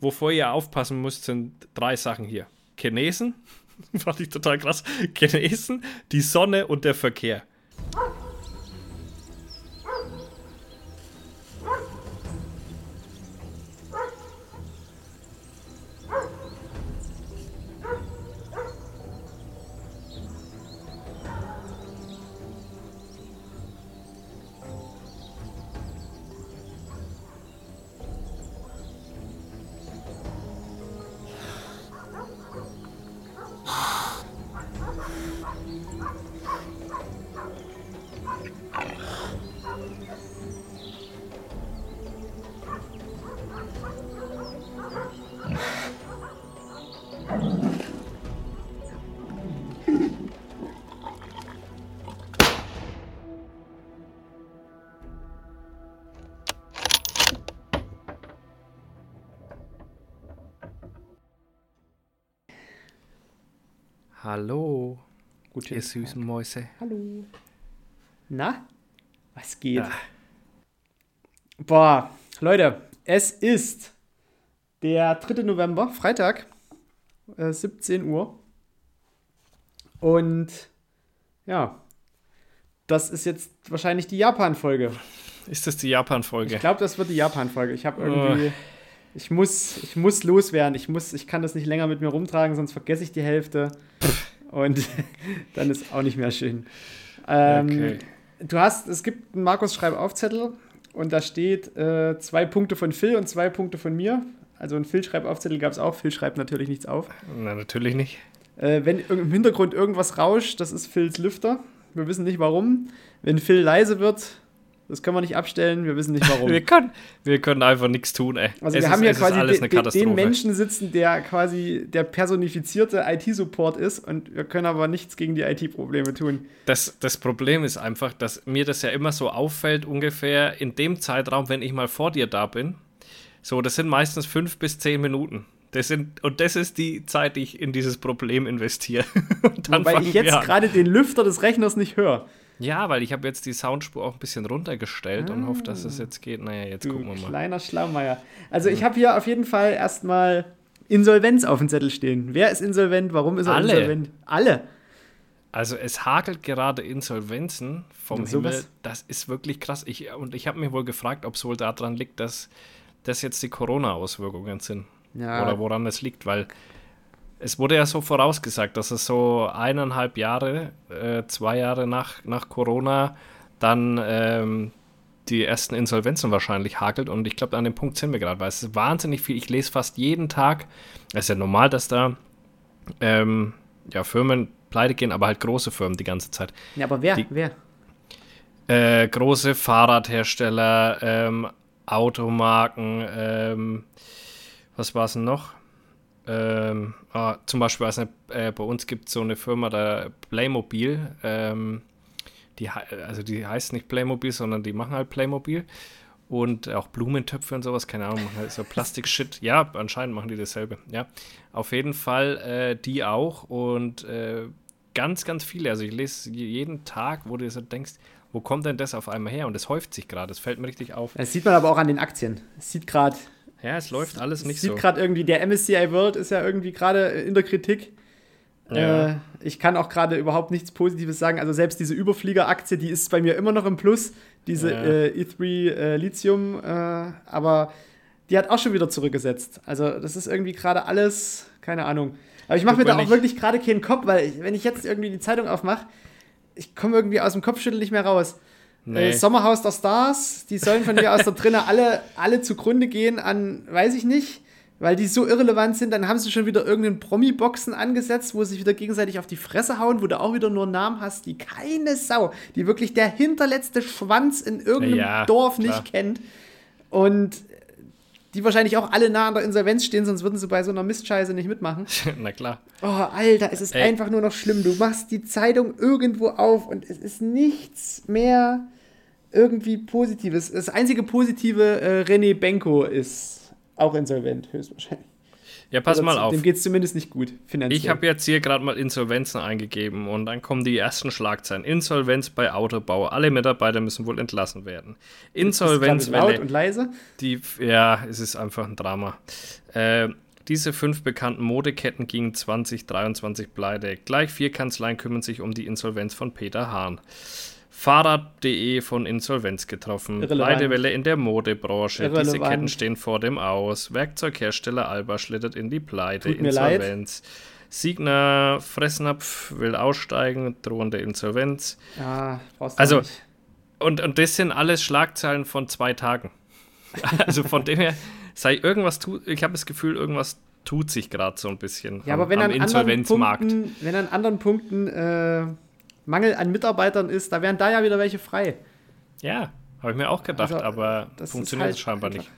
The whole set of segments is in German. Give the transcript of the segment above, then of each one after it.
wovor ihr aufpassen müsst, sind drei Sachen hier. Chinesen, fand ich total krass. Chinesen, die Sonne und der Verkehr. Ihr süßen Mäuse. Hallo. Na? Was geht? Ja. Boah, Leute, es ist der 3. November, Freitag, äh, 17 Uhr. Und ja, das ist jetzt wahrscheinlich die Japan-Folge. Ist das die Japan-Folge? Ich glaube, das wird die Japan-Folge. Ich habe irgendwie. Ich muss, ich muss loswerden. Ich, muss, ich kann das nicht länger mit mir rumtragen, sonst vergesse ich die Hälfte. Und dann ist auch nicht mehr schön. Ähm, Okay. Du hast, es gibt einen Markus Schreibaufzettel und da steht äh, zwei Punkte von Phil und zwei Punkte von mir. Also ein Phil Schreibaufzettel gab es auch. Phil schreibt natürlich nichts auf. Na, natürlich nicht. Äh, wenn im Hintergrund irgendwas rauscht, das ist Phils Lüfter. Wir wissen nicht warum. Wenn Phil leise wird, das können wir nicht abstellen. Wir wissen nicht warum. Wir können, wir können einfach nichts tun, ey. Also es wir ist, haben hier es quasi de, den Menschen sitzen, der quasi der personifizierte IT-Support ist und wir können aber nichts gegen die IT-Probleme tun. Das, das Problem ist einfach, dass mir das ja immer so auffällt, ungefähr in dem Zeitraum, wenn ich mal vor dir da bin. So, das sind meistens fünf bis zehn Minuten. Das sind, und das ist die Zeit, die ich in dieses Problem investiere. Fangen ich jetzt gerade den Lüfter des Rechners nicht höre. Ja, weil ich habe jetzt die Soundspur auch ein bisschen runtergestellt und hoffe, dass es jetzt geht. Naja, jetzt Ah. Du gucken wir mal. kleiner Schlaumeier. Also ich habe hier auf jeden Fall erstmal Insolvenz auf dem Zettel stehen. Wer ist insolvent? Warum ist er Alle. insolvent? Alle. Also es hakelt gerade Insolvenzen vom sowas. Himmel. Das ist wirklich krass. Ich, und ich habe mir wohl gefragt, ob es wohl daran liegt, dass das jetzt die Corona-Auswirkungen sind. Ja. Oder woran es liegt, weil es wurde ja so vorausgesagt, dass es so eineinhalb Jahre, äh, zwei Jahre nach, nach Corona dann ähm, die ersten Insolvenzen wahrscheinlich hakelt. Und ich glaube, an dem Punkt sind wir gerade, weil es ist wahnsinnig viel. Ich lese fast jeden Tag. Es ist ja normal, dass da ähm, ja, Firmen pleite gehen, aber halt große Firmen die ganze Zeit. Ja, aber wer? Die- wer? Äh, große Fahrradhersteller, ähm, Automarken, ähm, was war es denn noch? Ähm, ah, zum Beispiel, nicht, äh, bei uns gibt es so eine Firma, da Playmobil, ähm, die, also die heißt nicht Playmobil, sondern die machen halt Playmobil und auch Blumentöpfe und sowas, keine Ahnung, halt so Plastik-Shit. Ja, anscheinend machen die dasselbe, ja. Auf jeden Fall äh, die auch und äh, ganz, ganz viele. Also ich lese jeden Tag, wo du so denkst, wo kommt denn das auf einmal her? Und es häuft sich gerade, es fällt mir richtig auf. Das sieht man aber auch an den Aktien. Es sieht gerade Ja, es läuft alles nicht sieht so. gerade irgendwie, der MSCI World ist ja irgendwie gerade in der Kritik. Ja. Äh, ich kann auch gerade überhaupt nichts Positives sagen. Also selbst diese Überflieger-Aktie, die ist bei mir immer noch im Plus. Diese Ja. äh, E3 äh, Lithium, äh, aber die hat auch schon wieder zurückgesetzt. Also das ist irgendwie gerade alles, keine Ahnung. Aber ich mache mir da auch wirklich gerade keinen Kopf, weil ich, wenn ich jetzt irgendwie die Zeitung aufmache, ich komme irgendwie aus dem Kopfschütteln nicht mehr raus. Nee. Äh, Sommerhaus der Stars, die sollen von mir aus da drinnen alle, alle zugrunde gehen an, weiß ich nicht, weil die so irrelevant sind. Dann haben sie schon wieder irgendeinen Promi-Boxen angesetzt, wo sie sich wieder gegenseitig auf die Fresse hauen, wo du auch wieder nur Namen hast, die keine Sau, die wirklich der hinterletzte Schwanz in irgendeinem Ja, Dorf klar. nicht kennt. Und die wahrscheinlich auch alle nah an der Insolvenz stehen, sonst würden sie bei so einer Mistscheiße nicht mitmachen. Na klar. Oh, Alter, es ist Ey. einfach nur noch schlimm. Du machst die Zeitung irgendwo auf und es ist nichts mehr irgendwie Positives. Das einzige Positive, äh, René Benko ist auch insolvent, höchstwahrscheinlich. Ja, pass mal auf. Dem geht es zumindest nicht gut finanziell. Ich habe jetzt hier gerade mal Insolvenzen eingegeben und dann kommen die ersten Schlagzeilen. Insolvenz bei Autobau. Alle Mitarbeiter müssen wohl entlassen werden. Insolvenz. laut und leise? Die, ja, es ist einfach ein Drama. Äh, diese fünf bekannten Modeketten gingen 2023 pleite. Gleich vier Kanzleien kümmern sich um die Insolvenz von Peter Hahn. Fahrrad.de von Insolvenz getroffen. Pleitewelle in der Modebranche. Irrelevant. Diese Ketten stehen vor dem Aus. Werkzeughersteller Alba schlittert in die Pleite. Tut Insolvenz. Siegner Fressnapf will aussteigen, drohende Insolvenz. Ja, brauchst du also, nicht. Und, und das sind alles Schlagzeilen von zwei Tagen. also von dem her, sei irgendwas tut, ich habe das Gefühl, irgendwas tut sich gerade so ein bisschen ja, am, aber wenn am an Insolvenzmarkt. Punkten, wenn an anderen Punkten äh Mangel an Mitarbeitern ist, da wären da ja wieder welche frei. Ja, habe ich mir auch gedacht, also, aber funktioniert halt scheinbar nicht.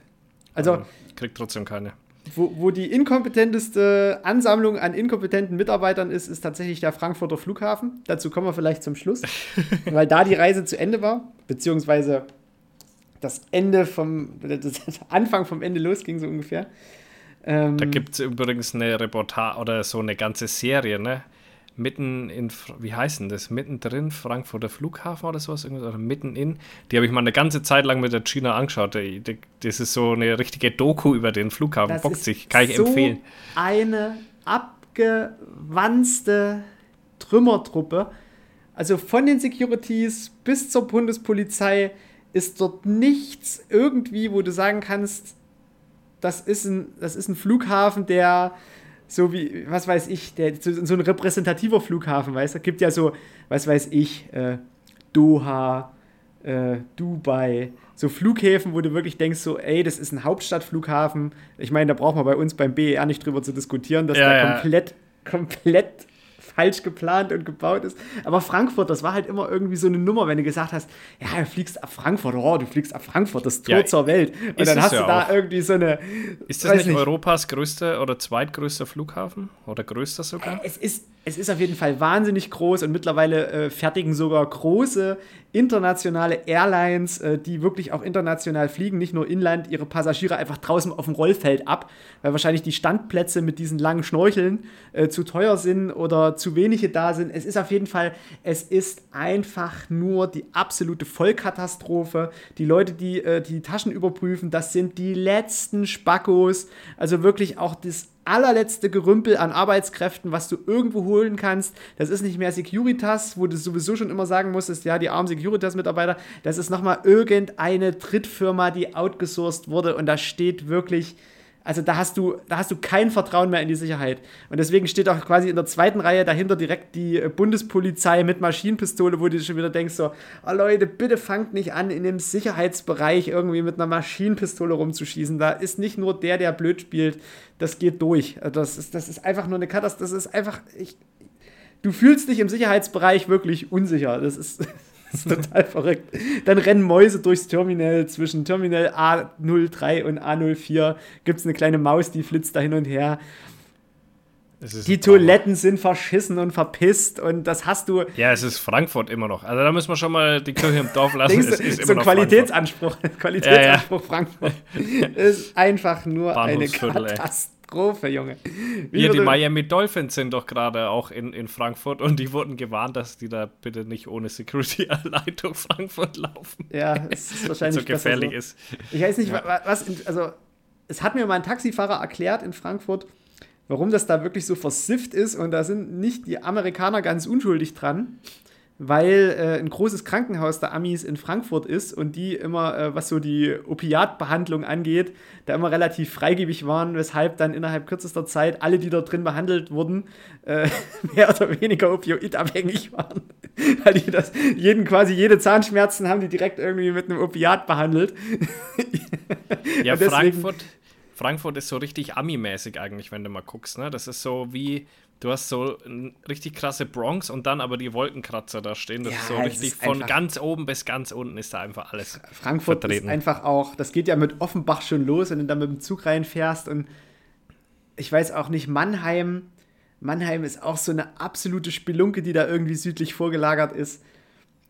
Also, also kriegt trotzdem keine. Wo, wo die inkompetenteste Ansammlung an inkompetenten Mitarbeitern ist, ist tatsächlich der Frankfurter Flughafen. Dazu kommen wir vielleicht zum Schluss, weil da die Reise zu Ende war, beziehungsweise das Ende vom, das Anfang vom Ende losging, so ungefähr. Ähm, da gibt es übrigens eine Reportage oder so eine ganze Serie, ne? Mitten in, wie heißt denn das? Mittendrin, Frankfurter Flughafen oder sowas, oder mitten in. Die habe ich mal eine ganze Zeit lang mit der China angeschaut. Das ist so eine richtige Doku über den Flughafen. Das Bockt sich, kann ich so empfehlen. Eine abgewanzte Trümmertruppe. Also von den Securities bis zur Bundespolizei ist dort nichts irgendwie, wo du sagen kannst, das ist ein, das ist ein Flughafen, der so wie, was weiß ich, der, so, so, ein repräsentativer Flughafen, weißt du? Gibt ja so, was weiß ich, äh, Doha, äh, Dubai, so Flughäfen, wo du wirklich denkst, so, ey, das ist ein Hauptstadtflughafen. Ich meine, da braucht man bei uns beim BER nicht drüber zu diskutieren, dass ja, der ja. komplett, komplett falsch geplant und gebaut ist. Aber Frankfurt, das war halt immer irgendwie so eine Nummer, wenn du gesagt hast, ja, du fliegst ab Frankfurt, oh, du fliegst ab Frankfurt, das Tor ja, zur Welt. Und dann hast ja du da auch. irgendwie so eine. Ist das nicht, nicht Europas größter oder zweitgrößter Flughafen? Oder größter sogar? Es ist, es ist auf jeden Fall wahnsinnig groß und mittlerweile äh, fertigen sogar große internationale Airlines, äh, die wirklich auch international fliegen, nicht nur inland, ihre Passagiere einfach draußen auf dem Rollfeld ab, weil wahrscheinlich die Standplätze mit diesen langen Schnorcheln äh, zu teuer sind oder zu wenige da sind. Es ist auf jeden Fall, es ist einfach nur die absolute Vollkatastrophe. Die Leute, die äh, die Taschen überprüfen, das sind die letzten Spackos. Also wirklich auch das allerletzte Gerümpel an Arbeitskräften, was du irgendwo holen kannst. Das ist nicht mehr Securitas, wo du sowieso schon immer sagen musstest, ja, die armen Securitas-Mitarbeiter, das ist nochmal irgendeine Drittfirma, die outgesourced wurde und da steht wirklich also da hast du, da hast du kein Vertrauen mehr in die Sicherheit. Und deswegen steht auch quasi in der zweiten Reihe dahinter direkt die äh, Bundespolizei mit Maschinenpistole, wo du schon wieder denkst so, oh Leute, bitte fangt nicht an, in dem Sicherheitsbereich irgendwie mit einer Maschinenpistole rumzuschießen. Da ist nicht nur der, der blöd spielt, das geht durch. Also das ist, das ist einfach nur eine Katastrophe. Das ist einfach, ich, du fühlst dich im Sicherheitsbereich wirklich unsicher. Das ist, Das ist total verrückt. Dann rennen Mäuse durchs Terminal. Zwischen Terminal A03 und A04 gibt es eine kleine Maus, die flitzt da hin und her. Die Toiletten sind verschissen und verpisst und das hast du. Ja, es ist Frankfurt immer noch. Also da müssen wir schon mal die Kirche im Dorf lassen. es ist so ein Qualitätsanspruch. Qualitätsanspruch ja, ja. Frankfurt ist einfach nur eine Katastrophe. Katastrophe, Junge. Wie Hier, die Miami Dolphins sind doch gerade auch in, in Frankfurt und die wurden gewarnt, dass die da bitte nicht ohne Security allein durch Frankfurt laufen. Ja, es ist wahrscheinlich so gefährlich so. ist. Ich weiß nicht, ja. was, also es hat mir mal ein Taxifahrer erklärt in Frankfurt, warum das da wirklich so versifft ist und da sind nicht die Amerikaner ganz unschuldig dran weil äh, ein großes Krankenhaus der Amis in Frankfurt ist und die immer, äh, was so die Opiatbehandlung angeht, da immer relativ freigebig waren, weshalb dann innerhalb kürzester Zeit alle, die dort drin behandelt wurden, äh, mehr oder weniger opioidabhängig waren. weil die das, jeden quasi jede Zahnschmerzen haben die direkt irgendwie mit einem Opiat behandelt. ja, Frankfurt. Frankfurt ist so richtig Ami-mäßig eigentlich, wenn du mal guckst. Ne? Das ist so wie Du hast so eine richtig krasse Bronx und dann aber die Wolkenkratzer da stehen. Das ja, ist so richtig ist von ganz oben bis ganz unten ist da einfach alles. Frankfurt vertreten. ist einfach auch, das geht ja mit Offenbach schon los, wenn du da mit dem Zug reinfährst und ich weiß auch nicht, Mannheim. Mannheim ist auch so eine absolute Spelunke, die da irgendwie südlich vorgelagert ist.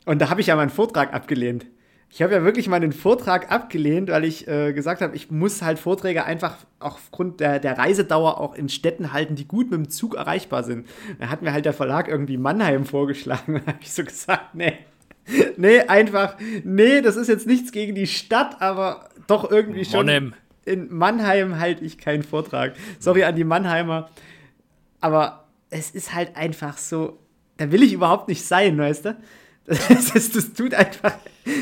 Und da habe ich ja meinen Vortrag abgelehnt Ich habe ja wirklich mal einen Vortrag abgelehnt, weil ich äh, gesagt habe, ich muss halt Vorträge einfach aufgrund der, der Reisedauer auch in Städten halten, die gut mit dem Zug erreichbar sind. Da hat mir halt der Verlag irgendwie Mannheim vorgeschlagen. Da habe ich so gesagt, nee, nee, einfach, nee, das ist jetzt nichts gegen die Stadt, aber doch irgendwie schon. Monnem. In Mannheim halte ich keinen Vortrag. Sorry an die Mannheimer. Aber es ist halt einfach so, da will ich überhaupt nicht sein, weißt du? Das, ist, das tut einfach,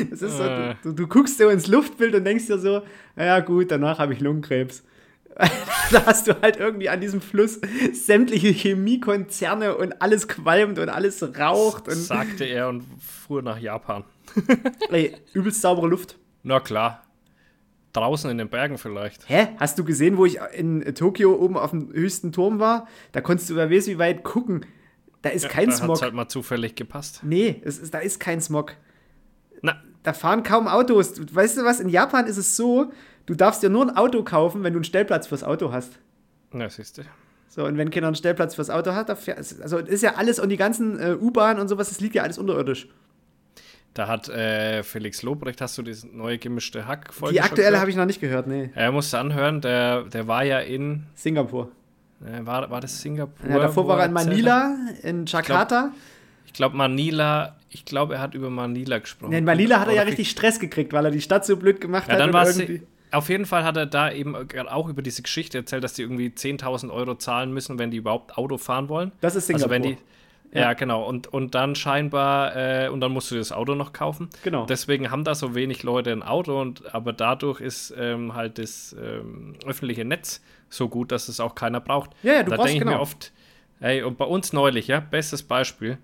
das ist so, Äh. du, du guckst so ins Luftbild und denkst dir so, ja gut, danach habe ich Lungenkrebs. da hast du halt irgendwie an diesem Fluss sämtliche Chemiekonzerne und alles qualmt und alles raucht und Sagte er und fuhr nach Japan. ey, übelst saubere Luft. Na klar. Draußen in den Bergen vielleicht. Hä? Hast du gesehen, wo ich in Tokio oben auf dem höchsten Turm war? Da konntest du, wer weiß wie weit, gucken. Da ist kein da Smog. hat's halt mal zufällig gepasst. Nee, es ist, da ist kein Smog. Na, Da fahren kaum Autos. Weißt du was? In Japan ist es so, du darfst dir nur ein Auto kaufen, wenn du einen Stellplatz fürs Auto hast. na siehst du. So, und wenn keiner einen Stellplatz fürs Auto hat, also ist ja alles und die ganzen äh, U-Bahn und sowas, das liegt ja alles unterirdisch. Da hat äh, Felix Lobrecht, hast du diese neue gemischte hack folge Die aktuelle habe ich noch nicht gehört, nee. Er musste anhören, der, der war ja in. Singapur. Äh, war, war das Singapur? Ja, davor war er in erzählt hat? Manila, in Jakarta. Ich glaube, Manila. Ich glaube, er hat über Manila gesprochen. Nee, in Manila hat er ja richtig Stress gekriegt, weil er die Stadt so blöd gemacht Ja, hat. dann war irgendwie- Auf jeden Fall hat er da eben auch über diese Geschichte erzählt, dass die irgendwie 10.000 Euro zahlen müssen, wenn die überhaupt Auto fahren wollen. Das ist Also Singapur. wenn die. Ja, genau. Und, und dann scheinbar, äh, und dann musst du das Auto noch kaufen. Genau. Deswegen haben da so wenig Leute ein Auto, und, aber dadurch ist ähm, halt das ähm, öffentliche Netz so gut, dass es auch keiner braucht. Ja, ja, du da brauchst- denke ich genau. mir oft, ey, und bei uns neulich, ja, bestes Beispiel.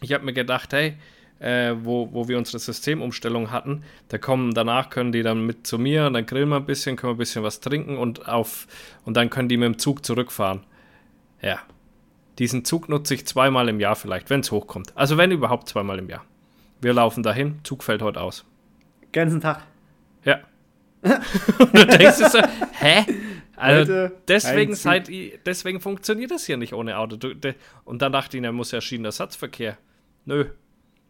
Ich habe mir gedacht, hey, äh, wo, wo wir unsere Systemumstellung hatten, da kommen danach können die dann mit zu mir und dann grillen wir ein bisschen, können wir ein bisschen was trinken und auf und dann können die mit dem Zug zurückfahren. Ja. Diesen Zug nutze ich zweimal im Jahr vielleicht, wenn es hochkommt. Also wenn überhaupt zweimal im Jahr. Wir laufen dahin, Zug fällt heute aus. Ganzen Tag. Ja. und du denkst dir so, hä? Also Heute deswegen seid deswegen funktioniert das hier nicht ohne Auto. Und dann dachte ich, er muss ja Schienenersatzverkehr. Nö.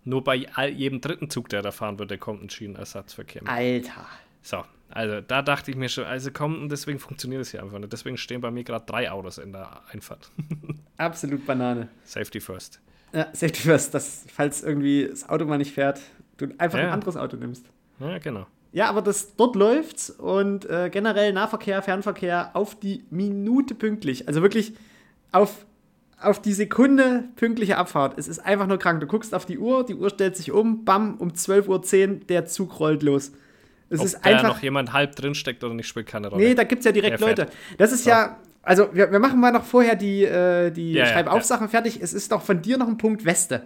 Nur bei all, jedem dritten Zug, der da fahren würde, kommt ein Schienenersatzverkehr. mit. Alter. So, also da dachte ich mir schon, also komm, und deswegen funktioniert es hier einfach nicht. Deswegen stehen bei mir gerade drei Autos in der Einfahrt. Absolut Banane. Safety first. Ja, Safety first, dass, falls irgendwie das Auto mal nicht fährt, du einfach Ja. ein anderes Auto nimmst. Ja, genau. Ja, aber das, dort läuft's und äh, generell Nahverkehr, Fernverkehr auf die Minute pünktlich. Also wirklich auf, auf die Sekunde pünktliche Abfahrt. Es ist einfach nur krank. Du guckst auf die Uhr, die Uhr stellt sich um, bam, um 12.10 Uhr, der Zug rollt los. Es Ob ist da einfach. noch jemand halb drin steckt oder nicht, spielt keine Rolle. Nee, da gibt es ja direkt. Leute. Das ist ja, also wir, wir machen mal noch vorher die, äh, die Ja, ja, Schreibaufsachen fertig. Es ist doch von dir noch ein Punkt Weste.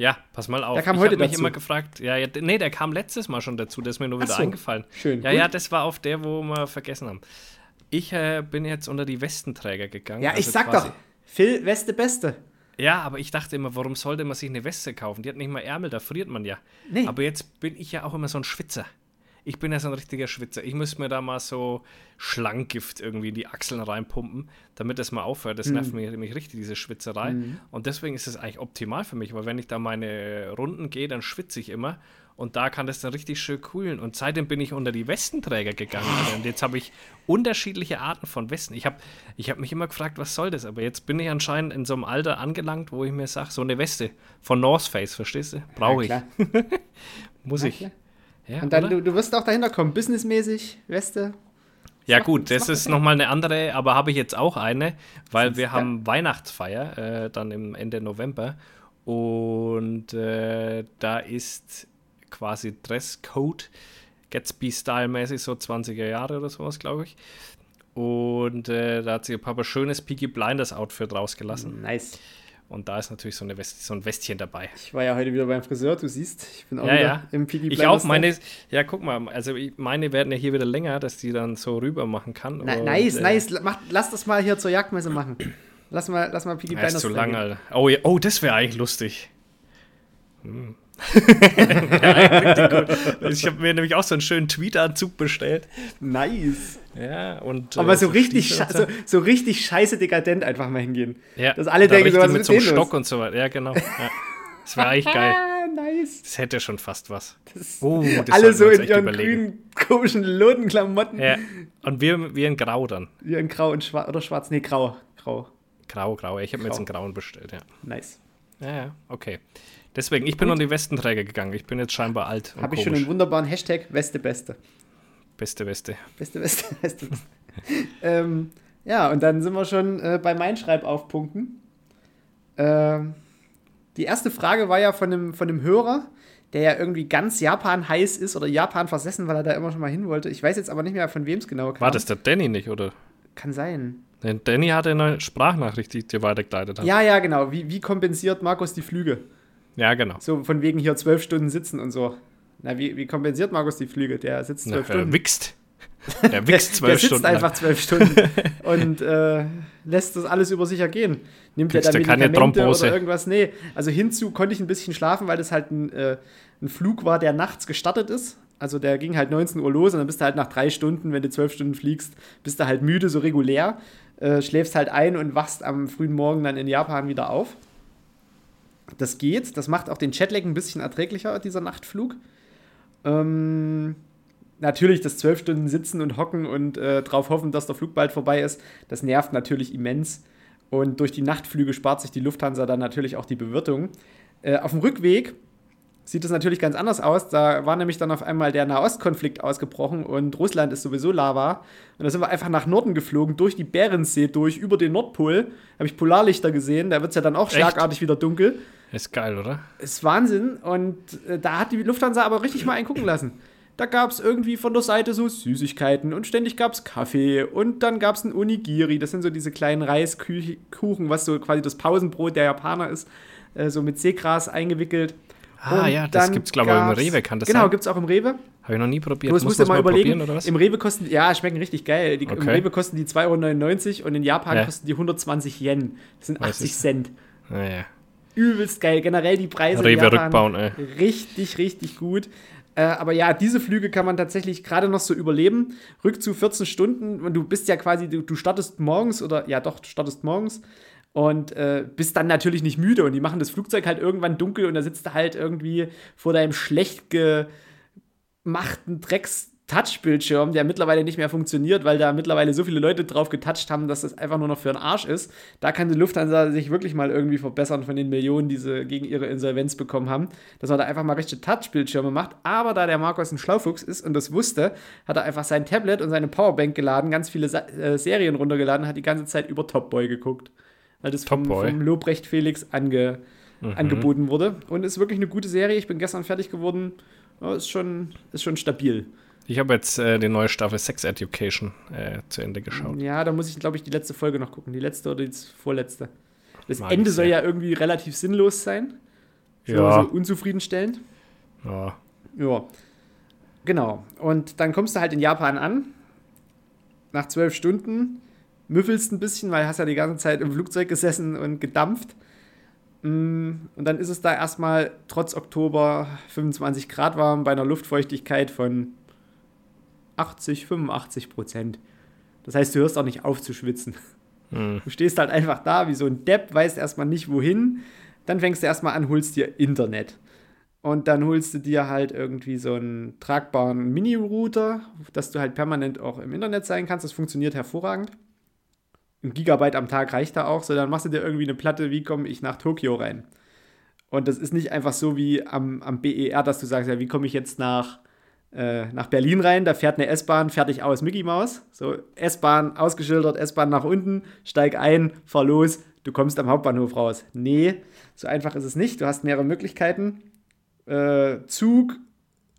Ja, pass mal auf. Der kam ich heute mich dazu. immer gefragt, ja, ja, nee, der kam letztes Mal schon dazu, der ist mir nur wieder so, eingefallen. schön, Ja, gut. ja, das war auf der, wo wir vergessen haben. Ich äh, bin jetzt unter die Westenträger gegangen. Ja, ich also sag quasi- doch, Phil, Weste Beste. Ja, aber ich dachte immer, warum sollte man sich eine Weste kaufen? Die hat nicht mal Ärmel, da friert man ja. Nee. Aber jetzt bin ich ja auch immer so ein Schwitzer. Ich bin ja so ein richtiger Schwitzer. Ich muss mir da mal so Schlanggift irgendwie in die Achseln reinpumpen, damit das mal aufhört. Das Mhm. nervt mich, mich richtig, diese Schwitzerei. Und deswegen ist es eigentlich optimal für mich, weil wenn ich da meine Runden gehe, dann schwitze ich immer. Und da kann das dann richtig schön kühlen. Und seitdem bin ich unter die Westenträger gegangen. Und jetzt habe ich unterschiedliche Arten von Westen. Ich habe ich hab mich immer gefragt, was soll das? Aber jetzt bin ich anscheinend in so einem Alter angelangt, wo ich mir sage, so eine Weste von North Face, verstehst du? Brauche ich. klar. Muss ich. klar. Ja, Und dann, du, du wirst auch dahinter kommen, businessmäßig, Weste. ja macht- gut, das das ist nochmal eine andere, aber habe ich jetzt auch eine, weil wir ja. haben Weihnachtsfeier äh, dann im Ende November und äh, da ist quasi Dresscode, Gatsby-Style-mäßig, so 20er Jahre oder sowas, glaube ich. Und äh, da hat sich Papa schönes Peaky Blinders-Outfit rausgelassen. Nice. Und da ist natürlich so, eine West so ein Westchen dabei. Ich war ja heute wieder beim Friseur, du siehst, ich bin auch Ja, wieder ja. im Piggy Ich Blinders auch, meine, ja, guck mal, also meine werden ja hier wieder länger, dass die dann so rüber machen kann. Na, Und, nice, äh, nice. Mach, lass das mal hier zur Jagdmesse machen. Lass mal, lass mal Piggy Ja, ist Blinders zu lang, Alter. Oh, ja, oh das wäre eigentlich lustig. Hm. ja, gut. Ich habe mir nämlich auch so einen schönen Tweetanzug bestellt. Nice. Ja, und. Aber äh, so richtig, so, so richtig scheiße dekadent einfach mal hingehen. Ja, dass alle da denken, so, was mit so einem los? Stock und so weiter. Ja, genau. Ja. Das wäre eigentlich geil. Ah, nice. Das hätte schon fast was. oh, alle so in ihren überlegen. grünen, komischen Lodenklamotten. Ja. Und wir, wir in Grau dann. Wir in Grau und Schwarz oder Schwarz. Nee, Grau. Grau. Grau, Grau. Ich habe mir jetzt einen Grauen bestellt, ja. Nice. Ja, ja, okay. Deswegen, ich bin Gut. an die Westenträger gegangen. Ich bin jetzt scheinbar alt. Habe ich schon einen wunderbaren Hashtag Weste Beste. Beste Weste. Beste Weste, Beste Weste. ähm, ja, und dann sind wir schon äh, bei meinen Schreibaufpunkten. Ähm, die erste Frage war ja von einem, von einem Hörer, der ja irgendwie ganz Japan heiß ist oder Japan versessen, weil er da immer schon mal hin wollte. Ich weiß jetzt aber nicht mehr, von wem es genau kam. War das der Danny nicht, oder? Kann sein. Denn Danny hatte eine Sprachnachricht, die dir weitergeleitet hat. Ja, ja, genau. Wie, wie kompensiert Markus die Flüge? Ja, genau. So von wegen hier zwölf Stunden sitzen und so. Na, wie, wie kompensiert Markus die Flüge? Der sitzt zwölf Na, Stunden. Er wichst. Er wichst zwölf Stunden. Der sitzt einfach zwölf Stunden und äh, lässt das alles über sich ergehen. Nimmt er dann Medikamente oder irgendwas? Nee, also hinzu konnte ich ein bisschen schlafen, weil das halt ein, äh, ein Flug war, der nachts gestartet ist. Also der ging halt 19 Uhr los und dann bist du halt nach drei Stunden, wenn du zwölf Stunden fliegst, bist du halt müde, so regulär, äh, schläfst halt ein und wachst am frühen Morgen dann in Japan wieder auf. Das geht, das macht auch den Jetlag ein bisschen erträglicher, dieser Nachtflug. Ähm, natürlich das zwölf Stunden sitzen und hocken und äh, drauf hoffen, dass der Flug bald vorbei ist, das nervt natürlich immens. Und durch die Nachtflüge spart sich die Lufthansa dann natürlich auch die Bewirtung. Äh, auf dem Rückweg sieht es natürlich ganz anders aus. Da war nämlich dann auf einmal der Nahostkonflikt ausgebrochen und Russland ist sowieso Lava. Und da sind wir einfach nach Norden geflogen, durch die Bärensee durch, über den Nordpol. Habe ich Polarlichter gesehen, da wird es ja dann auch schlagartig Echt? wieder dunkel. Ist geil, oder? Ist Wahnsinn. Und äh, da hat die Lufthansa aber richtig mal einen gucken lassen. Da gab es irgendwie von der Seite so Süßigkeiten und ständig gab es Kaffee und dann gab es ein Onigiri. Das sind so diese kleinen Reiskuchen, was so quasi das Pausenbrot der Japaner ist, äh, so mit Seegras eingewickelt. Ah und ja, das gibt es glaube ich im Rewe, kann das genau, sein? Genau, gibt es auch im Rewe. Habe ich noch nie probiert. Du musst dir mal, überlegen, Im Rewe kosten, ja, schmecken richtig geil. Die, okay. Im Rewe kosten die 2,99 Euro und in Japan ja. kosten die 120 Yen. Das sind 80 Cent. Naja. Ah, Übelst geil. Generell die Preise Rewe in Japan rückbauen, ey. richtig, richtig gut. Äh, aber ja, diese Flüge kann man tatsächlich gerade noch so überleben. Rückzug 14 Stunden und du bist ja quasi, du, du startest morgens oder ja doch, du startest morgens und äh, bist dann natürlich nicht müde und die machen das Flugzeug halt irgendwann dunkel und da sitzt du halt irgendwie vor deinem schlecht gemachten Drecks Touchbildschirm, der mittlerweile nicht mehr funktioniert, weil da mittlerweile so viele Leute drauf getoucht haben, dass das einfach nur noch für einen Arsch ist. Da kann die Lufthansa sich wirklich mal irgendwie verbessern von den Millionen, die sie gegen ihre Insolvenz bekommen haben, dass man da einfach mal richtige Touchbildschirme macht. Aber da der Markus ein Schlaufuchs ist und das wusste, hat er einfach sein Tablet und seine Powerbank geladen, ganz viele Sa äh, Serien runtergeladen, hat die ganze Zeit über Top Boy geguckt. Weil das vom, vom Lobrecht Felix ange, mhm. angeboten wurde. Und ist wirklich eine gute Serie. Ich bin gestern fertig geworden. Ja, ist, schon, ist schon stabil. Ich habe jetzt äh, die neue Staffel Sex Education äh, zu Ende geschaut. Ja, da muss ich, glaube ich, die letzte Folge noch gucken. Die letzte oder die vorletzte. Das Mag Ende soll ja irgendwie relativ sinnlos sein. Ja. So unzufriedenstellend. Ja. Ja. Genau. Und dann kommst du halt in Japan an. Nach zwölf Stunden. Müffelst ein bisschen, weil du hast ja die ganze Zeit im Flugzeug gesessen und gedampft. Mm, und dann ist es da erstmal trotz Oktober 25 Grad warm bei einer Luftfeuchtigkeit von 80, 85 Prozent. Das heißt, du hörst auch nicht auf zu schwitzen. Mhm. Du stehst halt einfach da wie so ein Depp, weißt erstmal nicht wohin. Dann fängst du erstmal an, holst dir Internet. Und dann holst du dir halt irgendwie so einen tragbaren Mini-Router, dass du halt permanent auch im Internet sein kannst. Das funktioniert hervorragend. Ein Gigabyte am Tag reicht da auch. So, dann machst du dir irgendwie eine Platte, wie komme ich nach Tokio rein. Und das ist nicht einfach so wie am, am BER, dass du sagst, ja, wie komme ich jetzt nach äh, nach Berlin rein, da fährt eine S-Bahn, fertig aus, Mickey Maus. So, S-Bahn ausgeschildert, S-Bahn nach unten, steig ein, fahr los, du kommst am Hauptbahnhof raus. Nee, so einfach ist es nicht. Du hast mehrere Möglichkeiten. Äh, Zug,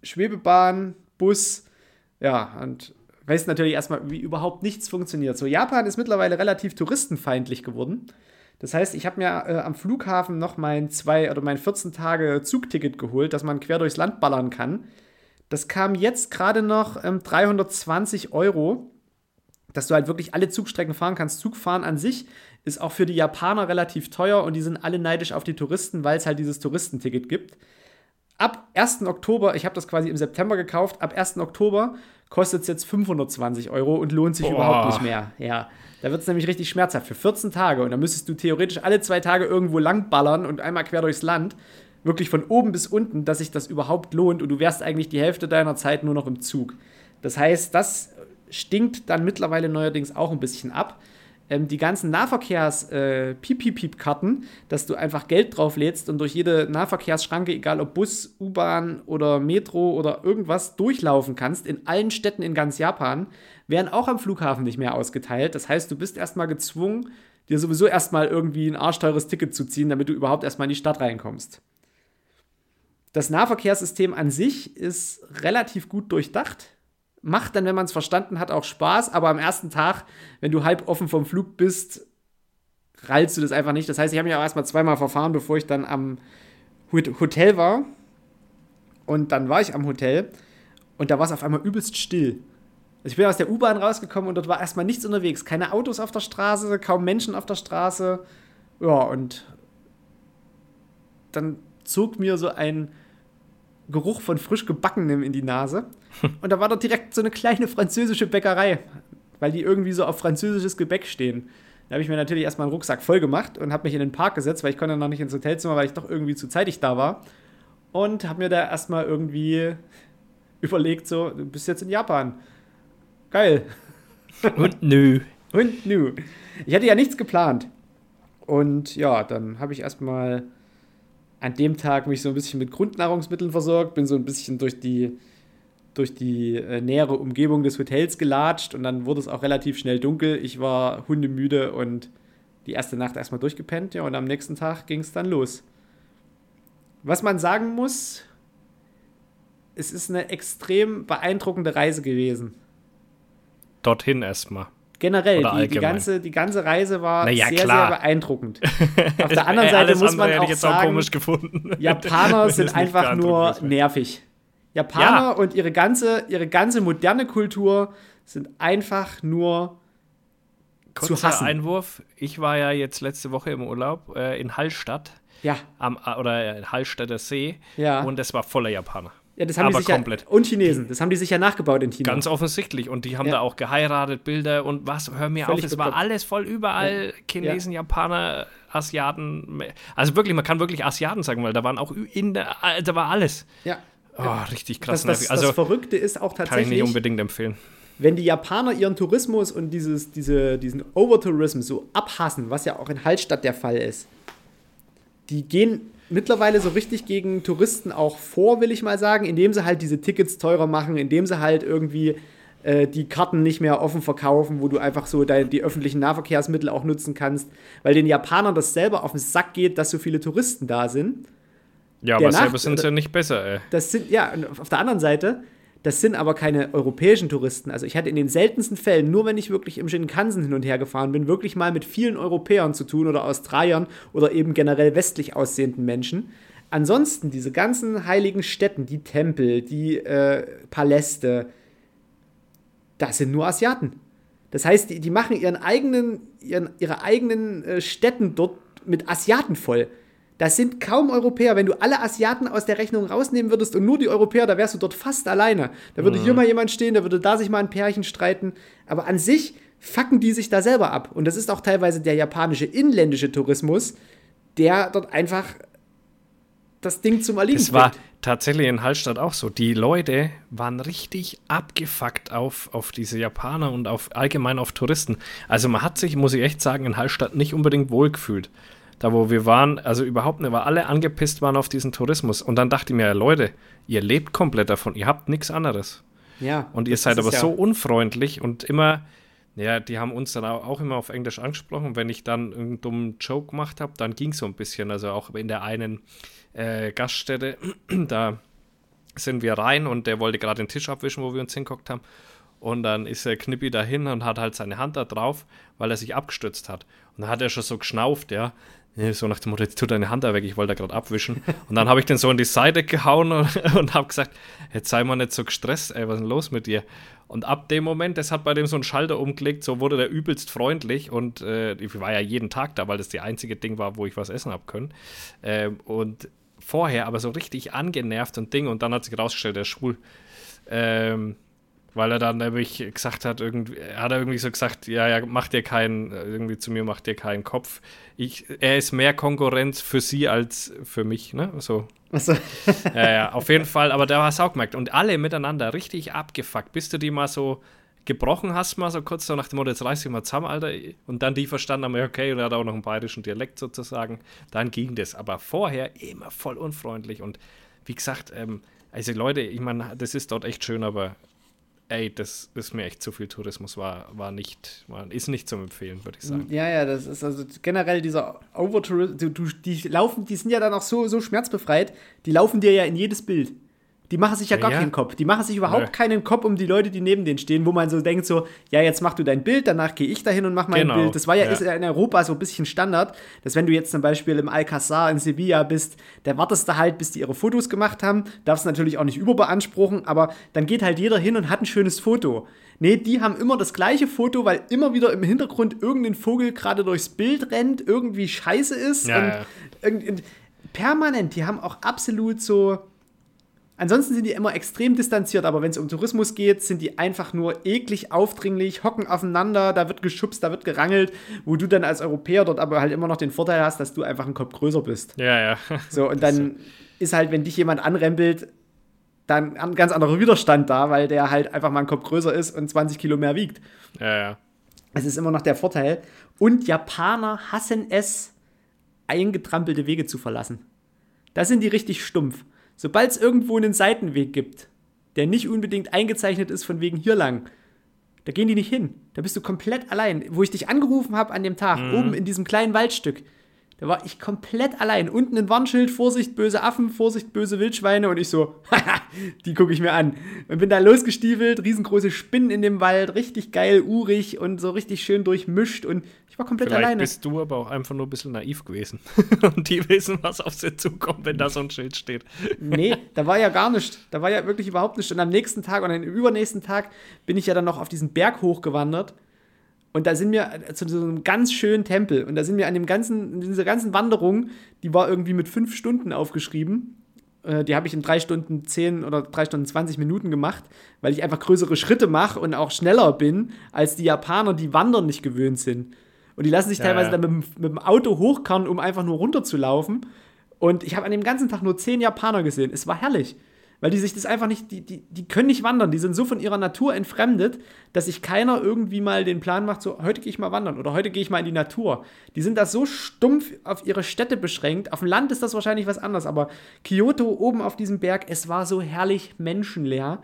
Schwebebahn, Bus, ja, und weißt natürlich erstmal, wie überhaupt nichts funktioniert. So, Japan ist mittlerweile relativ touristenfeindlich geworden. Das heißt, ich habe mir äh, am Flughafen noch mein zwei oder mein 14 Tage Zugticket geholt, dass man quer durchs Land ballern kann. Das kam jetzt gerade noch ähm, 320 Euro, dass du halt wirklich alle Zugstrecken fahren kannst. Zugfahren an sich ist auch für die Japaner relativ teuer und die sind alle neidisch auf die Touristen, weil es halt dieses Touristenticket gibt. Ab 1. Oktober, ich habe das quasi im September gekauft, ab 1. Oktober kostet es jetzt 520 Euro und lohnt sich Boah. überhaupt nicht mehr. Ja, da wird es nämlich richtig schmerzhaft für 14 Tage und dann müsstest du theoretisch alle zwei Tage irgendwo lang ballern und einmal quer durchs Land wirklich von oben bis unten, dass sich das überhaupt lohnt und du wärst eigentlich die Hälfte deiner Zeit nur noch im Zug. Das heißt, das stinkt dann mittlerweile neuerdings auch ein bisschen ab. Ähm, die ganzen Nahverkehrs-Piep-Piep-Piep-Karten, äh, dass du einfach Geld drauflädst und durch jede Nahverkehrsschranke, egal ob Bus, U-Bahn oder Metro oder irgendwas, durchlaufen kannst, in allen Städten in ganz Japan, werden auch am Flughafen nicht mehr ausgeteilt. Das heißt, du bist erstmal gezwungen, dir sowieso erstmal irgendwie ein arschteures Ticket zu ziehen, damit du überhaupt erstmal in die Stadt reinkommst. Das Nahverkehrssystem an sich ist relativ gut durchdacht. Macht dann, wenn man es verstanden hat, auch Spaß, aber am ersten Tag, wenn du halb offen vom Flug bist, rallst du das einfach nicht. Das heißt, ich habe mich auch erstmal zweimal verfahren, bevor ich dann am Hotel war. Und dann war ich am Hotel und da war es auf einmal übelst still. Ich bin aus der U-Bahn rausgekommen und dort war erstmal nichts unterwegs. Keine Autos auf der Straße, kaum Menschen auf der Straße. Ja, und dann zog mir so ein Geruch von frisch gebackenem in die Nase. Und da war dort direkt so eine kleine französische Bäckerei, weil die irgendwie so auf französisches Gebäck stehen. Da habe ich mir natürlich erstmal einen Rucksack voll gemacht und habe mich in den Park gesetzt, weil ich konnte noch nicht ins Hotelzimmer, weil ich doch irgendwie zu zeitig da war. Und habe mir da erstmal irgendwie überlegt, so, du bist jetzt in Japan. Geil. Und nö. Und nö. Ich hatte ja nichts geplant. Und ja, dann habe ich erstmal an dem Tag mich so ein bisschen mit Grundnahrungsmitteln versorgt, bin so ein bisschen durch die, durch die äh, nähere Umgebung des Hotels gelatscht und dann wurde es auch relativ schnell dunkel. Ich war hundemüde und die erste Nacht erstmal durchgepennt, ja, und am nächsten Tag ging es dann los. Was man sagen muss, es ist eine extrem beeindruckende Reise gewesen. Dorthin erstmal. Generell, die, die, ganze, die ganze Reise war naja, sehr, klar. sehr beeindruckend. Auf der anderen Seite muss man auch sagen, auch Japaner sind einfach nur nervig. Japaner ja. und ihre ganze, ihre ganze moderne Kultur sind einfach nur Kurzer zu hassen. Einwurf. Ich war ja jetzt letzte Woche im Urlaub äh, in Hallstatt. Ja. Am, äh, oder Hallstätter See. Ja. Und es war voller Japaner. Ja, das haben aber die sich komplett. Ja, und Chinesen, das haben die sich ja nachgebaut in China. Ganz offensichtlich. Und die haben ja. da auch geheiratet, Bilder und was, hör mir Völlig auf, es war alles voll überall. Ja. Chinesen, Japaner, Asiaten. Also wirklich, man kann wirklich Asiaten sagen, weil da waren auch in der, äh, da war alles. Ja. Oh, richtig krass. Das, das, also, das Verrückte ist auch tatsächlich. Kann ich nicht unbedingt empfehlen. Wenn die Japaner ihren Tourismus und dieses, diese, diesen Overtourism so abhassen, was ja auch in Hallstatt der Fall ist, die gehen mittlerweile so richtig gegen Touristen auch vor, will ich mal sagen, indem sie halt diese Tickets teurer machen, indem sie halt irgendwie äh, die Karten nicht mehr offen verkaufen, wo du einfach so dein, die öffentlichen Nahverkehrsmittel auch nutzen kannst, weil den Japanern das selber auf den Sack geht, dass so viele Touristen da sind. Ja, aber selber sind sie ja nicht besser, ey. Das sind, ja, auf der anderen Seite, das sind aber keine europäischen Touristen. Also ich hatte in den seltensten Fällen, nur wenn ich wirklich im Shinkansen hin und her gefahren bin, wirklich mal mit vielen Europäern zu tun oder Australiern oder eben generell westlich aussehenden Menschen. Ansonsten diese ganzen heiligen Städten, die Tempel, die äh, Paläste, das sind nur Asiaten. Das heißt, die, die machen ihren eigenen, ihren, ihre eigenen äh, Städten dort mit Asiaten voll. Das sind kaum Europäer. Wenn du alle Asiaten aus der Rechnung rausnehmen würdest und nur die Europäer, da wärst du dort fast alleine. Da würde mhm. hier mal jemand stehen, da würde da sich mal ein Pärchen streiten. Aber an sich fucken die sich da selber ab. Und das ist auch teilweise der japanische inländische Tourismus, der dort einfach das Ding zum Erliegen Das war tatsächlich in Hallstatt auch so. Die Leute waren richtig abgefuckt auf, auf diese Japaner und auf allgemein auf Touristen. Also man hat sich, muss ich echt sagen, in Hallstatt nicht unbedingt wohlgefühlt da wo wir waren, also überhaupt nicht, weil alle angepisst waren auf diesen Tourismus. Und dann dachte ich mir, Leute, ihr lebt komplett davon, ihr habt nichts anderes. Ja. Und ihr seid aber ja. so unfreundlich und immer, ja, die haben uns dann auch immer auf Englisch angesprochen. Wenn ich dann einen dummen Joke gemacht habe, dann ging es so ein bisschen. Also auch in der einen äh, Gaststätte, da sind wir rein und der wollte gerade den Tisch abwischen, wo wir uns hinguckt haben. Und dann ist der Knippi dahin und hat halt seine Hand da drauf, weil er sich abgestützt hat. Und dann hat er schon so geschnauft, ja. So nach dem Motto, jetzt tut deine Hand da weg, ich wollte da gerade abwischen. Und dann habe ich den so in die Seite gehauen und, und habe gesagt, jetzt sei mal nicht so gestresst, ey, was ist denn los mit dir? Und ab dem Moment, das hat bei dem so einen Schalter umgelegt, so wurde der übelst freundlich und äh, ich war ja jeden Tag da, weil das die einzige Ding war, wo ich was essen habe können. Äh, und vorher aber so richtig angenervt und Ding und dann hat sich rausgestellt, der ist schwul. Ähm, weil er dann nämlich gesagt hat, irgendwie, er hat irgendwie so gesagt, ja, ja, mach dir keinen, irgendwie zu mir macht dir keinen Kopf. Ich, er ist mehr Konkurrenz für sie als für mich, ne? So. Achso. ja, ja, auf jeden Fall, aber da hast du auch gemerkt. Und alle miteinander richtig abgefuckt, bis du die mal so gebrochen hast, mal so kurz so nach dem Motto, jetzt reiß dich mal zusammen, Alter. Und dann die verstanden haben, okay, und er hat auch noch einen bayerischen Dialekt sozusagen. Dann ging das. Aber vorher immer voll unfreundlich. Und wie gesagt, ähm, also Leute, ich meine, das ist dort echt schön, aber ey, das ist mir echt zu viel Tourismus, war, war nicht, war, ist nicht zum Empfehlen, würde ich sagen. Ja, ja, das ist also generell dieser Overtourismus, die laufen, die sind ja dann auch so, so schmerzbefreit, die laufen dir ja in jedes Bild. Die machen sich ja gar ja. keinen Kopf. Die machen sich überhaupt Nö. keinen Kopf um die Leute, die neben denen stehen, wo man so denkt, so, ja, jetzt mach du dein Bild, danach gehe ich dahin und mach mein genau. Bild. Das war ja, ja. In Europa so ein bisschen Standard, dass wenn du jetzt zum Beispiel im Alcazar in Sevilla bist, da wartest du halt, bis die ihre Fotos gemacht haben. Darfst natürlich auch nicht überbeanspruchen, aber dann geht halt jeder hin und hat ein schönes Foto. Nee, die haben immer das gleiche Foto, weil immer wieder im Hintergrund irgendein Vogel gerade durchs Bild rennt, irgendwie scheiße ist. Ja, und, und permanent, die haben auch absolut so Ansonsten sind die immer extrem distanziert, aber wenn es um Tourismus geht, sind die einfach nur eklig aufdringlich, hocken aufeinander, da wird geschubst, da wird gerangelt, wo du dann als Europäer dort aber halt immer noch den Vorteil hast, dass du einfach ein Kopf größer bist. Ja, ja. So, und dann ist halt, wenn dich jemand anrempelt, dann ein ganz anderer Widerstand da, weil der halt einfach mal ein Kopf größer ist und 20 Kilo mehr wiegt. Ja, ja. Es ist immer noch der Vorteil. Und Japaner hassen es, eingetrampelte Wege zu verlassen. Da sind die richtig stumpf. Sobald es irgendwo einen Seitenweg gibt, der nicht unbedingt eingezeichnet ist von wegen hier lang, da gehen die nicht hin. Da bist du komplett allein. Wo ich dich angerufen habe an dem Tag, mhm. oben in diesem kleinen Waldstück, da war ich komplett allein. Unten ein Warnschild, Vorsicht, böse Affen, Vorsicht, böse Wildschweine. Und ich so, haha, die gucke ich mir an. Und bin da losgestiefelt, riesengroße Spinnen in dem Wald, richtig geil, urig und so richtig schön durchmischt. Und war komplett Vielleicht alleine. bist du aber auch einfach nur ein bisschen naiv gewesen. und die wissen, was auf sie zukommt, wenn da so ein Schild steht. nee, da war ja gar nichts. Da war ja wirklich überhaupt nichts. Und am nächsten Tag und am übernächsten Tag bin ich ja dann noch auf diesen Berg hochgewandert und da sind wir zu so einem ganz schönen Tempel. Und da sind wir an dem ganzen, dieser ganzen Wanderung, die war irgendwie mit fünf Stunden aufgeschrieben. Äh, die habe ich in drei Stunden zehn oder drei Stunden zwanzig Minuten gemacht, weil ich einfach größere Schritte mache und auch schneller bin als die Japaner, die Wandern nicht gewöhnt sind. Und die lassen sich ja, teilweise ja. dann mit, mit dem Auto hochkarren, um einfach nur runterzulaufen. Und ich habe an dem ganzen Tag nur zehn Japaner gesehen. Es war herrlich weil die sich das einfach nicht, die, die, die können nicht wandern, die sind so von ihrer Natur entfremdet, dass sich keiner irgendwie mal den Plan macht, so heute gehe ich mal wandern oder heute gehe ich mal in die Natur. Die sind da so stumpf auf ihre Städte beschränkt. Auf dem Land ist das wahrscheinlich was anderes, aber Kyoto oben auf diesem Berg, es war so herrlich menschenleer.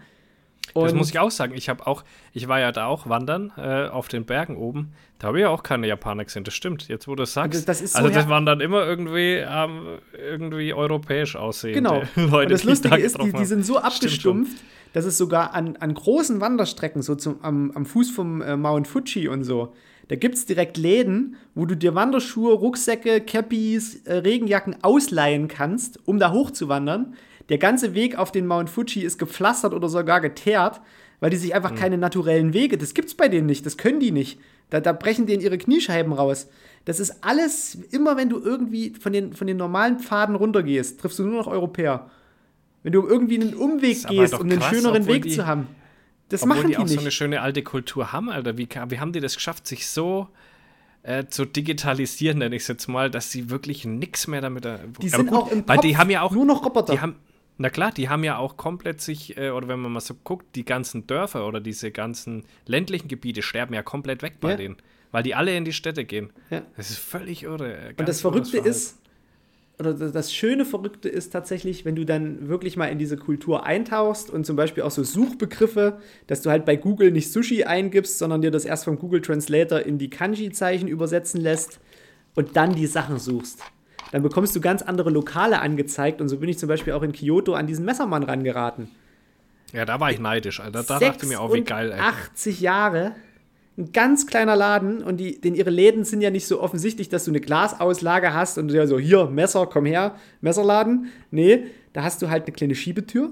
Und das muss ich auch sagen. Ich habe auch, ich war ja da auch wandern äh, auf den Bergen oben. Da habe ich ja auch keine Japaner gesehen. Das stimmt. Jetzt, wo du es sagst. Das, das so also das waren dann immer irgendwie, ähm, irgendwie europäisch aussehende genau. Leute. Und das Lustige da ist, die, die, sind so abgestumpft, dass es sogar an, an großen Wanderstrecken, so zum, am, am Fuß vom äh, Mount Fuji und so, da gibt es direkt Läden, wo du dir Wanderschuhe, Rucksäcke, Cappies, äh, Regenjacken ausleihen kannst, um da hochzuwandern. Der ganze Weg auf den Mount Fuji ist gepflastert oder sogar geteert, weil die sich einfach mhm. keine naturellen Wege, das gibt's bei denen nicht, das können die nicht. Da, da brechen denen ihre Kniescheiben raus. Das ist alles, immer wenn du irgendwie von den, von den normalen Pfaden runtergehst, triffst du nur noch Europäer. Wenn du irgendwie einen Umweg gehst, um einen schöneren Weg die, zu haben. Das machen die, die auch nicht. so eine schöne alte Kultur haben, Alter. Wie, wie haben die das geschafft, sich so äh, zu digitalisieren, nenne ich es jetzt mal, dass sie wirklich nichts mehr damit. Äh, die sind gut, auch im weil Kopf die haben ja auch nur noch Roboter. Die haben, na klar, die haben ja auch komplett sich, äh, oder wenn man mal so guckt, die ganzen Dörfer oder diese ganzen ländlichen Gebiete sterben ja komplett weg bei ja. denen, weil die alle in die Städte gehen. Ja. Das ist völlig irre. Und das Verrückte ist, oder das schöne Verrückte ist tatsächlich, wenn du dann wirklich mal in diese Kultur eintauchst und zum Beispiel auch so Suchbegriffe, dass du halt bei Google nicht Sushi eingibst, sondern dir das erst vom Google Translator in die Kanji-Zeichen übersetzen lässt und dann die Sachen suchst dann bekommst du ganz andere Lokale angezeigt. Und so bin ich zum Beispiel auch in Kyoto an diesen Messermann rangeraten. Ja, da war ich neidisch, Alter. Da dachte ich mir auch, wie geil, ey. 80 Jahre, ein ganz kleiner Laden und die, denn ihre Läden sind ja nicht so offensichtlich, dass du eine Glasauslage hast und ja so, hier, Messer, komm her, Messerladen. Nee, da hast du halt eine kleine Schiebetür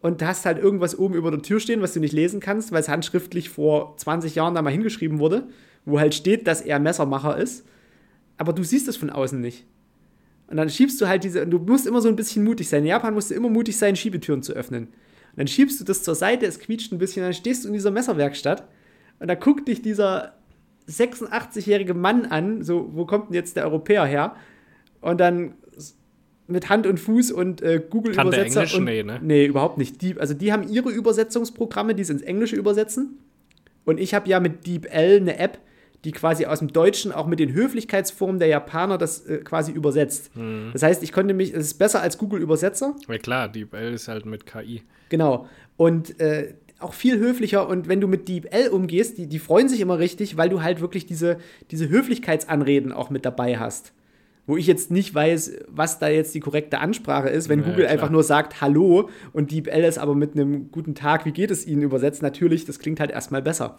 und da hast halt irgendwas oben über der Tür stehen, was du nicht lesen kannst, weil es handschriftlich vor 20 Jahren da mal hingeschrieben wurde, wo halt steht, dass er Messermacher ist aber du siehst es von außen nicht. Und dann schiebst du halt diese, und du musst immer so ein bisschen mutig sein. In Japan musst du immer mutig sein, Schiebetüren zu öffnen. Und dann schiebst du das zur Seite, es quietscht ein bisschen, dann stehst du in dieser Messerwerkstatt und da guckt dich dieser 86-jährige Mann an, so, wo kommt denn jetzt der Europäer her? Und dann mit Hand und Fuß und äh, Google-Übersetzer. Englisch? Und, Nee, ne? Nee, überhaupt nicht. Die, also die haben ihre Übersetzungsprogramme, die es ins Englische übersetzen. Und ich habe ja mit DeepL eine App, die quasi aus dem Deutschen auch mit den Höflichkeitsformen der Japaner das äh, quasi übersetzt. Hm. Das heißt, ich konnte mich, es ist besser als Google-Übersetzer. Ja klar, die Bell ist halt mit KI. Genau. Und äh, auch viel höflicher. Und wenn du mit DeepL umgehst, die, die freuen sich immer richtig, weil du halt wirklich diese, diese Höflichkeitsanreden auch mit dabei hast. Wo ich jetzt nicht weiß, was da jetzt die korrekte Ansprache ist, wenn Ja, Google klar. einfach nur sagt Hallo und DeepL es aber mit einem guten Tag, wie geht es Ihnen übersetzt, natürlich, das klingt halt erstmal besser.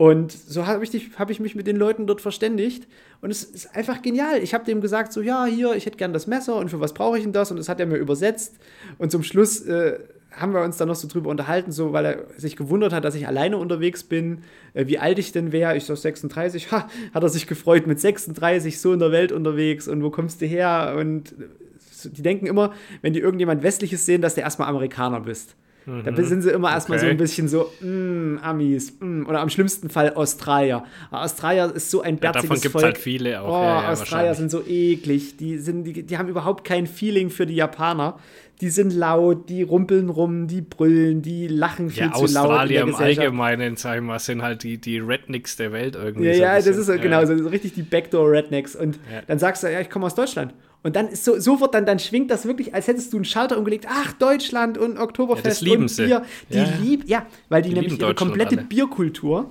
Und so habe ich, hab ich mich mit den Leuten dort verständigt. Und es ist einfach genial. Ich habe dem gesagt, so, ja, hier, ich hätte gern das Messer und für was brauche ich denn das? Und das hat er mir übersetzt. Und zum Schluss äh, haben wir uns dann noch so drüber unterhalten, so, weil er sich gewundert hat, dass ich alleine unterwegs bin, äh, wie alt ich denn wäre. Ich so 36. Ha, hat er sich gefreut, mit 36 so in der Welt unterwegs. Und wo kommst du her? Und äh, die denken immer, wenn die irgendjemand Westliches sehen, dass du erstmal Amerikaner bist. Da sind sie immer erstmal so Okay. ein bisschen so, mm, Amis, mm, oder am schlimmsten Fall Australier. Aber Australier ist so ein Ja, bärtiges davon gibt es Volk. halt viele auch. Oh, ja, ja, Australier sind so eklig. Die, sind, die, die haben überhaupt kein Feeling für die Japaner. Die sind laut, die rumpeln rum, die brüllen, die lachen viel Ja, zu laut. in Australier im. Allgemeinen, sag ich mal, sind halt die, die Rednecks der Welt irgendwie. Ja, so ja, das ist so, Ja, genau, ja. so, so richtig die Backdoor-Rednecks. Und Ja. dann sagst du, ja, ich komme aus Deutschland. Und dann ist so, so wird dann, dann schwingt das wirklich, als hättest du einen Schalter umgelegt. Ach, Deutschland und Oktoberfest Ja, das lieben und sie. Bier. Die Ja. lieb, ja, weil die, Die nämlich ihre komplette alle. Bierkultur,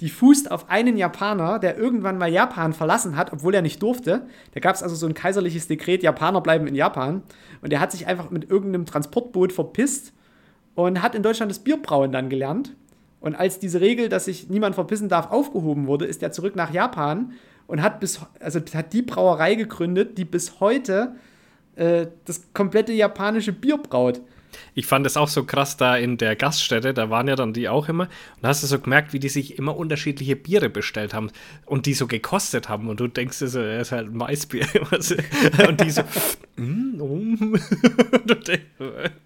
die fußt auf einen Japaner, der irgendwann mal Japan verlassen hat, obwohl er nicht durfte. Da gab es also so ein kaiserliches Dekret, Japaner bleiben in Japan. Und der hat sich einfach mit irgendeinem Transportboot verpisst und hat in Deutschland das Bierbrauen dann gelernt. Und als diese Regel, dass sich niemand verpissen darf, aufgehoben wurde, ist er zurück nach Japan und hat bis also hat die Brauerei gegründet, die bis heute äh, das komplette japanische Bier braut. Ich fand es auch so krass da in der Gaststätte, da waren ja dann die auch immer. Und da hast du so gemerkt, wie die sich immer unterschiedliche Biere bestellt haben und die so gekostet haben. Und du denkst er ist halt ein Maisbier. und die so, mm,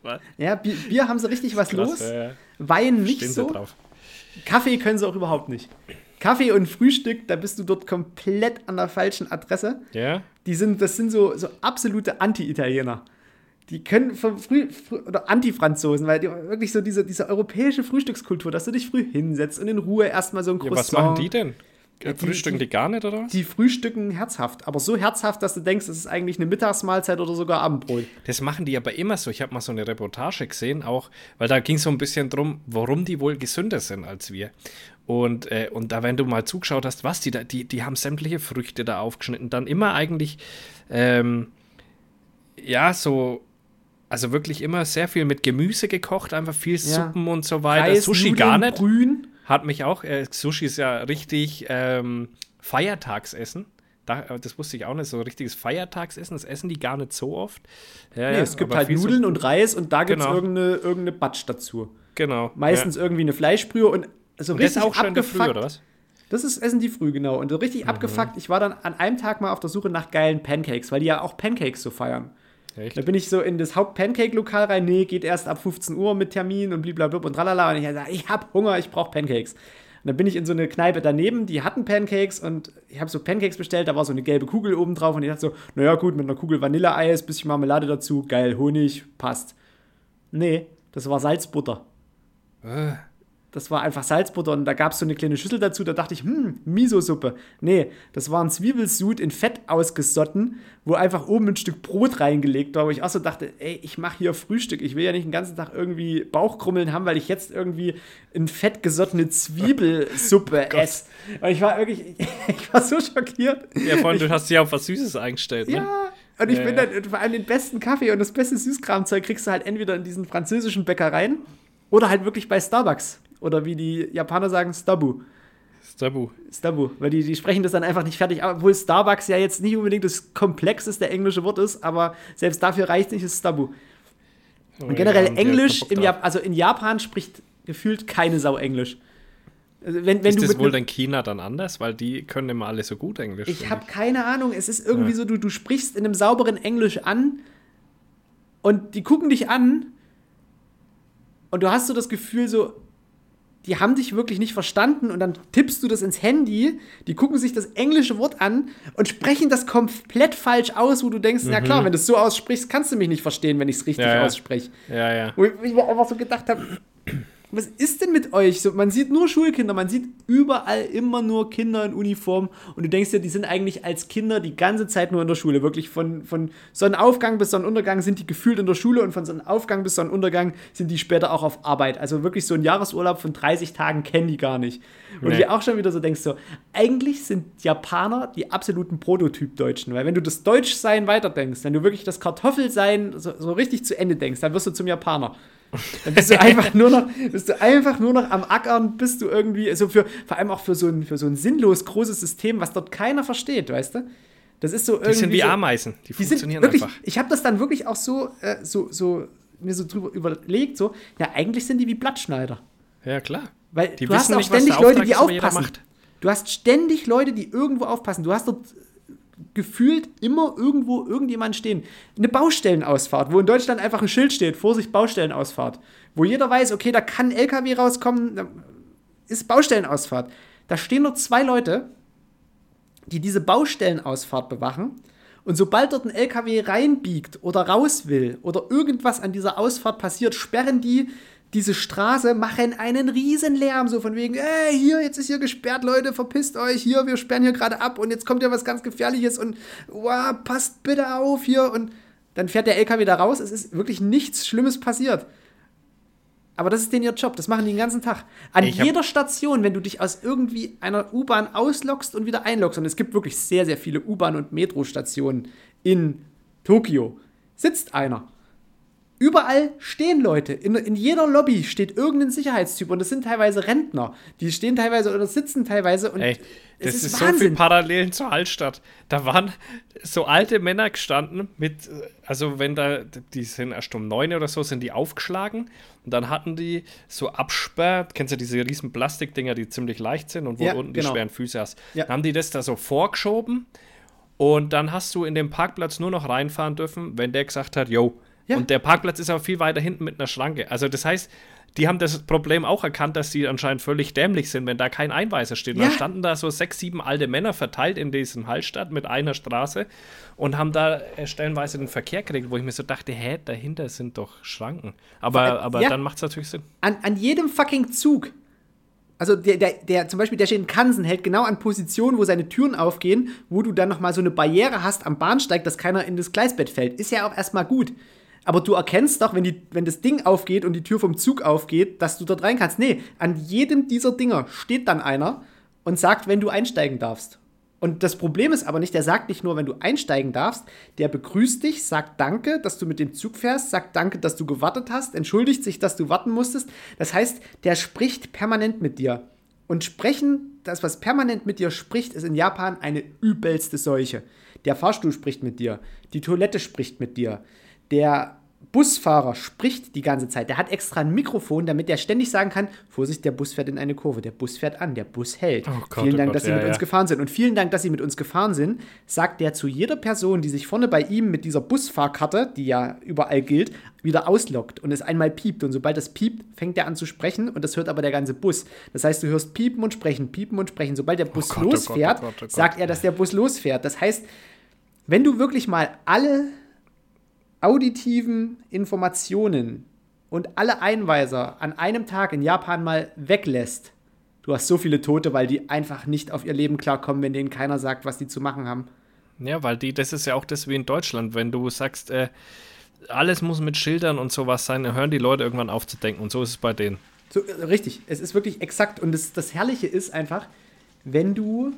was? Ja, Bier, Bier haben sie richtig was Krass, los. ja, ja. Wein nicht Stehen so. Kaffee können sie auch überhaupt nicht. Kaffee und Frühstück, da bist du dort komplett an der falschen Adresse. Ja? Die sind, das sind so, so absolute Anti-Italiener. Die können vom Früh, früh oder Anti-Franzosen, weil die wirklich so diese, diese europäische Frühstückskultur, dass du dich früh hinsetzt und in Ruhe erstmal so ein ja. Croissant. Was machen die denn? Ja, die- Frühstücken die, gar nicht, oder was? Die frühstücken herzhaft, aber so herzhaft, dass du denkst, das ist eigentlich eine Mittagsmahlzeit oder sogar Abendbrot. Das machen die aber immer so. Ich habe mal so eine Reportage gesehen, auch, weil da ging es so ein bisschen drum, warum die wohl gesünder sind als wir. Und, äh, und da, wenn du mal zugeschaut hast, was die da, die, die haben sämtliche Früchte da aufgeschnitten, dann immer eigentlich, ähm, ja, so, also wirklich immer sehr viel mit Gemüse gekocht, einfach viel Ja. Suppen und so weiter. Reis, Sushi Nudeln, gar nicht. Grün. Hat mich auch, äh, Sushi ist ja richtig ähm, Feiertagsessen. Da, äh, das wusste ich auch nicht, so richtiges Feiertagsessen, das essen die gar nicht so oft. Ja, Nee, ja, es gibt halt viel so- Nudeln und Reis und da gibt es Genau. irgendeine, irgendeine Batsch dazu. Genau. Meistens irgendwie eine Fleischbrühe und so ja. Das ist richtig auch schon der Früh, abgefuckt. oder was? Das ist Essen die früh, genau. Und so richtig Mhm. abgefuckt. Ich war dann an einem Tag mal auf der Suche nach geilen Pancakes, weil die ja auch Pancakes so feiern. Echt? Da bin ich so in das Haupt-Pancake-Lokal rein. Nee, geht erst ab 15 Uhr mit Termin und blablabla und tralala. Und ich sage, ich hab Hunger, ich brauche Pancakes. Und dann bin ich in so eine Kneipe daneben, die hatten Pancakes und ich habe so Pancakes bestellt, da war so eine gelbe Kugel oben drauf und ich dachte so, naja gut, mit einer Kugel Vanilleeis, bisschen Marmelade dazu, geil, Honig, passt. Nee, das war Salzbutter. Äh, Das war einfach Salzbutter und da gab es so eine kleine Schüssel dazu. Da dachte ich, hm, Miso-Suppe. Nee, das war ein Zwiebelsud in Fett ausgesotten, wo einfach oben ein Stück Brot reingelegt war, wo ich auch so dachte, ey, ich mache hier Frühstück. Ich will ja nicht den ganzen Tag irgendwie Bauchkrummeln haben, weil ich jetzt irgendwie in Fett gesottene Zwiebelsuppe esse. Und ich war wirklich, ich war so schockiert. ja, vor allem, du hast dich auf was Süßes eingestellt, ne? Ja, und ich Ja, bin ja. dann vor allem den besten Kaffee und das beste Süßkramzeug kriegst du halt entweder in diesen französischen Bäckereien oder halt wirklich bei Starbucks. Oder wie die Japaner sagen, Stabu. Das ist tabu. Stabu. Weil die, die sprechen das dann einfach nicht fertig. Obwohl Starbucks ja jetzt nicht unbedingt das komplexeste englische Wort ist, aber selbst dafür reicht nicht, ist Stabu. Und generell Englisch, im Jap also in Japan spricht gefühlt keine Sau Englisch. Also wenn, wenn Ist das wohl in China dann anders? Weil die können immer alle so gut Englisch. Ich habe keine Ahnung. Es ist irgendwie so, du, du sprichst in einem sauberen Englisch an und die gucken dich an und du hast so das Gefühl, so, die haben dich wirklich nicht verstanden und dann tippst du das ins Handy, die gucken sich das englische Wort an und sprechen das komplett falsch aus, wo du denkst, mhm. na klar, wenn du es so aussprichst, kannst du mich nicht verstehen, wenn ich es richtig ja, ja. ausspreche. Ja, ja. Wo ich mir einfach so gedacht habe, was ist denn mit euch? So, man sieht nur Schulkinder, man sieht überall immer nur Kinder in Uniform und du denkst dir, die sind eigentlich als Kinder die ganze Zeit nur in der Schule. Wirklich von, von Sonnenaufgang bis Sonnenuntergang sind die gefühlt in der Schule und von Sonnenaufgang bis Sonnenuntergang sind die später auch auf Arbeit. Also wirklich so ein Jahresurlaub von 30 Tagen kennen die gar nicht. Und nee. du auch schon wieder so denkst, so, eigentlich sind Japaner die absoluten Prototyp-Deutschen, weil wenn du das Deutschsein weiterdenkst, wenn du wirklich das Kartoffelsein so, so richtig zu Ende denkst, dann wirst du zum Japaner. Dann bist du einfach nur noch, bist du einfach nur noch am Ackern, bist du irgendwie, also für, vor allem auch für so ein, für so ein sinnlos großes System, was dort keiner versteht, weißt du? Das ist so irgendwie. Die sind wie Ameisen, die, die funktionieren wirklich, einfach. Ich habe das dann wirklich auch so, äh, so, so, mir so drüber überlegt, so, ja, eigentlich sind die wie Blattschneider. Ja, klar. Weil die du hast auch nicht, ständig Leute, die aufpassen. Du hast ständig Leute, die irgendwo aufpassen. Du hast dort gefühlt immer irgendwo irgendjemand stehen. Eine Baustellenausfahrt, wo in Deutschland einfach ein Schild steht, Vorsicht, Baustellenausfahrt. Wo jeder weiß, okay, da kann ein LKW rauskommen, ist Baustellenausfahrt. Da stehen nur zwei Leute, die diese Baustellenausfahrt bewachen. Und sobald dort ein LKW reinbiegt oder raus will oder irgendwas an dieser Ausfahrt passiert, sperren die diese Straße machen einen riesen Lärm, so von wegen, ey, hier, jetzt ist hier gesperrt, Leute, verpisst euch, hier, wir sperren hier gerade ab und jetzt kommt ja was ganz Gefährliches und wow, passt bitte auf hier und dann fährt der LKW da raus, es ist wirklich nichts Schlimmes passiert. Aber das ist denen ihr Job, das machen die den ganzen Tag. An ich jeder Station, wenn du dich aus irgendwie einer U-Bahn auslockst und wieder einloggst, und es gibt wirklich sehr, sehr viele U-Bahn- und Metrostationen in Tokio, sitzt einer Überall stehen Leute. In, in jeder Lobby steht irgendein Sicherheitstyp und das sind teilweise Rentner. Die stehen teilweise oder sitzen teilweise und Ey, das ist, ist so viel Parallelen zur Altstadt. Da waren so alte Männer gestanden mit, also wenn da, die sind erst um neun oder so, sind die aufgeschlagen und dann hatten die so Absperr, kennst du diese riesen Plastikdinger, die ziemlich leicht sind und wo ja, unten genau. die schweren Füße hast. Ja. Dann haben die das da so vorgeschoben und dann hast du in den Parkplatz nur noch reinfahren dürfen, wenn der gesagt hat, yo, ja. Und der Parkplatz ist aber viel weiter hinten mit einer Schranke. Also das heißt, die haben das Problem auch erkannt, dass sie anscheinend völlig dämlich sind, wenn da kein Einweiser steht. Ja. Da standen da so sechs, sieben alte Männer verteilt in diesem Hallstatt mit einer Straße und haben da äh, stellenweise den Verkehr gekriegt, wo ich mir so dachte, hä, dahinter sind doch Schranken. Aber, aber ja. dann macht es natürlich Sinn. An, an jedem fucking Zug also der, der, der, zum Beispiel, der steht in Kansen, hält genau an Positionen, wo seine Türen aufgehen, wo du dann nochmal so eine Barriere hast am Bahnsteig, dass keiner in das Gleisbett fällt. Ist ja auch erstmal gut. Aber du erkennst doch, wenn, die, wenn das Ding aufgeht und die Tür vom Zug aufgeht, dass du dort rein kannst. Nee, an jedem dieser Dinger steht dann einer und sagt, wenn du einsteigen darfst. Und das Problem ist aber nicht, der sagt nicht nur, wenn du einsteigen darfst, der begrüßt dich, sagt Danke, dass du mit dem Zug fährst, sagt Danke, dass du gewartet hast, entschuldigt sich, dass du warten musstest. Das heißt, der spricht permanent mit dir. Und sprechen, das, was permanent mit dir spricht, ist in Japan eine übelste Seuche. Der Fahrstuhl spricht mit dir, die Toilette spricht mit dir, der Busfahrer spricht die ganze Zeit. Der hat extra ein Mikrofon, damit er ständig sagen kann: Vorsicht, der Bus fährt in eine Kurve, der Bus fährt an, der Bus hält. Oh Gott, vielen Dank, oh Gott, dass Sie ja, mit ja. uns gefahren sind. Und vielen Dank, dass Sie mit uns gefahren sind, sagt der zu jeder Person, die sich vorne bei ihm mit dieser Busfahrkarte, die ja überall gilt, wieder auslockt und es einmal piept. Und sobald das piept, fängt er an zu sprechen und das hört aber der ganze Bus. Das heißt, du hörst piepen und sprechen, piepen und sprechen. Sobald der oh Bus oh Gott, losfährt, oh Gott, sagt er, dass der Bus losfährt. Das heißt, wenn du wirklich mal alle auditiven Informationen und alle Einweiser an einem Tag in Japan mal weglässt, du hast so viele Tote, weil die einfach nicht auf ihr Leben klarkommen, wenn denen keiner sagt, was die zu machen haben. Ja, weil die, das ist ja auch das wie in Deutschland, wenn du sagst, äh, alles muss mit Schildern und sowas sein, dann hören die Leute irgendwann auf zu denken und so ist es bei denen. So, äh, richtig, es ist wirklich exakt und das, das Herrliche ist einfach, wenn du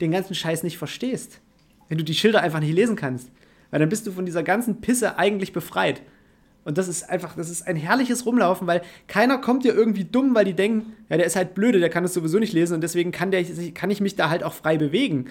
den ganzen Scheiß nicht verstehst, wenn du die Schilder einfach nicht lesen kannst, weil dann bist du von dieser ganzen Pisse eigentlich befreit. Und das ist einfach, das ist ein herrliches Rumlaufen, weil keiner kommt dir irgendwie dumm, weil die denken, ja, der ist halt blöde, der kann das sowieso nicht lesen und deswegen kann, der, kann ich mich da halt auch frei bewegen.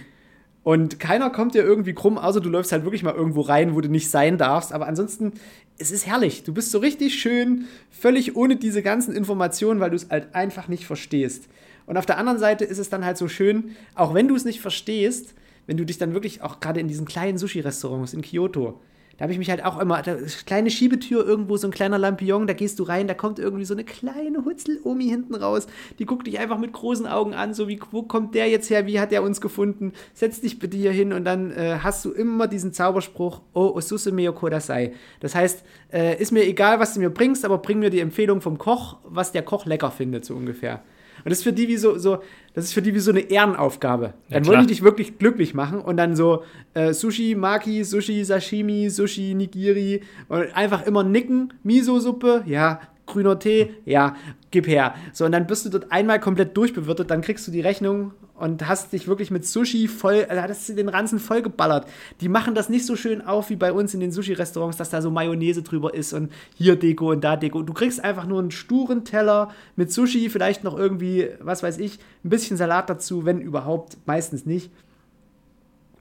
Und keiner kommt dir irgendwie krumm, außer du läufst halt wirklich mal irgendwo rein, wo du nicht sein darfst. Aber ansonsten, es ist herrlich. Du bist so richtig schön, völlig ohne diese ganzen Informationen, weil du es halt einfach nicht verstehst. Und auf der anderen Seite ist es dann halt so schön, auch wenn du es nicht verstehst, wenn du dich dann wirklich auch gerade in diesen kleinen Sushi-Restaurants in Kyoto, Da habe ich mich halt auch immer, da ist kleine Schiebetür, irgendwo so ein kleiner Lampion, da gehst du rein, da kommt irgendwie so eine kleine Hutzel-Omi hinten raus, die guckt dich einfach mit großen Augen an, so wie, wo kommt der jetzt her, wie hat der uns gefunden, setz dich bitte hier hin und dann äh, hast du immer diesen Zauberspruch, oh, osuse meo kodasai. Das heißt, äh, ist mir egal, was du mir bringst, aber bring mir die Empfehlung vom Koch, was der Koch lecker findet, so ungefähr. Und das ist für die wie so, so das ist für die wie so eine Ehrenaufgabe. Dann Ja, wollen die dich wirklich glücklich machen und dann so äh, Sushi, Maki, Sushi, Sashimi, Sushi, Nigiri und einfach immer nicken, Miso-Suppe, ja, grüner Tee, ja, gib her. So, und dann bist du dort einmal komplett durchbewirtet, dann kriegst du die Rechnung und hast dich wirklich mit Sushi voll, also hattest du den Ranzen voll geballert. Die machen das nicht so schön auf wie bei uns in den Sushi-Restaurants, dass da so Mayonnaise drüber ist und hier Deko und da Deko. Du kriegst einfach nur einen sturen Teller mit Sushi, vielleicht noch irgendwie, was weiß ich, ein bisschen Salat dazu, wenn überhaupt, meistens nicht.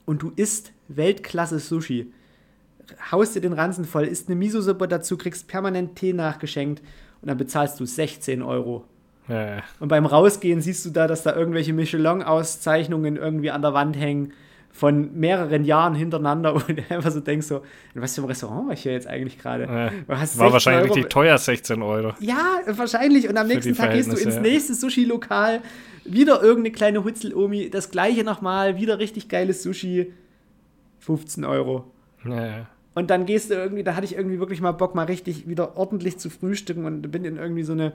Und du isst Weltklasse-Sushi. Haust dir den Ranzen voll, isst eine Miso-Suppe dazu, kriegst permanent Tee nachgeschenkt und dann bezahlst du 16 Euro. Ja. Und beim Rausgehen siehst du da, dass da irgendwelche Michelin-Auszeichnungen irgendwie an der Wand hängen von mehreren Jahren hintereinander und einfach so denkst so, in was für ein Restaurant war ich hier jetzt eigentlich gerade? Ja. War 16 wahrscheinlich Euro- richtig teuer, 16 Euro. ja, wahrscheinlich. Und am Für nächsten Tag gehst du ins ja. nächste Sushi-Lokal, wieder irgendeine kleine Hutzel-Omi, das gleiche nochmal, wieder richtig geiles Sushi, 15 Euro. Ja. Und dann gehst du irgendwie, da hatte ich irgendwie wirklich mal Bock, mal richtig wieder ordentlich zu frühstücken und bin in irgendwie so eine,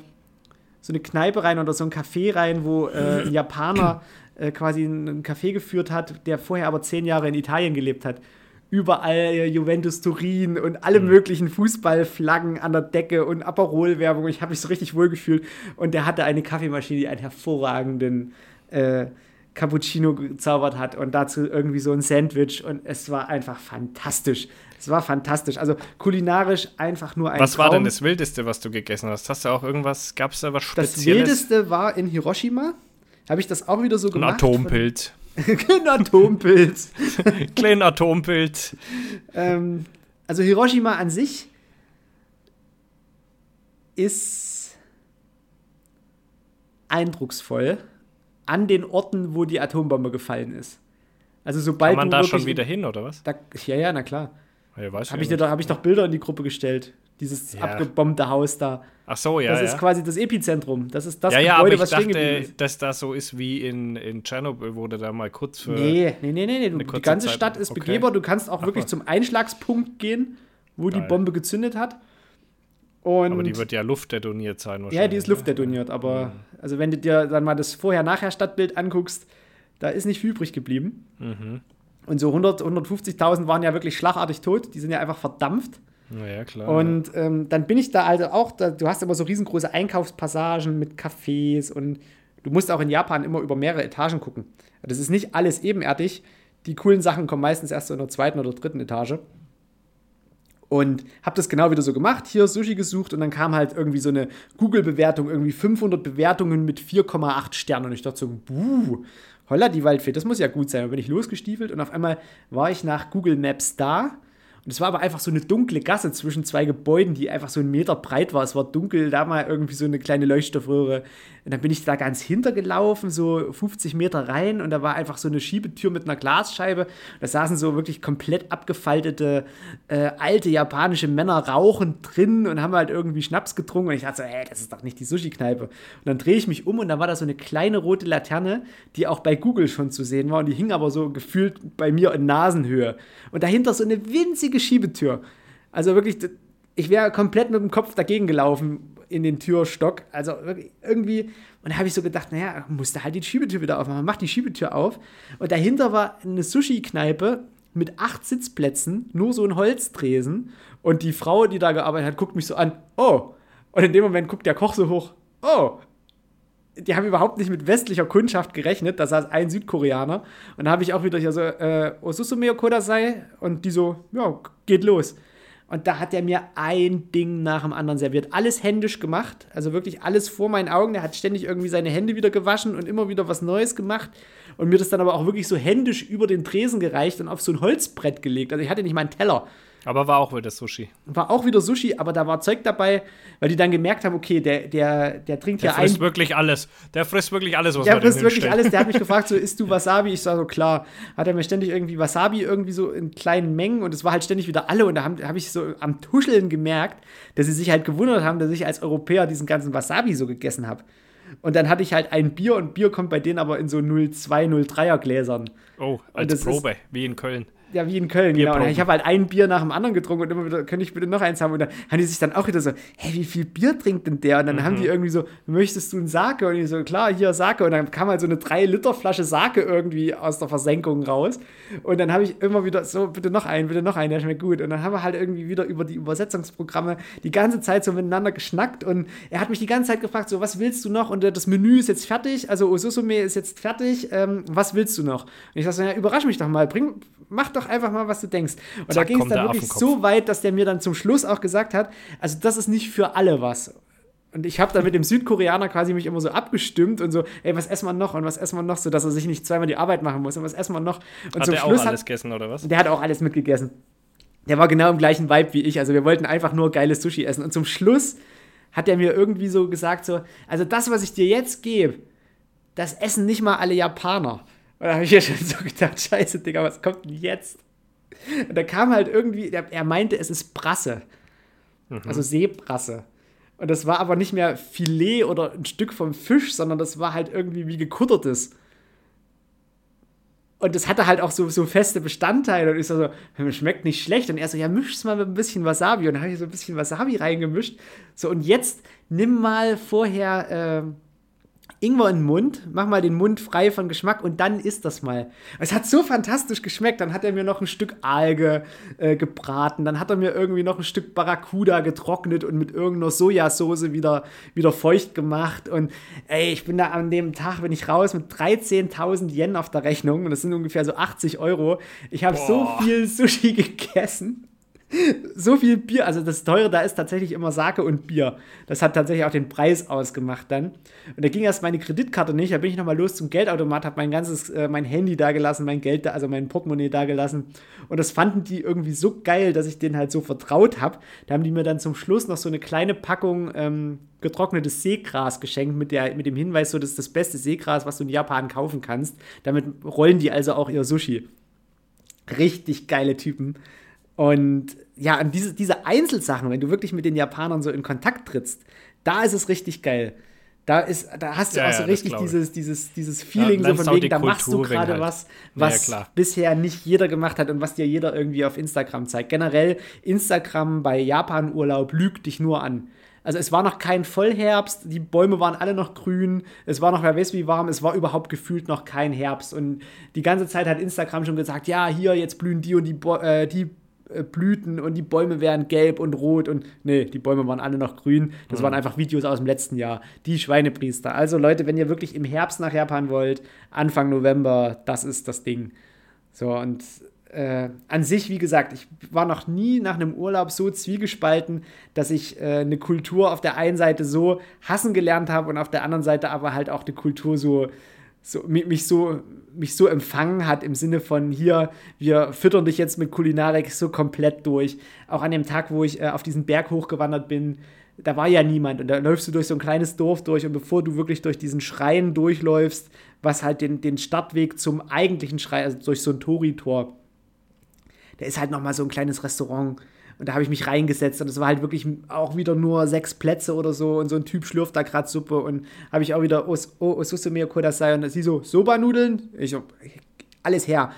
so eine Kneipe rein oder so ein Café rein, wo äh, ein Japaner äh, quasi einen Café geführt hat, der vorher aber zehn Jahre in Italien gelebt hat. Überall äh, Juventus Turin und alle möglichen Fußballflaggen an der Decke und Aperol-Werbung. Ich habe mich so richtig wohl gefühlt. Und der hatte eine Kaffeemaschine, die einen hervorragenden äh, Cappuccino gezaubert hat und dazu irgendwie so ein Sandwich und es war einfach fantastisch. Es war fantastisch. Also kulinarisch einfach nur ein Was war Traum. denn das Wildeste, was du gegessen hast? Hast du auch irgendwas, gab es da was Das Spezielles? Wildeste war in Hiroshima. Habe ich das auch wieder so Ein gemacht. Atompilz. ein Atompilz. Kleinen Atompilz. ähm, also Hiroshima an sich ist eindrucksvoll an den Orten, wo die Atombombe gefallen ist. Also sobald Kann man da schon wieder hin, oder was? Da, ja, ja, na klar. Ja, weiß Habe ich, dir doch- hab ich doch Bilder in die Gruppe gestellt. Dieses Ja. abgebombte Haus da. Ach so, ja. Das ja. ist quasi das Epizentrum. Das ist das ja, ja, Gebäude, aber ich was stehen geblieben dachte, ist. dass das so ist wie in, in Tschernobyl, wurde da mal kurz für. Nee, nee, nee, nee. nee. Du, die ganze Zeit- Stadt ist okay. begehbar. Du kannst auch Ach wirklich zum Einschlagspunkt gehen, wo die Geil. Bombe gezündet hat. Und aber die wird ja luftdetoniert sein wahrscheinlich. ja, die ist ne? luftdetoniert. Aber also wenn du dir dann mal das Vorher-Nachher-Stadtbild anguckst, da ist nicht viel übrig geblieben. Mhm. Und so 100, 150.000 waren ja wirklich schlagartig tot. Die sind ja einfach verdampft. Ja, ja, klar. Und ähm, dann bin ich da also auch, da, du hast immer so riesengroße Einkaufspassagen mit Cafés und du musst auch in Japan immer über mehrere Etagen gucken. Das ist nicht alles ebenerdig. Die coolen Sachen kommen meistens erst so in der zweiten oder dritten Etage. Und habe das genau wieder so gemacht, hier Sushi gesucht und dann kam halt irgendwie so eine Google-Bewertung, irgendwie 500 Bewertungen mit 4,8 Sternen. Und ich dachte so, buh, holla die Waldfee, das muss ja gut sein. Und bin ich losgestiefelt und auf einmal war ich nach Google Maps da. Und es war aber einfach so eine dunkle Gasse zwischen zwei Gebäuden, die einfach so einen Meter breit war. Es war dunkel, da mal irgendwie so eine kleine Leuchtstoffröhre. Und dann bin ich da ganz hintergelaufen, so 50 Meter rein und da war einfach so eine Schiebetür mit einer Glasscheibe. Da saßen so wirklich komplett abgefaltete äh, alte japanische Männer rauchend drin und haben halt irgendwie Schnaps getrunken. Und ich dachte so, ey, das ist doch nicht die Sushi-Kneipe. Und dann drehe ich mich um und da war da so eine kleine rote Laterne, die auch bei Google schon zu sehen war. Und die hing aber so gefühlt bei mir in Nasenhöhe. Und dahinter so eine winzige Schiebetür. Also wirklich, ich wäre komplett mit dem Kopf dagegen gelaufen in den Türstock. Also irgendwie. Und da habe ich so gedacht, naja, musste halt die Schiebetür wieder aufmachen. Mach die Schiebetür auf. Und dahinter war eine Sushi-Kneipe mit acht Sitzplätzen, nur so ein Holztresen. Und die Frau, die da gearbeitet hat, guckt mich so an. Oh. Und in dem Moment guckt der Koch so hoch. Oh. Die haben überhaupt nicht mit westlicher Kundschaft gerechnet. Da saß ein Südkoreaner. Und da habe ich auch wieder hier so, äh, Osusumeo Kodasai. Und die so, ja, geht los. Und da hat er mir ein Ding nach dem anderen serviert. Alles händisch gemacht. Also wirklich alles vor meinen Augen. Der hat ständig irgendwie seine Hände wieder gewaschen und immer wieder was Neues gemacht. und mir das dann aber auch wirklich so händisch über den Tresen gereicht und auf so ein Holzbrett gelegt. Also ich hatte nicht mal einen Teller. Aber war auch wieder Sushi. War auch wieder Sushi, aber da war Zeug dabei, weil die dann gemerkt haben, okay, der, der, der trinkt Der ja frisst ein. wirklich alles. Der frisst wirklich alles, was Der frisst wirklich alles. Der hat mich gefragt, so, isst du Wasabi? Ich sag so, klar. Hat er mir ständig irgendwie Wasabi irgendwie so in kleinen Mengen und es war halt ständig wieder alle und da habe hab ich so am Tuscheln gemerkt, dass sie sich halt gewundert haben, dass ich als Europäer diesen ganzen Wasabi so gegessen habe. Und dann hatte ich halt ein Bier und Bier kommt bei denen aber in so 02, 03er Gläsern. Oh, als ist- Probe, wie in Köln. Ja, wie in Köln, genau. Und ich habe halt ein Bier nach dem anderen getrunken und immer wieder, könnte ich bitte noch eins haben? Und dann haben die sich dann auch wieder so, hey, wie viel Bier trinkt denn der? Und dann haben die irgendwie so, möchtest du einen Sake? Und ich so, klar, hier Sake. Und dann kam halt so eine 3-Liter-Flasche Sake irgendwie aus der Versenkung raus. Und dann habe ich immer wieder so, bitte noch einen, bitte noch einen, der schmeckt gut. Und dann haben wir halt irgendwie wieder über die Übersetzungsprogramme die ganze Zeit so miteinander geschnackt. Und er hat mich die ganze Zeit gefragt, so, was willst du noch? Und das Menü ist jetzt fertig, also Osusume ist jetzt fertig. Ähm, was willst du noch? Und ich sag so, ja, überrasch mich doch mal, bring, mach doch einfach mal, was du denkst. Und da Zack, ging es dann der wirklich Affenkopf. so weit, dass der mir dann zum Schluss auch gesagt hat, also das ist nicht für alle was. Und ich habe dann mit dem Südkoreaner quasi mich immer so abgestimmt und so, ey, was essen wir noch und was essen wir noch, so dass er sich nicht zweimal die Arbeit machen muss und was essen wir noch. Und Hat zum er auch Schluss alles hat gegessen, oder was? der hat auch alles mitgegessen. Der war genau im gleichen Vibe wie ich. Also wir wollten einfach nur geiles Sushi essen. Und zum Schluss hat er mir irgendwie so gesagt, so, also das, was ich dir jetzt gebe, das essen nicht mal alle Japaner. Und da habe ich ja schon so gedacht, scheiße, Digga, was kommt denn jetzt? Und da kam halt irgendwie, der, er meinte, es ist Brasse. Also Seebrasse. Und das war aber nicht mehr Filet oder ein Stück vom Fisch, sondern das war halt irgendwie wie gekuttertes. Und das hatte halt auch so, so feste Bestandteile. Und ich so, so, schmeckt nicht schlecht. Und er so, ja, misch's mal mit ein bisschen Wasabi. Und dann habe ich so ein bisschen Wasabi reingemischt. So, und jetzt nimm mal vorher äh, Ingwer in den Mund, mach mal den Mund frei von Geschmack und dann isst das mal. Es hat so fantastisch geschmeckt. Dann hat er mir noch ein Stück Alge äh, gebraten. Dann hat er mir irgendwie noch ein Stück Barracuda getrocknet und mit irgendeiner Sojasauce wieder, wieder feucht gemacht. Und ey, ich bin da an dem Tag, bin ich raus mit 13.000 Yen auf der Rechnung und das sind ungefähr so 80 Euro. Ich habe so viel Sushi gegessen so viel Bier, also das Teure da ist tatsächlich immer Sake und Bier. Das hat tatsächlich auch den Preis ausgemacht dann. Und da ging erst meine Kreditkarte nicht, da bin ich nochmal los zum Geldautomat, habe mein ganzes, äh, mein Handy da gelassen, mein Geld also mein Portemonnaie da gelassen. Und das fanden die irgendwie so geil, dass ich denen halt so vertraut habe. Da haben die mir dann zum Schluss noch so eine kleine Packung ähm, getrocknetes Seegras geschenkt mit, der, mit dem Hinweis, so das ist das beste Seegras, was du in Japan kaufen kannst. Damit rollen die also auch ihr Sushi. Richtig geile Typen. Und ja, an diese, diese Einzelsachen, wenn du wirklich mit den Japanern so in Kontakt trittst, da ist es richtig geil. Da, ist, da hast du Ja, auch ja, so das richtig dieses, dieses, dieses Feeling so lernst von wegen, da machst du gerade halt. was, Ja, was bisher nicht jeder gemacht hat und was dir jeder irgendwie auf Instagram zeigt. Generell, Instagram bei Japan-Urlaub lügt dich nur an. Also es war noch kein Vollherbst, die Bäume waren alle noch grün, es war noch, wer weiß wie warm, es war überhaupt gefühlt noch kein Herbst. Und die ganze Zeit hat Instagram schon gesagt, ja, hier, jetzt blühen die und die, äh, die Blüten und die Bäume wären gelb und rot und nee, die Bäume waren alle noch grün. Das waren einfach Videos aus dem letzten Jahr. Die Schweinepriester. Also Leute, wenn ihr wirklich im Herbst nach Japan wollt, Anfang November, das ist das Ding. So und äh, an sich, wie gesagt, ich war noch nie nach einem Urlaub so zwiegespalten, dass ich äh, eine Kultur auf der einen Seite so hassen gelernt habe und auf der anderen Seite aber halt auch eine Kultur so, so mi- mich so mich so empfangen hat im Sinne von hier, wir füttern dich jetzt mit Kulinarik so komplett durch. Auch an dem Tag, wo ich äh, auf diesen Berg hochgewandert bin, da war ja niemand und da läufst du durch so ein kleines Dorf durch und bevor du wirklich durch diesen Schrein durchläufst, was halt den, den Startweg zum eigentlichen Schrein, also durch so ein Tori-Tor, da ist halt noch mal so ein kleines Restaurant und da habe ich mich reingesetzt und es war halt wirklich auch wieder nur sechs Plätze oder so und so ein Typ schlürft da gerade Suppe und habe ich auch wieder Os, oh, Osusume Kodasai und sie so Soba-Nudeln, ich so, alles her.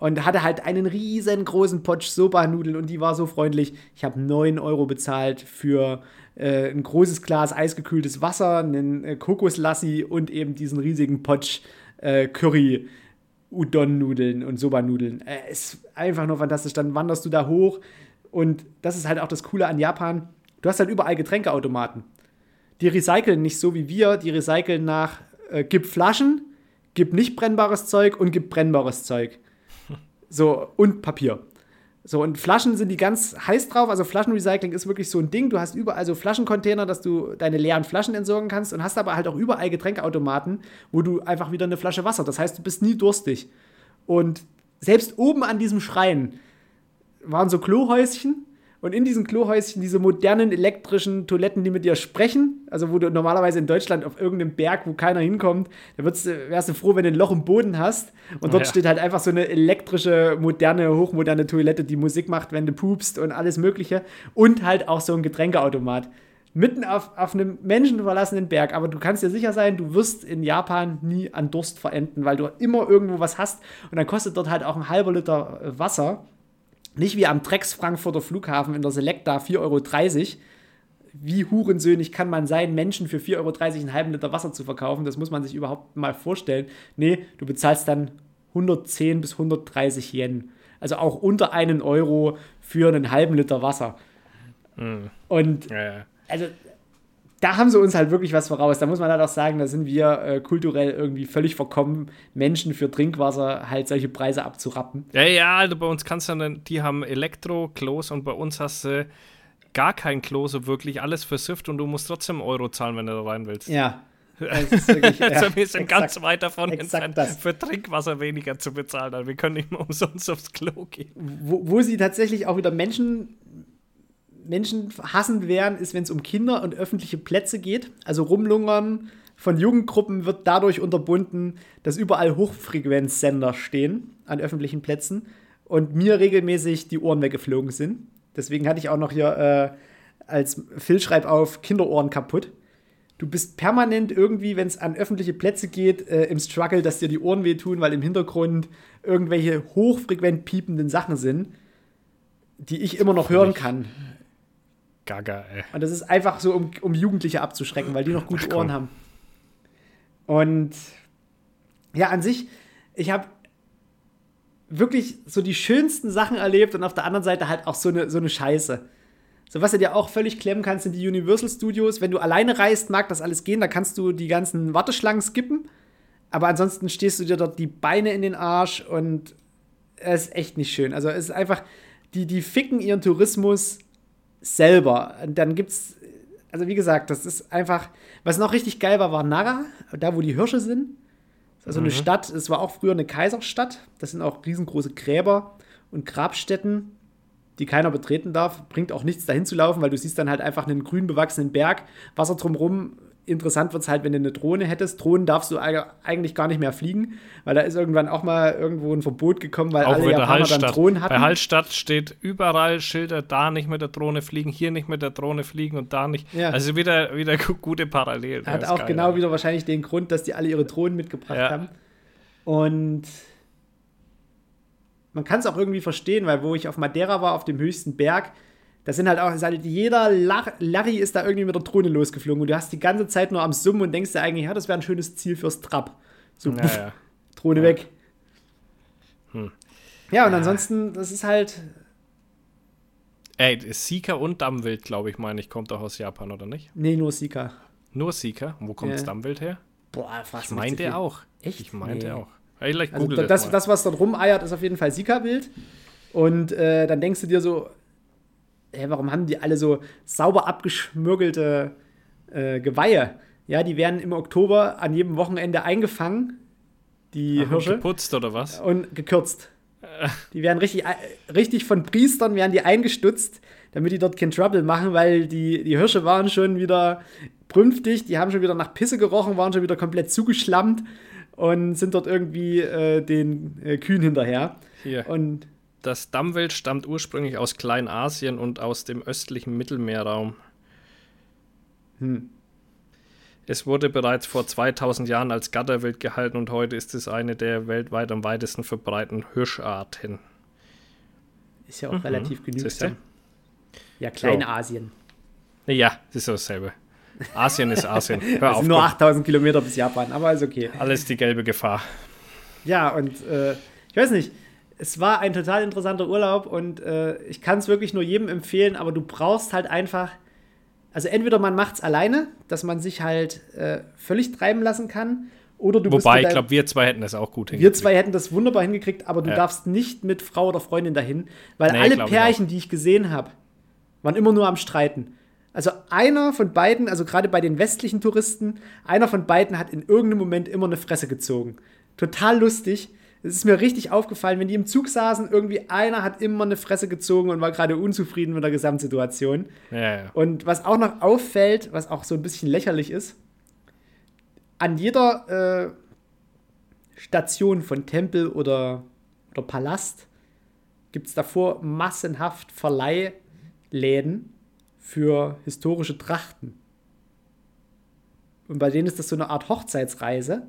Und hatte halt einen riesengroßen Potsch Soba-Nudeln und die war so freundlich. Ich habe 9 Euro bezahlt für äh, ein großes Glas eisgekühltes Wasser, einen äh, Kokoslassi und eben diesen riesigen Potsch äh, Curry. Udon-Nudeln und Soba-Nudeln. Äh, ist einfach nur fantastisch. Dann wanderst du da hoch und das ist halt auch das Coole an Japan. Du hast halt überall Getränkeautomaten. Die recyceln nicht so wie wir, die recyceln nach, äh, gib Flaschen, gib nicht brennbares Zeug und gib brennbares Zeug. So, und Papier. So, und Flaschen sind die ganz heiß drauf. Also Flaschenrecycling ist wirklich so ein Ding. Du hast überall so Flaschencontainer, dass du deine leeren Flaschen entsorgen kannst und hast aber halt auch überall Getränkeautomaten, wo du einfach wieder eine Flasche Wasser. Das heißt, du bist nie durstig. Und selbst oben an diesem Schrein waren so Klohäuschen und in diesen Klohäuschen diese modernen elektrischen Toiletten, die mit dir sprechen. Also, wo du normalerweise in Deutschland auf irgendeinem Berg, wo keiner hinkommt, da wärst du froh, wenn du ein Loch im Boden hast. Und dort ja. steht halt einfach so eine elektrische, moderne, hochmoderne Toilette, die Musik macht, wenn du pupst und alles Mögliche. Und halt auch so ein Getränkeautomat. Mitten auf, auf einem menschenverlassenen Berg. Aber du kannst dir sicher sein, du wirst in Japan nie an Durst verenden, weil du immer irgendwo was hast. Und dann kostet dort halt auch ein halber Liter Wasser nicht wie am Drecks Frankfurter Flughafen in der Selecta 4,30 Euro. Wie hurensöhnig kann man sein, Menschen für 4,30 Euro einen halben Liter Wasser zu verkaufen? Das muss man sich überhaupt mal vorstellen. Nee, du bezahlst dann 110 bis 130 Yen. Also auch unter einen Euro für einen halben Liter Wasser. Mhm. Und ja, ja. also da haben sie uns halt wirklich was voraus. Da muss man halt auch sagen, da sind wir äh, kulturell irgendwie völlig verkommen, Menschen für Trinkwasser halt solche Preise abzurappen. Ja, ja, also bei uns kannst du dann, die haben Elektro-Klos und bei uns hast du gar kein Klo, so wirklich alles versifft und du musst trotzdem Euro zahlen, wenn du da rein willst. Ja. Wirklich, also wir sind exakt, ganz weit davon entfernt, für Trinkwasser weniger zu bezahlen. Also wir können nicht mehr umsonst aufs Klo gehen. Wo, wo sie tatsächlich auch wieder Menschen Menschen hassen werden, ist, wenn es um Kinder und öffentliche Plätze geht. Also Rumlungern von Jugendgruppen wird dadurch unterbunden, dass überall Hochfrequenzsender stehen an öffentlichen Plätzen und mir regelmäßig die Ohren weggeflogen sind. Deswegen hatte ich auch noch hier äh, als Phil schreib auf Kinderohren kaputt. Du bist permanent irgendwie, wenn es an öffentliche Plätze geht, äh, im Struggle, dass dir die Ohren wehtun, weil im Hintergrund irgendwelche hochfrequent piependen Sachen sind, die ich immer noch hören kann. Gaga, ey. Und das ist einfach so, um, um Jugendliche abzuschrecken, weil die noch gute Ach, Ohren haben. Und ja, an sich, ich habe wirklich so die schönsten Sachen erlebt und auf der anderen Seite halt auch so eine, so eine Scheiße. So, was du dir auch völlig klemmen kannst, sind die Universal Studios. Wenn du alleine reist, mag das alles gehen, da kannst du die ganzen Warteschlangen skippen. Aber ansonsten stehst du dir dort die Beine in den Arsch und es ist echt nicht schön. Also es ist einfach, die, die ficken ihren Tourismus selber. Und dann gibt's, also wie gesagt, das ist einfach, was noch richtig geil war, war Nara, da wo die Hirsche sind. Also mhm. eine Stadt, es war auch früher eine Kaiserstadt. Das sind auch riesengroße Gräber und Grabstätten, die keiner betreten darf. Bringt auch nichts dahin zu laufen, weil du siehst dann halt einfach einen grün bewachsenen Berg, Wasser drumrum, interessant wird es halt, wenn du eine Drohne hättest. Drohnen darfst du eigentlich gar nicht mehr fliegen, weil da ist irgendwann auch mal irgendwo ein Verbot gekommen, weil auch alle Japaner dann Drohnen hatten. Bei Hallstatt steht überall Schilder, da nicht mit der Drohne fliegen, hier nicht mit der Drohne fliegen und da nicht. Ja. Also wieder, wieder gute Parallelen. Hat auch geil, genau wieder wahrscheinlich den Grund, dass die alle ihre Drohnen mitgebracht ja. haben. Und man kann es auch irgendwie verstehen, weil wo ich auf Madeira war, auf dem höchsten Berg, das sind halt auch, halt jeder Larry ist da irgendwie mit der Drohne losgeflogen und du hast die ganze Zeit nur am Summen und denkst dir eigentlich, ja, das wäre ein schönes Ziel fürs Trap. So, ja, puff, ja. Drohne ja. weg. Hm. Ja, und ansonsten, das ist halt. Ey, Sika und Dammwild, glaube ich, meine ich, kommt doch aus Japan, oder nicht? Nee, nur Sika. Nur Sika? Wo kommt das Dammwild her? Boah, fast. Ich meinte auch. Echt? Ich meinte nee. auch. Vielleicht also, das, das, das, was dort rumeiert, ist auf jeden Fall Sika-Wild. Und äh, dann denkst du dir so, hey, warum haben die alle so sauber abgeschmürgelte äh, Geweihe? Ja, die werden im Oktober an jedem Wochenende eingefangen, die Ach, Hirsche. Geputzt oder was? Und gekürzt. Die werden richtig, richtig von Priestern werden die eingestutzt, damit die dort kein Trouble machen, weil die, die Hirsche waren schon wieder prünftig, die haben schon wieder nach Pisse gerochen, waren schon wieder komplett zugeschlammt und sind dort irgendwie äh, den äh, Kühen hinterher. Hier. Und das Dammwild stammt ursprünglich aus Kleinasien und aus dem östlichen Mittelmeerraum. Hm. Es wurde bereits vor 2000 Jahren als Gatterwild gehalten und heute ist es eine der weltweit am weitesten verbreiteten Hirscharten. Ist ja auch mhm. relativ genügsam. Ja, Kleinasien. So. Ja, ist dasselbe. Asien ist Asien. Hör also auf, nur 8000 Kilometer bis Japan, aber ist okay. Alles die gelbe Gefahr. Ja, und äh, ich weiß nicht, es war ein total interessanter Urlaub und äh, ich kann es wirklich nur jedem empfehlen, aber du brauchst halt einfach, also entweder man macht es alleine, dass man sich halt äh, völlig treiben lassen kann, Oder du Wobei, ich glaube, wir zwei hätten das auch gut hingekriegt. Wir zwei hätten das wunderbar hingekriegt, aber du ja. darfst nicht mit Frau oder Freundin dahin, weil nee, alle Pärchen, ich die ich gesehen habe, waren immer nur am Streiten. Also einer von beiden, also gerade bei den westlichen Touristen, einer von beiden hat in irgendeinem Moment immer eine Fresse gezogen. Total lustig. Es ist mir richtig aufgefallen, wenn die im Zug saßen, irgendwie einer hat immer eine Fresse gezogen und war gerade unzufrieden mit der Gesamtsituation. Ja, ja. Und was auch noch auffällt, was auch so ein bisschen lächerlich ist, an jeder äh, Station von Tempel oder, oder Palast gibt es davor massenhaft Verleihläden für historische Trachten. Und bei denen ist das so eine Art Hochzeitsreise.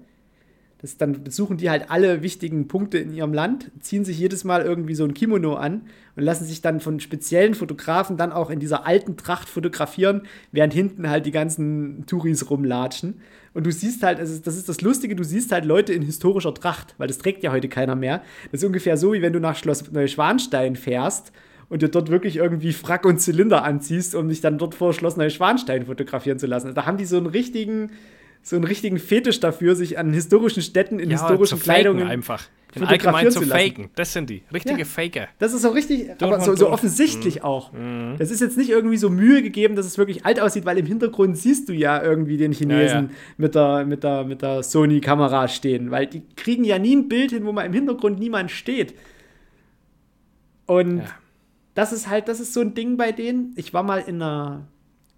Das, dann besuchen die halt alle wichtigen Punkte in ihrem Land, ziehen sich jedes Mal irgendwie so ein Kimono an und lassen sich dann von speziellen Fotografen dann auch in dieser alten Tracht fotografieren, während hinten halt die ganzen Touris rumlatschen. Und du siehst halt, also das ist das Lustige, du siehst halt Leute in historischer Tracht, weil das trägt ja heute keiner mehr. Das ist ungefähr so, wie wenn du nach Schloss Neuschwanstein fährst und dir dort wirklich irgendwie Frack und Zylinder anziehst, um dich dann dort vor Schloss Neuschwanstein fotografieren zu lassen. Da haben die so einen richtigen so einen richtigen Fetisch dafür, sich an historischen Städten in ja, historischen Kleidungen einfach. In allgemein zu, zu faken. Das sind die. Richtige ja, Faker. Das ist so richtig, durch aber so, so offensichtlich mhm. auch. Mhm. Das ist jetzt nicht irgendwie so Mühe gegeben, dass es wirklich alt aussieht, weil im Hintergrund siehst du ja irgendwie den Chinesen ja, ja. Mit, der, mit der, mit der Sony-Kamera stehen. Weil die kriegen ja nie ein Bild hin, wo mal im Hintergrund niemand steht. Und das ist halt, das ist so ein Ding bei denen. Ich war mal in einer,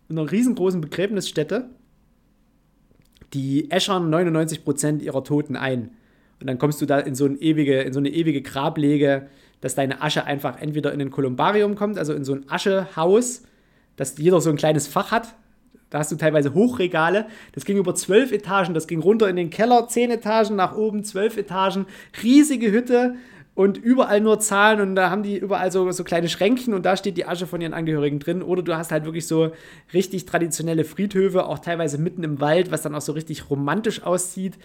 in einer riesengroßen Begräbnisstätte die äschern 99% ihrer Toten ein. Und dann kommst du da in so, ein ewige, in so eine ewige Grablege, dass deine Asche einfach entweder in ein Kolumbarium kommt, also in so ein Aschehaus, dass jeder so ein kleines Fach hat. Da hast du teilweise Hochregale. Das ging über zwölf Etagen, das ging runter in den Keller, zehn Etagen, nach oben zwölf Etagen. Riesige Hütte und überall nur Zahlen und da haben die überall so, so kleine Schränkchen und da steht die Asche von ihren Angehörigen drin. Oder du hast halt wirklich so richtig traditionelle Friedhöfe, auch teilweise mitten im Wald, was dann auch so richtig romantisch aussieht.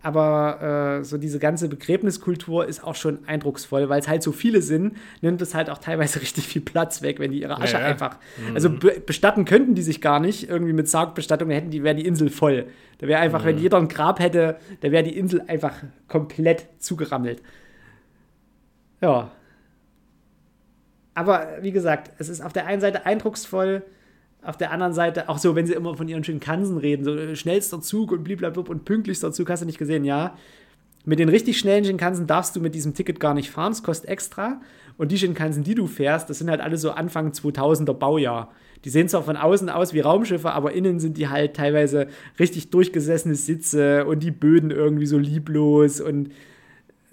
Aber äh, so diese ganze Begräbniskultur ist auch schon eindrucksvoll, weil es halt so viele sind, nimmt es halt auch teilweise richtig viel Platz weg, wenn die ihre Asche ja, ja. einfach. Mhm. Also be bestatten könnten die sich gar nicht. Irgendwie mit Sargbestattung hätten die, wäre die Insel voll. Da wäre einfach, mhm. wenn jeder ein Grab hätte, da wäre die Insel einfach komplett zugerammelt. Ja. Aber wie gesagt, es ist auf der einen Seite eindrucksvoll, auf der anderen Seite auch so, wenn sie immer von ihren Shinkansen reden, so äh, schnellster Zug und blablabla und pünktlichster Zug, hast du nicht gesehen, ja. Mit den richtig schnellen Shinkansen darfst du mit diesem Ticket gar nicht fahren, es kostet extra. Und die Shinkansen, die du fährst, das sind halt alle so Anfang 2000er Baujahr. Die sehen zwar von außen aus wie Raumschiffe, aber innen sind die halt teilweise richtig durchgesessene Sitze und die Böden irgendwie so lieblos und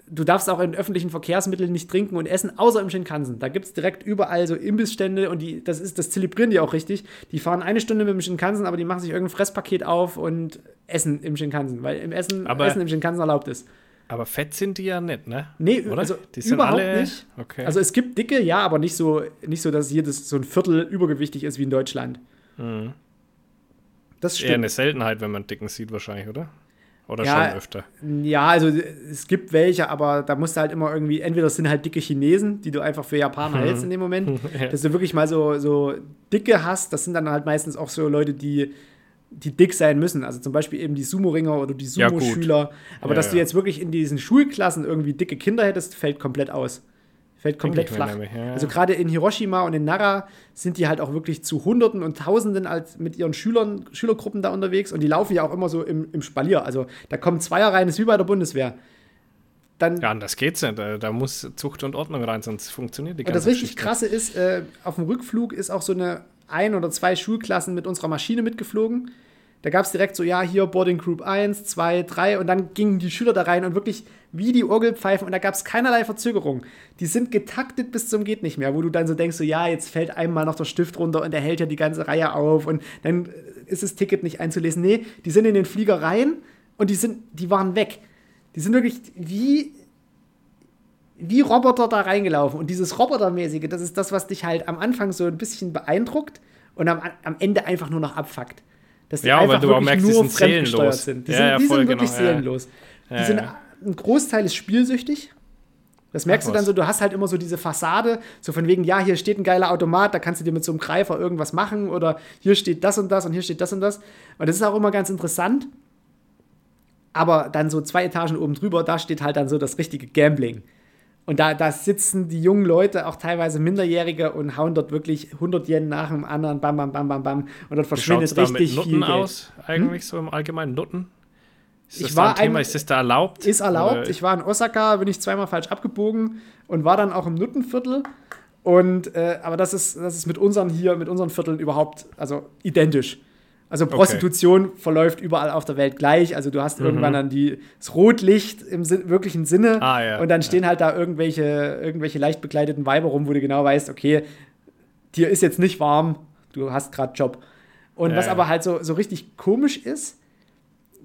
du darfst auch in öffentlichen Verkehrsmitteln nicht trinken und essen, außer im Shinkansen. Da gibt es direkt überall so Imbissstände und die, das, ist, das zelebrieren die auch richtig. Die fahren eine Stunde mit dem Shinkansen, aber die machen sich irgendein Fresspaket auf und essen im Shinkansen, weil im Essen, aber, Essen im Shinkansen erlaubt ist. Aber fett sind die ja nicht, ne? Nee, Oder? also die sind überhaupt alle, nicht. Okay. Also es gibt dicke, ja, aber nicht so, nicht so, dass jedes so ein Viertel übergewichtig ist wie in Deutschland. Mhm. Das stimmt. Eher eine Seltenheit, wenn man dicken sieht wahrscheinlich, oder? Oder ja, schon öfter? Ja, also es gibt welche, aber da musst du halt immer irgendwie, entweder sind halt dicke Chinesen, die du einfach für Japaner hältst in dem Moment, ja. dass du wirklich mal so, so dicke hast. Das sind dann halt meistens auch so Leute, die, die dick sein müssen. Also zum Beispiel eben die Sumo-Ringer oder die Sumo-Schüler. Ja, aber dass du jetzt wirklich in diesen Schulklassen irgendwie dicke Kinder hättest, fällt komplett aus. Fällt komplett flach. Nämlich, ja, Also gerade in Hiroshima und in Nara sind die halt auch wirklich zu Hunderten und Tausenden als mit ihren Schülern, Schülergruppen da unterwegs und die laufen ja auch immer so im, im Spalier. Also da kommen Zweier rein, ist wie bei der Bundeswehr. Dann, ja, das geht's nicht. Da, da, muss Zucht und Ordnung rein, sonst funktioniert die ganze Und das richtig Geschichte. krasse ist, äh, auf dem Rückflug ist auch so eine ein oder zwei Schulklassen mit unserer Maschine mitgeflogen. Da gab es direkt so, ja, hier Boarding Group 1, 2, 3 und dann gingen die Schüler da rein und wirklich wie die Orgelpfeifen und da gab es keinerlei Verzögerung. Die sind getaktet bis zum geht nicht mehr, wo du dann so denkst, so ja, jetzt fällt einmal noch der Stift runter und der hält ja die ganze Reihe auf und dann ist das Ticket nicht einzulesen. Nee, die sind in den Flieger rein und die sind, die waren weg. Die sind wirklich wie wie Roboter da reingelaufen. Und dieses Robotermäßige, das ist das, was dich halt am Anfang so ein bisschen beeindruckt und am, am Ende einfach nur noch abfuckt. Dass die ja, einfach du wirklich merkst, nur die sind. Die ja, sind, ja, die sind wirklich genau, seelenlos. Die sind, ein Großteil ist spielsüchtig. Das merkst Ach, du dann so, du hast halt immer so diese Fassade, so von wegen, ja, hier steht ein geiler Automat, da kannst du dir mit so einem Greifer irgendwas machen oder hier steht das und das und hier steht das und das. Und das ist auch immer ganz interessant. Aber dann so zwei Etagen oben drüber, da steht halt dann so das richtige Gambling. Und da, da sitzen die jungen Leute, auch teilweise Minderjährige, und hauen dort wirklich 100 Yen nach dem anderen, bam, bam, bam, bam, bam. Und dort verschwindet da richtig mit Nutten viel Geld. aus, eigentlich so im Allgemeinen Nutten? Ist Ich das war da ein Thema? ein- Ist das da erlaubt? Ist erlaubt. Oder- Ich war in Osaka, bin ich zweimal falsch abgebogen und war dann auch im Nuttenviertel. Und, äh, aber das ist, das ist mit unseren hier, mit unseren Vierteln überhaupt, also identisch. Also Prostitution verläuft überall auf der Welt gleich. Also du hast irgendwann dann die, das Rotlicht im Sinn, wirklichen Sinne. Mhm. Ah, ja. Und dann stehen halt da irgendwelche, irgendwelche leicht bekleideten Weiber rum, wo du genau weißt, okay, dir ist jetzt nicht warm, du hast gerade Job. Und Ja, was ja. aber halt so, so richtig komisch ist,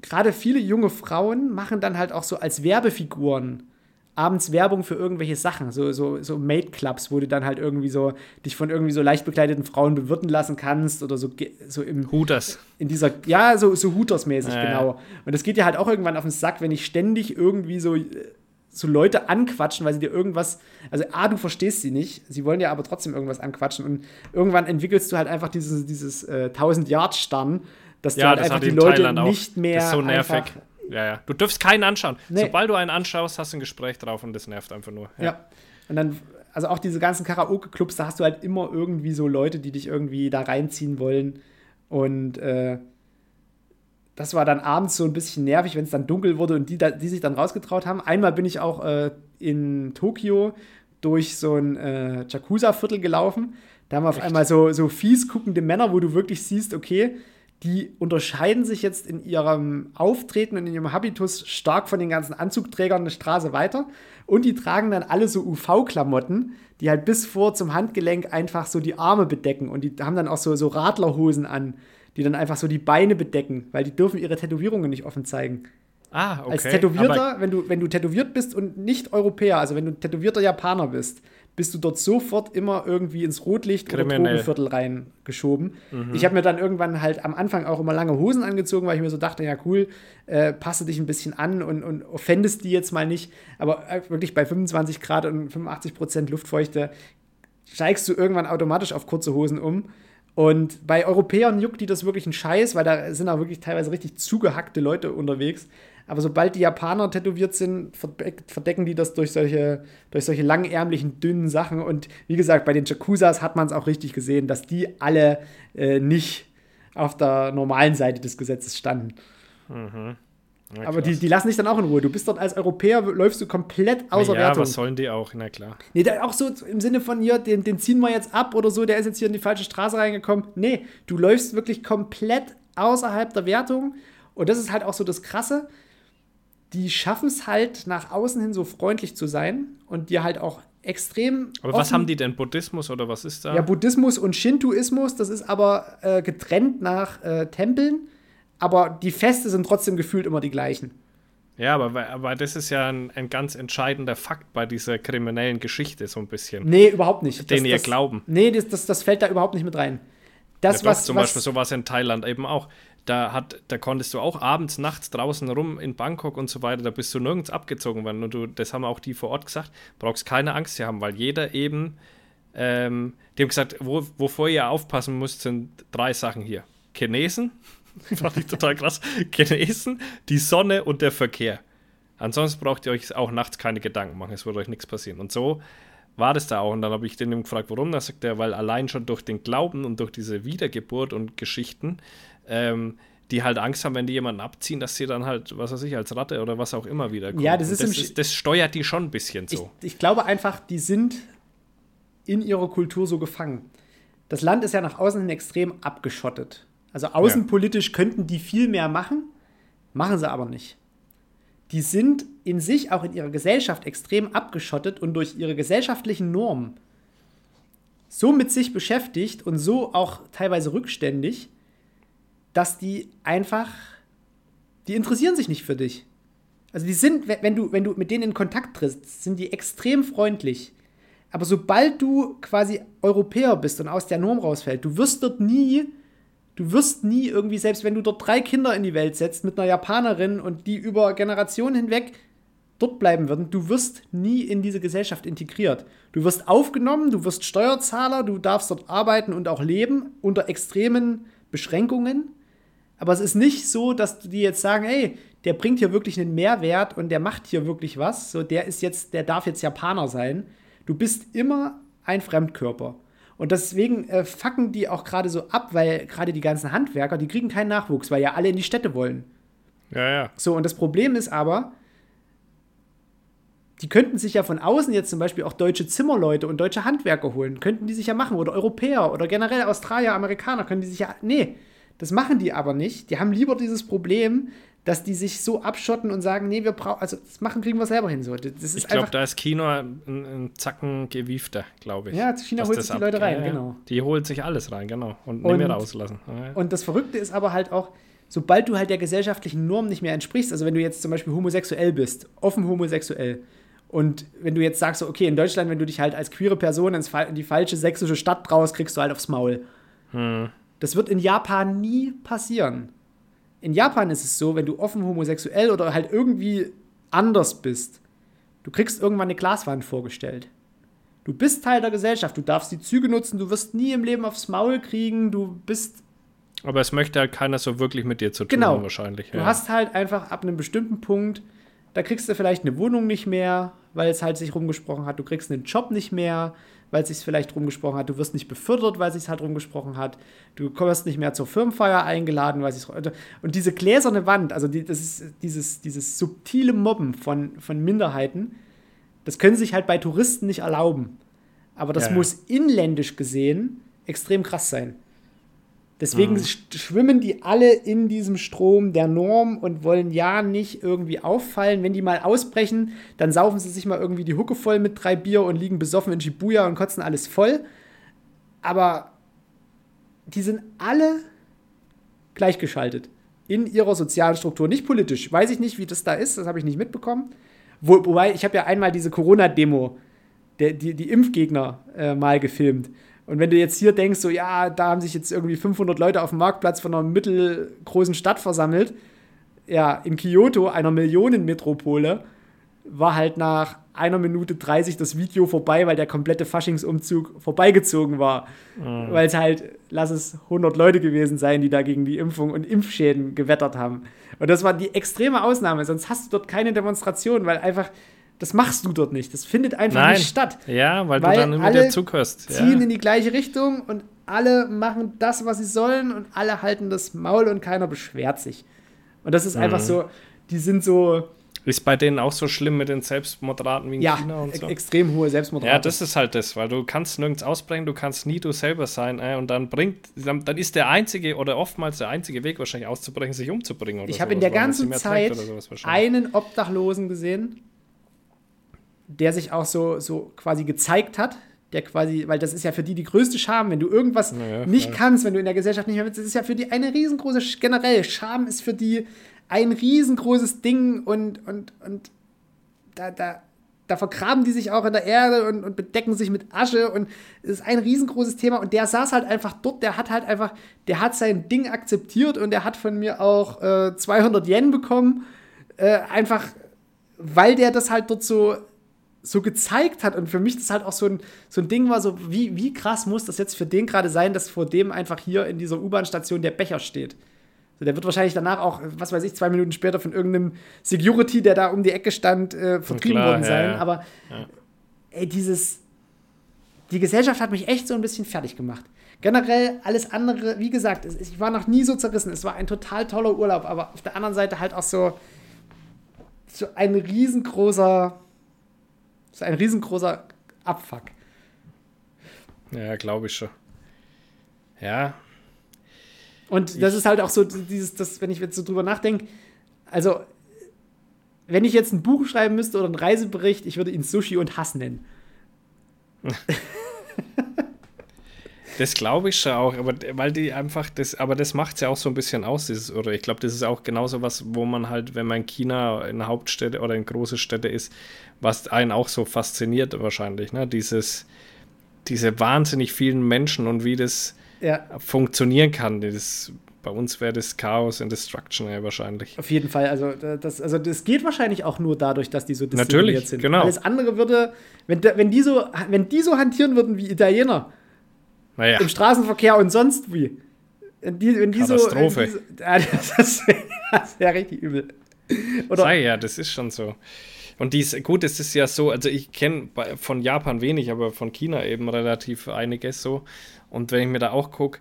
gerade viele junge Frauen machen dann halt auch so als Werbefiguren abends Werbung für irgendwelche Sachen, so, so, so Maid-Clubs, wo du dann halt irgendwie so dich von irgendwie so leicht bekleideten Frauen bewirten lassen kannst oder so, so im, Hooters. in dieser, ja, so, so Hooters-mäßig, Ja, ja. genau. Und das geht dir halt auch irgendwann auf den Sack, wenn ich ständig irgendwie so, äh, so Leute anquatschen, weil sie dir irgendwas, also A, du verstehst sie nicht, sie wollen ja aber trotzdem irgendwas anquatschen und irgendwann entwickelst du halt einfach dieses, dieses äh, 1000-Yard-Starren, dass du Ja, halt das einfach die Leute Thailand nicht mehr Das ist so nervig. einfach Ja, ja. Du dürfst keinen anschauen. Nee. Sobald du einen anschaust, hast du ein Gespräch drauf und das nervt einfach nur. Ja. Und dann, also auch diese ganzen Karaoke-Clubs, da hast du halt immer irgendwie so Leute, die dich irgendwie da reinziehen wollen. Und äh, das war dann abends so ein bisschen nervig, wenn es dann dunkel wurde und die, da, die sich dann rausgetraut haben. Einmal bin ich auch äh, in Tokio durch so ein äh, Jakuza-Viertel gelaufen. Da haben wir auf Echt? einmal so, so fies guckende Männer, wo du wirklich siehst, okay, die unterscheiden sich jetzt in ihrem Auftreten und in ihrem Habitus stark von den ganzen Anzugträgern eine Straße weiter. Und die tragen dann alle so UV-Klamotten, die halt bis vor zum Handgelenk einfach so die Arme bedecken. Und die haben dann auch so, so Radlerhosen an, die dann einfach so die Beine bedecken, weil die dürfen ihre Tätowierungen nicht offen zeigen. Ah, okay. Als Aber Tätowierter, wenn du, wenn du tätowiert bist und nicht Europäer, also wenn du tätowierter Japaner bist, bist du dort sofort immer irgendwie ins Rotlicht Kriminell. oder Drogenviertel reingeschoben. Mhm. Ich habe mir dann irgendwann halt am Anfang auch immer lange Hosen angezogen, weil ich mir so dachte, ja cool, äh, passe dich ein bisschen an und, und offendest die jetzt mal nicht. Aber äh, wirklich bei 25 Grad und 85 Prozent Luftfeuchte steigst du irgendwann automatisch auf kurze Hosen um. Und bei Europäern juckt die das wirklich ein Scheiß, weil da sind auch wirklich teilweise richtig zugehackte Leute unterwegs. Aber sobald die Japaner tätowiert sind, verdeck- verdecken die das durch solche, durch solche langärmlichen, dünnen Sachen. Und wie gesagt, bei den Jakuzas hat man es auch richtig gesehen, dass die alle äh, nicht auf der normalen Seite des Gesetzes standen. Ja, Aber die, die lassen dich dann auch in Ruhe. Du bist dort als Europäer, läufst du komplett außer ja, Wertung. was sollen die auch? Na klar. Nee, auch so im Sinne von hier, den, den ziehen wir jetzt ab oder so, der ist jetzt hier in die falsche Straße reingekommen. Nee, du läufst wirklich komplett außerhalb der Wertung. Und das ist halt auch so das Krasse. Die schaffen es halt nach außen hin so freundlich zu sein und dir halt auch extrem. Aber was haben die denn? Buddhismus oder was ist da? Ja, Buddhismus und Shintoismus, das ist aber äh, getrennt nach äh, Tempeln. Aber die Feste sind trotzdem gefühlt immer die gleichen. Ja, aber, aber das ist ja ein, ein ganz entscheidender Fakt bei dieser kriminellen Geschichte, so ein bisschen. Nee, überhaupt nicht. Den ihr das, glauben. Nee, das, das, das fällt da überhaupt nicht mit rein. Das, ja, doch, was, zum was, Beispiel so was in Thailand eben auch. Da, hat, da konntest du auch abends, nachts draußen rum in Bangkok und so weiter, da bist du nirgends abgezogen worden. Und du, das haben auch die vor Ort gesagt, brauchst keine Angst zu haben, weil jeder eben, ähm, die haben gesagt, wo, wovor ihr aufpassen müsst, sind drei Sachen hier. Chinesen, fand ich total krass, Chinesen, die Sonne und der Verkehr. Ansonsten braucht ihr euch auch nachts keine Gedanken machen, es wird euch nichts passieren. Und so war das da auch. Und dann habe ich den gefragt, warum. Da sagt er, weil allein schon durch den Glauben und durch diese Wiedergeburt und Geschichten, ähm, die halt Angst haben, wenn die jemanden abziehen, dass sie dann halt, was weiß ich, als Ratte oder was auch immer wiederkommen. Ja, das ist das, ist, das steuert die schon ein bisschen ich, so. ich glaube einfach, die sind in ihrer Kultur so gefangen. Das Land ist ja nach außen hin extrem abgeschottet. Also außenpolitisch könnten die viel mehr machen, machen sie aber nicht. Die sind in sich, auch in ihrer Gesellschaft, extrem abgeschottet und durch ihre gesellschaftlichen Normen so mit sich beschäftigt und so auch teilweise rückständig, dass die einfach, die interessieren sich nicht für dich. Also die sind, wenn- du, wenn du mit denen in Kontakt trittst, sind die extrem freundlich. Aber sobald du quasi Europäer bist und aus der Norm rausfällt, du wirst dort nie, du wirst nie irgendwie, selbst wenn du dort drei Kinder in die Welt setzt mit einer Japanerin und die über Generationen hinweg dort bleiben würden, du wirst nie in diese Gesellschaft integriert. Du wirst aufgenommen, du wirst Steuerzahler, du darfst dort arbeiten und auch leben unter extremen Beschränkungen. Aber es ist nicht so, dass die jetzt sagen, ey, der bringt hier wirklich einen Mehrwert und der macht hier wirklich was. So, der ist jetzt, der darf jetzt Japaner sein. Du bist immer ein Fremdkörper. Und deswegen äh, fucken die auch gerade so ab, weil gerade die ganzen Handwerker, die kriegen keinen Nachwuchs, weil ja alle in die Städte wollen. Ja, ja. So, und das Problem ist aber, die könnten sich ja von außen jetzt zum Beispiel auch deutsche Zimmerleute und deutsche Handwerker holen. Könnten die sich ja machen. Oder Europäer oder generell Australier, Amerikaner können die sich ja. Nee, das machen die aber nicht. Die haben lieber dieses Problem, dass die sich so abschotten und sagen, nee, wir brauchen, also das machen kriegen wir selber hin. So. Das ist ich glaube, da ist Kino ein, ein Zacken gewiefter, glaube ich. Ja, China holt sich die Leute rein, ja, genau. Die holt sich alles rein, genau. Und, und nicht mehr rauslassen. Ja. Und das Verrückte ist aber halt auch, sobald du halt der gesellschaftlichen Norm nicht mehr entsprichst, also wenn du jetzt zum Beispiel homosexuell bist, offen homosexuell, und wenn du jetzt sagst, okay, in Deutschland, wenn du dich halt als queere Person in die falsche sächsische Stadt traust, kriegst du halt aufs Maul. Hm. Das wird in Japan nie passieren. In Japan ist es so, wenn du offen homosexuell oder halt irgendwie anders bist, du kriegst irgendwann eine Glaswand vorgestellt. Du bist Teil der Gesellschaft, du darfst die Züge nutzen, du wirst nie im Leben aufs Maul kriegen, du bist. Aber es möchte halt keiner so wirklich mit dir zu tun, genau. wahrscheinlich. Du ja. hast halt einfach ab einem bestimmten Punkt, da kriegst du vielleicht eine Wohnung nicht mehr, weil es halt sich rumgesprochen hat. Du kriegst einen Job nicht mehr, weil es sich vielleicht rumgesprochen hat. Du wirst nicht befördert, weil es sich halt rumgesprochen hat. Du kommst nicht mehr zur Firmenfeier eingeladen, weil es sich und diese gläserne Wand, also die, das ist dieses, dieses subtile Mobben von, von Minderheiten, das können sich halt bei Touristen nicht erlauben. Aber das ja, muss inländisch gesehen extrem krass sein. Deswegen mhm. schwimmen die alle in diesem Strom der Norm und wollen ja nicht irgendwie auffallen. Wenn die mal ausbrechen, dann saufen sie sich mal irgendwie die Hucke voll mit drei Bier und liegen besoffen in Shibuya und kotzen alles voll. Aber die sind alle gleichgeschaltet in ihrer sozialen Struktur. Nicht politisch. Weiß ich nicht, wie das da ist. Das habe ich nicht mitbekommen. Wo, wobei, ich habe ja einmal diese Corona-Demo, die, die Impfgegner äh, mal gefilmt. Und wenn du jetzt hier denkst, so, ja, da haben sich jetzt irgendwie 500 Leute auf dem Marktplatz von einer mittelgroßen Stadt versammelt, ja, in Kyoto, einer Millionenmetropole, war halt nach einer Minute 30 das Video vorbei, weil der komplette Faschingsumzug vorbeigezogen war. Mhm. Weil es halt, lass es 100 Leute gewesen sein, die da gegen die Impfung und Impfschäden gewettert haben. Und das war die extreme Ausnahme, sonst hast du dort keine Demonstration, weil einfach das machst du dort nicht. Das findet einfach Nein. nicht statt. Ja, weil, weil du dann immer alle dazugehörst. Ja. ziehen in die gleiche Richtung und alle machen das, was sie sollen und alle halten das Maul und keiner beschwert sich. Und das ist mhm. einfach so, die sind so. Ist bei denen auch so schlimm mit den Selbstmordraten wie in ja, China und so? extrem hohe Selbstmordrate. Ja, das ist halt das, weil du kannst nirgends ausbrechen, du kannst nie du selber sein äh, und dann bringt, dann, dann, ist der einzige oder oftmals der einzige Weg wahrscheinlich auszubrechen, sich umzubringen. ich habe in der ganzen Zeit einen Obdachlosen gesehen, der sich auch so, so quasi gezeigt hat, der quasi, weil das ist ja für die die größte Scham, wenn du irgendwas naja, nicht ja. kannst, wenn du in der Gesellschaft nicht mehr bist, das ist ja für die eine riesengroße, generell, Scham ist für die ein riesengroßes Ding und, und, und da, da, da vergraben die sich auch in der Erde und, und bedecken sich mit Asche und es ist ein riesengroßes Thema und der saß halt einfach dort, der hat halt einfach, der hat sein Ding akzeptiert und der hat von mir auch äh, 200 Yen bekommen, äh, einfach weil der das halt dort so so gezeigt hat und für mich das halt auch so ein, so ein Ding war, so wie, wie krass muss das jetzt für den gerade sein, dass vor dem einfach hier in dieser U-Bahn-Station der Becher steht. So, der wird wahrscheinlich danach auch, was weiß ich, zwei Minuten später von irgendeinem Security, der da um die Ecke stand, äh, vertrieben klar, worden sein. Ja, ja. Aber ja. ey, dieses, die Gesellschaft hat mich echt so ein bisschen fertig gemacht. Generell alles andere, wie gesagt, ich war noch nie so zerrissen. Es war ein total toller Urlaub, aber auf der anderen Seite halt auch so, so ein riesengroßer ist ein riesengroßer Abfuck. Ja, glaube ich schon. Ja. Und das ich ist halt auch so dieses, das, wenn ich jetzt so drüber nachdenke, also wenn ich jetzt ein Buch schreiben müsste oder einen Reisebericht, ich würde ihn Sushi und Hass nennen. Das glaube ich schon auch, aber weil die einfach das, aber das macht es ja auch so ein bisschen aus, dieses, oder ich glaube, das ist auch genauso was, wo man halt, wenn man in China in Hauptstädte oder in große Städte ist, was einen auch so fasziniert wahrscheinlich, ne? Dieses, diese wahnsinnig vielen Menschen und wie das ja. funktionieren kann. Das, bei uns wäre das Chaos und Destruction ja wahrscheinlich. Auf jeden Fall. Also das, also das geht wahrscheinlich auch nur dadurch, dass die so diszipliniert sind. Genau. Alles andere würde, wenn, wenn, die so, wenn die so hantieren würden wie Italiener, naja. Im Straßenverkehr und sonst wie. Wenn die, wenn die Katastrophe. So, wenn die ja, das wäre wär richtig übel. Oder Sei ja, das ist schon so. Und dies, gut, es ist ja so, also ich kenne von Japan wenig, aber von China eben relativ einiges so. Und wenn ich mir da auch gucke,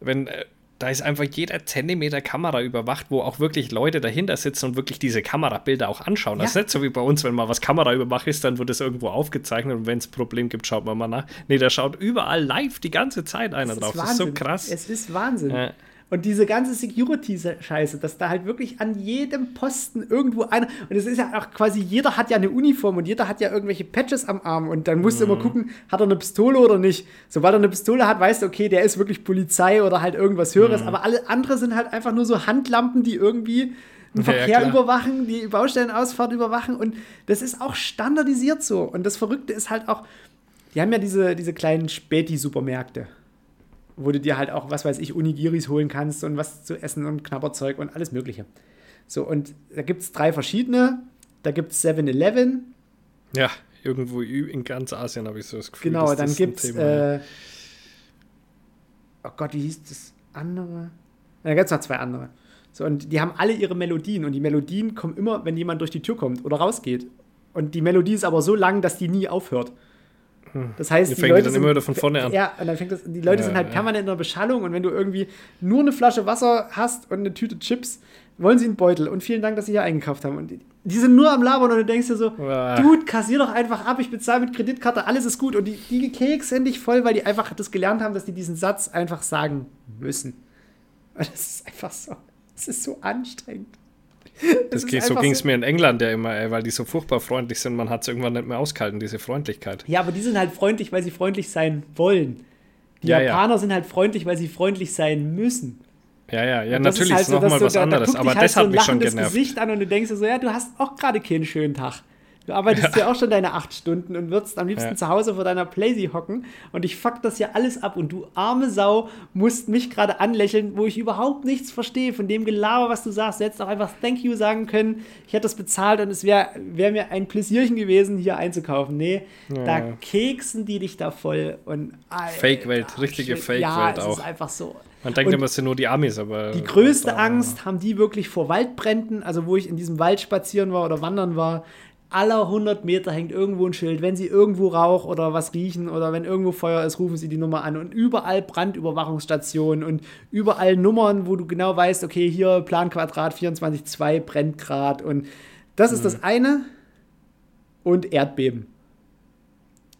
wenn äh, da ist einfach jeder Zentimeter Kamera überwacht, wo auch wirklich Leute dahinter sitzen und wirklich diese Kamerabilder auch anschauen. Ja. Das ist nicht so wie bei uns, wenn mal was Kamera überwacht ist, dann wird es irgendwo aufgezeichnet und wenn es ein Problem gibt, schaut man mal nach. Nee, da schaut überall live die ganze Zeit einer drauf. Wahnsinn. Das ist so krass. Es ist Wahnsinn. Ja. Und diese ganze Security-Scheiße, dass da halt wirklich an jedem Posten irgendwo einer, und es ist ja auch quasi, jeder hat ja eine Uniform und jeder hat ja irgendwelche Patches am Arm und dann musst du immer mhm. gucken, hat er eine Pistole oder nicht. Sobald er eine Pistole hat, weißt du, okay, der ist wirklich Polizei oder halt irgendwas Höheres, mhm. aber alle andere sind halt einfach nur so Handlampen, die irgendwie den Verkehr ja, überwachen, die Baustellenausfahrt überwachen und das ist auch standardisiert so. Und das Verrückte ist halt auch, die haben ja diese, diese kleinen Späti-Supermärkte wo du dir halt auch, was weiß ich, Unigiris holen kannst und was zu essen und Knabberzeug und alles Mögliche. So, und da gibt es drei verschiedene. Da gibt es 7-Eleven. Ja, irgendwo in ganz Asien habe ich so das Gefühl. Genau, dann gibt es. Äh, oh Gott, wie hieß das andere? Da gibt es noch zwei andere. So, und die haben alle ihre Melodien und die Melodien kommen immer, wenn jemand durch die Tür kommt oder rausgeht. Und die Melodie ist aber so lang, dass die nie aufhört. Das heißt, die, die Leute dann sind, immer wieder von vorne an. Ja, und dann fängt das, die Leute ja, sind halt permanent in der Beschallung und wenn du irgendwie nur eine Flasche Wasser hast und eine Tüte Chips, wollen sie einen Beutel und vielen Dank, dass sie hier eingekauft haben. Und die, die sind nur am Labern und du denkst dir so, ja. Dude, kassier doch einfach ab, ich bezahle mit Kreditkarte, alles ist gut. Und die, die Keks sind dich voll, weil die einfach das gelernt haben, dass die diesen Satz einfach sagen müssen. Und das ist einfach so, das ist so anstrengend. Das geht, so ging es mir in England ja immer, ey, weil die so furchtbar freundlich sind, man hat es irgendwann nicht mehr ausgehalten, diese Freundlichkeit. Ja, aber die sind halt freundlich, weil sie freundlich sein wollen. Die ja, Japaner ja. sind halt freundlich, weil sie freundlich sein müssen. Ja, ja, ja, natürlich ist, halt so, nochmal was da, anderes, da aber halt das hat so mich schon genervt. Gesicht an und du denkst dir so, ja, du hast auch gerade keinen schönen Tag. Du arbeitest ja. ja auch schon deine acht Stunden und würdest am liebsten ja. zu Hause vor deiner Playsee hocken und ich fuck das ja alles ab und du arme Sau musst mich gerade anlächeln, wo ich überhaupt nichts verstehe von dem Gelaber, was du sagst. Du hättest auch einfach Thank you sagen können, ich hätte das bezahlt und es wäre wär mir ein Pläsierchen gewesen, hier einzukaufen. Nee, ja. da keksen die dich da voll und Fake-Welt, richtige Fake-Welt ja, auch. ist einfach so. Man denkt und immer, es sind nur die Amis, aber. Die größte Angst haben die wirklich vor Waldbränden, also wo ich in diesem Wald spazieren war oder wandern war aller 100 Meter hängt irgendwo ein Schild. Wenn Sie irgendwo Rauch oder was riechen oder wenn irgendwo Feuer ist, rufen Sie die Nummer an. Und überall Brandüberwachungsstationen und überall Nummern, wo du genau weißt, okay, hier Planquadrat 24.2 brennt gerade. Und das ist mhm. das eine. Und Erdbeben.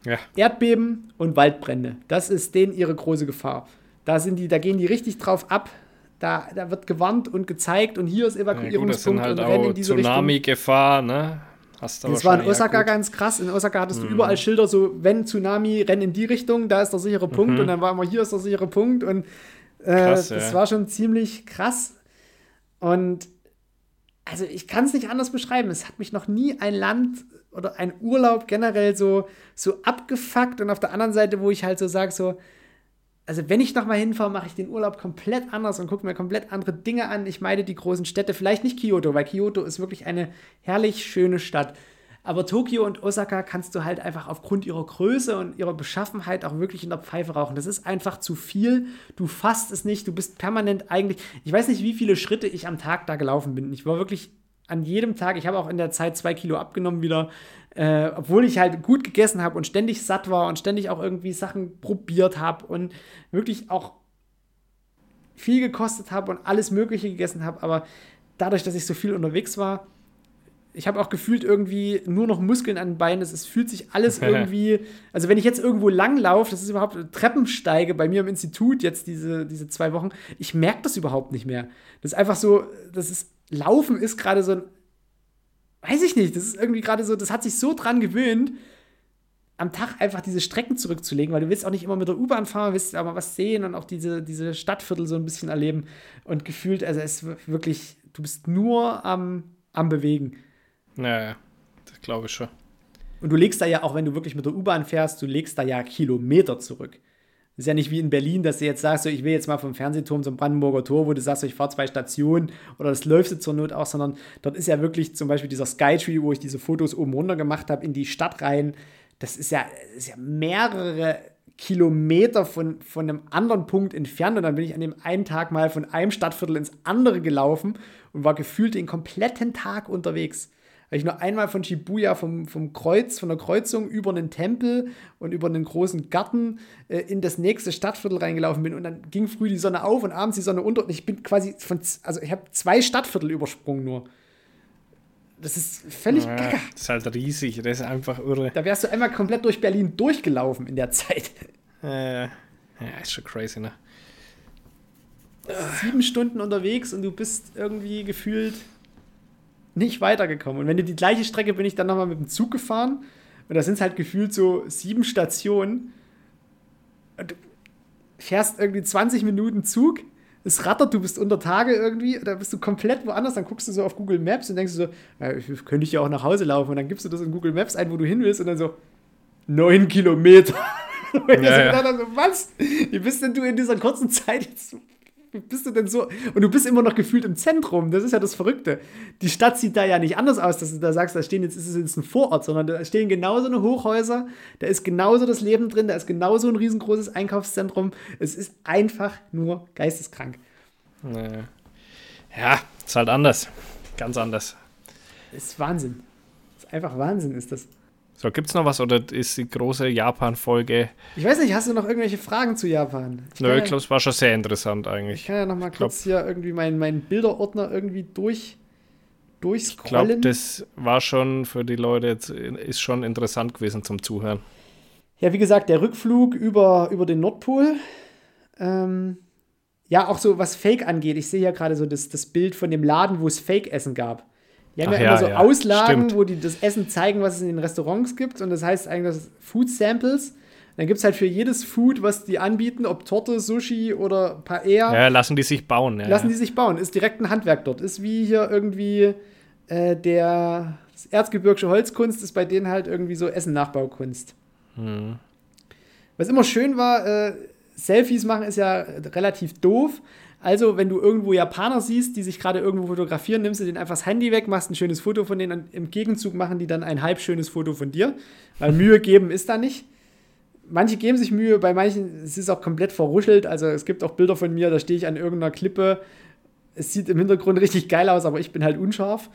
Ja. Erdbeben und Waldbrände. Das ist denen ihre große Gefahr. Da, sind die, da gehen die richtig drauf ab. Da, da wird gewarnt und gezeigt und hier ist Evakuierungspunkt ja, gut, das sind halt und rennen in diese Tsunami-Gefahr, ne? Hast das war in Osaka ja ganz krass. In Osaka hattest mhm. du überall Schilder, so wenn Tsunami, renn in die Richtung, da ist der sichere Punkt. Mhm. Und dann war immer hier ist der sichere Punkt. Und äh, krass, das ja. war schon ziemlich krass. Und also ich kann es nicht anders beschreiben. Es hat mich noch nie ein Land oder ein Urlaub generell so, so abgefuckt. Und auf der anderen Seite, wo ich halt so sage, so, also wenn ich nochmal hinfahre, mache ich den Urlaub komplett anders und gucke mir komplett andere Dinge an. Ich meide die großen Städte, vielleicht nicht Kyoto, weil Kyoto ist wirklich eine herrlich schöne Stadt. Aber Tokio und Osaka kannst du halt einfach aufgrund ihrer Größe und ihrer Beschaffenheit auch wirklich in der Pfeife rauchen. Das ist einfach zu viel. Du fasst es nicht. Du bist permanent eigentlich. Ich weiß nicht, wie viele Schritte ich am Tag da gelaufen bin. Ich war wirklich an jedem Tag. Ich habe auch in der Zeit zwei Kilo abgenommen wieder äh, obwohl ich halt gut gegessen habe und ständig satt war und ständig auch irgendwie Sachen probiert habe und wirklich auch viel gekostet habe und alles Mögliche gegessen habe, aber dadurch, dass ich so viel unterwegs war, ich habe auch gefühlt irgendwie nur noch Muskeln an den Beinen. Es, fühlt sich alles irgendwie. Also, wenn ich jetzt irgendwo langlaufe, das ist überhaupt Treppensteige bei mir im Institut jetzt diese, diese zwei Wochen, ich merke das überhaupt nicht mehr. Das ist einfach so, das ist, Laufen ist gerade so ein weiß ich nicht, das ist irgendwie gerade so, das hat sich so dran gewöhnt, am Tag einfach diese Strecken zurückzulegen, weil du willst auch nicht immer mit der U-Bahn fahren, willst aber was sehen und auch diese, diese Stadtviertel so ein bisschen erleben und gefühlt, also es ist wirklich, du bist nur am, am Bewegen. Naja, das glaube ich schon. Und du legst da ja auch, wenn du wirklich mit der U-Bahn fährst, du legst da ja Kilometer zurück. Ist ja nicht wie in Berlin, dass du jetzt sagst, so, ich will jetzt mal vom Fernsehturm zum Brandenburger Tor, wo du sagst, so, ich fahre zwei Stationen oder das läufst du zur Not auch, sondern dort ist ja wirklich zum Beispiel dieser Skytree, wo ich diese Fotos oben runter gemacht habe, in die Stadt rein. Das ist ja, ist ja mehrere Kilometer von, von einem anderen Punkt entfernt. Und dann bin ich an dem einen Tag mal von einem Stadtviertel ins andere gelaufen und war gefühlt den kompletten Tag unterwegs. Weil ich nur einmal von Shibuya vom, vom Kreuz, von der Kreuzung über einen Tempel und über einen großen Garten äh, in das nächste Stadtviertel reingelaufen bin und dann ging früh die Sonne auf und abends die Sonne unter und ich bin quasi von, also ich habe zwei Stadtviertel übersprungen nur. Das ist völlig ja, gaga. Das ist halt riesig, das ist einfach irre. Da wärst du einmal komplett durch Berlin durchgelaufen in der Zeit. Äh, ja, ist schon crazy, ne? Sieben Stunden unterwegs und du bist irgendwie gefühlt nicht weitergekommen. Und wenn du die gleiche Strecke bin ich dann nochmal mit dem Zug gefahren und da sind es halt gefühlt so sieben Stationen. Und du fährst irgendwie 20 Minuten Zug es rattert, du bist unter Tage irgendwie, da bist du komplett woanders, dann guckst du so auf Google Maps und denkst so, ja, könnte ich ja auch nach Hause laufen und dann gibst du das in Google Maps ein, wo du hin willst und dann so, neun Kilometer. und ja, ja. so, was? Wie bist denn du in dieser kurzen Zeit jetzt bist du denn so? Und du bist immer noch gefühlt im Zentrum. Das ist ja das Verrückte. Die Stadt sieht da ja nicht anders aus, dass du da sagst, da stehen jetzt, ist es jetzt ein Vorort, sondern da stehen genauso eine Hochhäuser, da ist genauso das Leben drin, da ist genauso ein riesengroßes Einkaufszentrum. Es ist einfach nur geisteskrank. Ja, ist halt anders. Ganz anders. Ist Wahnsinn. Ist einfach Wahnsinn, ist das. So, gibt es noch was oder ist die große Japan-Folge? Ich weiß nicht, hast du noch irgendwelche Fragen zu Japan? Ich Nö, ich glaube, es war schon sehr interessant eigentlich. Ich kann ja noch mal kurz hier irgendwie meinen mein Bilderordner irgendwie durch, durchscrollen. Ich glaube, das war schon für die Leute jetzt, ist schon interessant gewesen zum Zuhören. Ja, wie gesagt, der Rückflug über, über den Nordpol. Ähm, ja, auch so was Fake angeht. Ich sehe ja gerade so das, das Bild von dem Laden, wo es Fake-Essen gab. Die haben Ach ja, immer so ja. Auslagen, Stimmt. wo die das Essen zeigen, was es in den Restaurants gibt. Und das heißt eigentlich das Food Samples. Dann gibt es halt für jedes Food, was die anbieten, ob Torte, Sushi oder Paella. Ja, lassen die sich bauen. Ja, lassen die sich bauen. Ist direkt ein Handwerk dort. Ist wie hier irgendwie äh, der Erzgebirgische Holzkunst, ist bei denen halt irgendwie so Essen-Nachbaukunst. Hm. Was immer schön war, äh, Selfies machen ist ja relativ doof. Also, wenn du irgendwo Japaner siehst, die sich gerade irgendwo fotografieren, nimmst du denen einfach das Handy weg, machst ein schönes Foto von denen und im Gegenzug machen die dann ein halb schönes Foto von dir. Weil Mühe geben ist da nicht. Manche geben sich Mühe, bei manchen es ist auch komplett verruschelt. Also es gibt auch Bilder von mir, da stehe ich an irgendeiner Klippe. Es sieht im Hintergrund richtig geil aus, aber ich bin halt unscharf.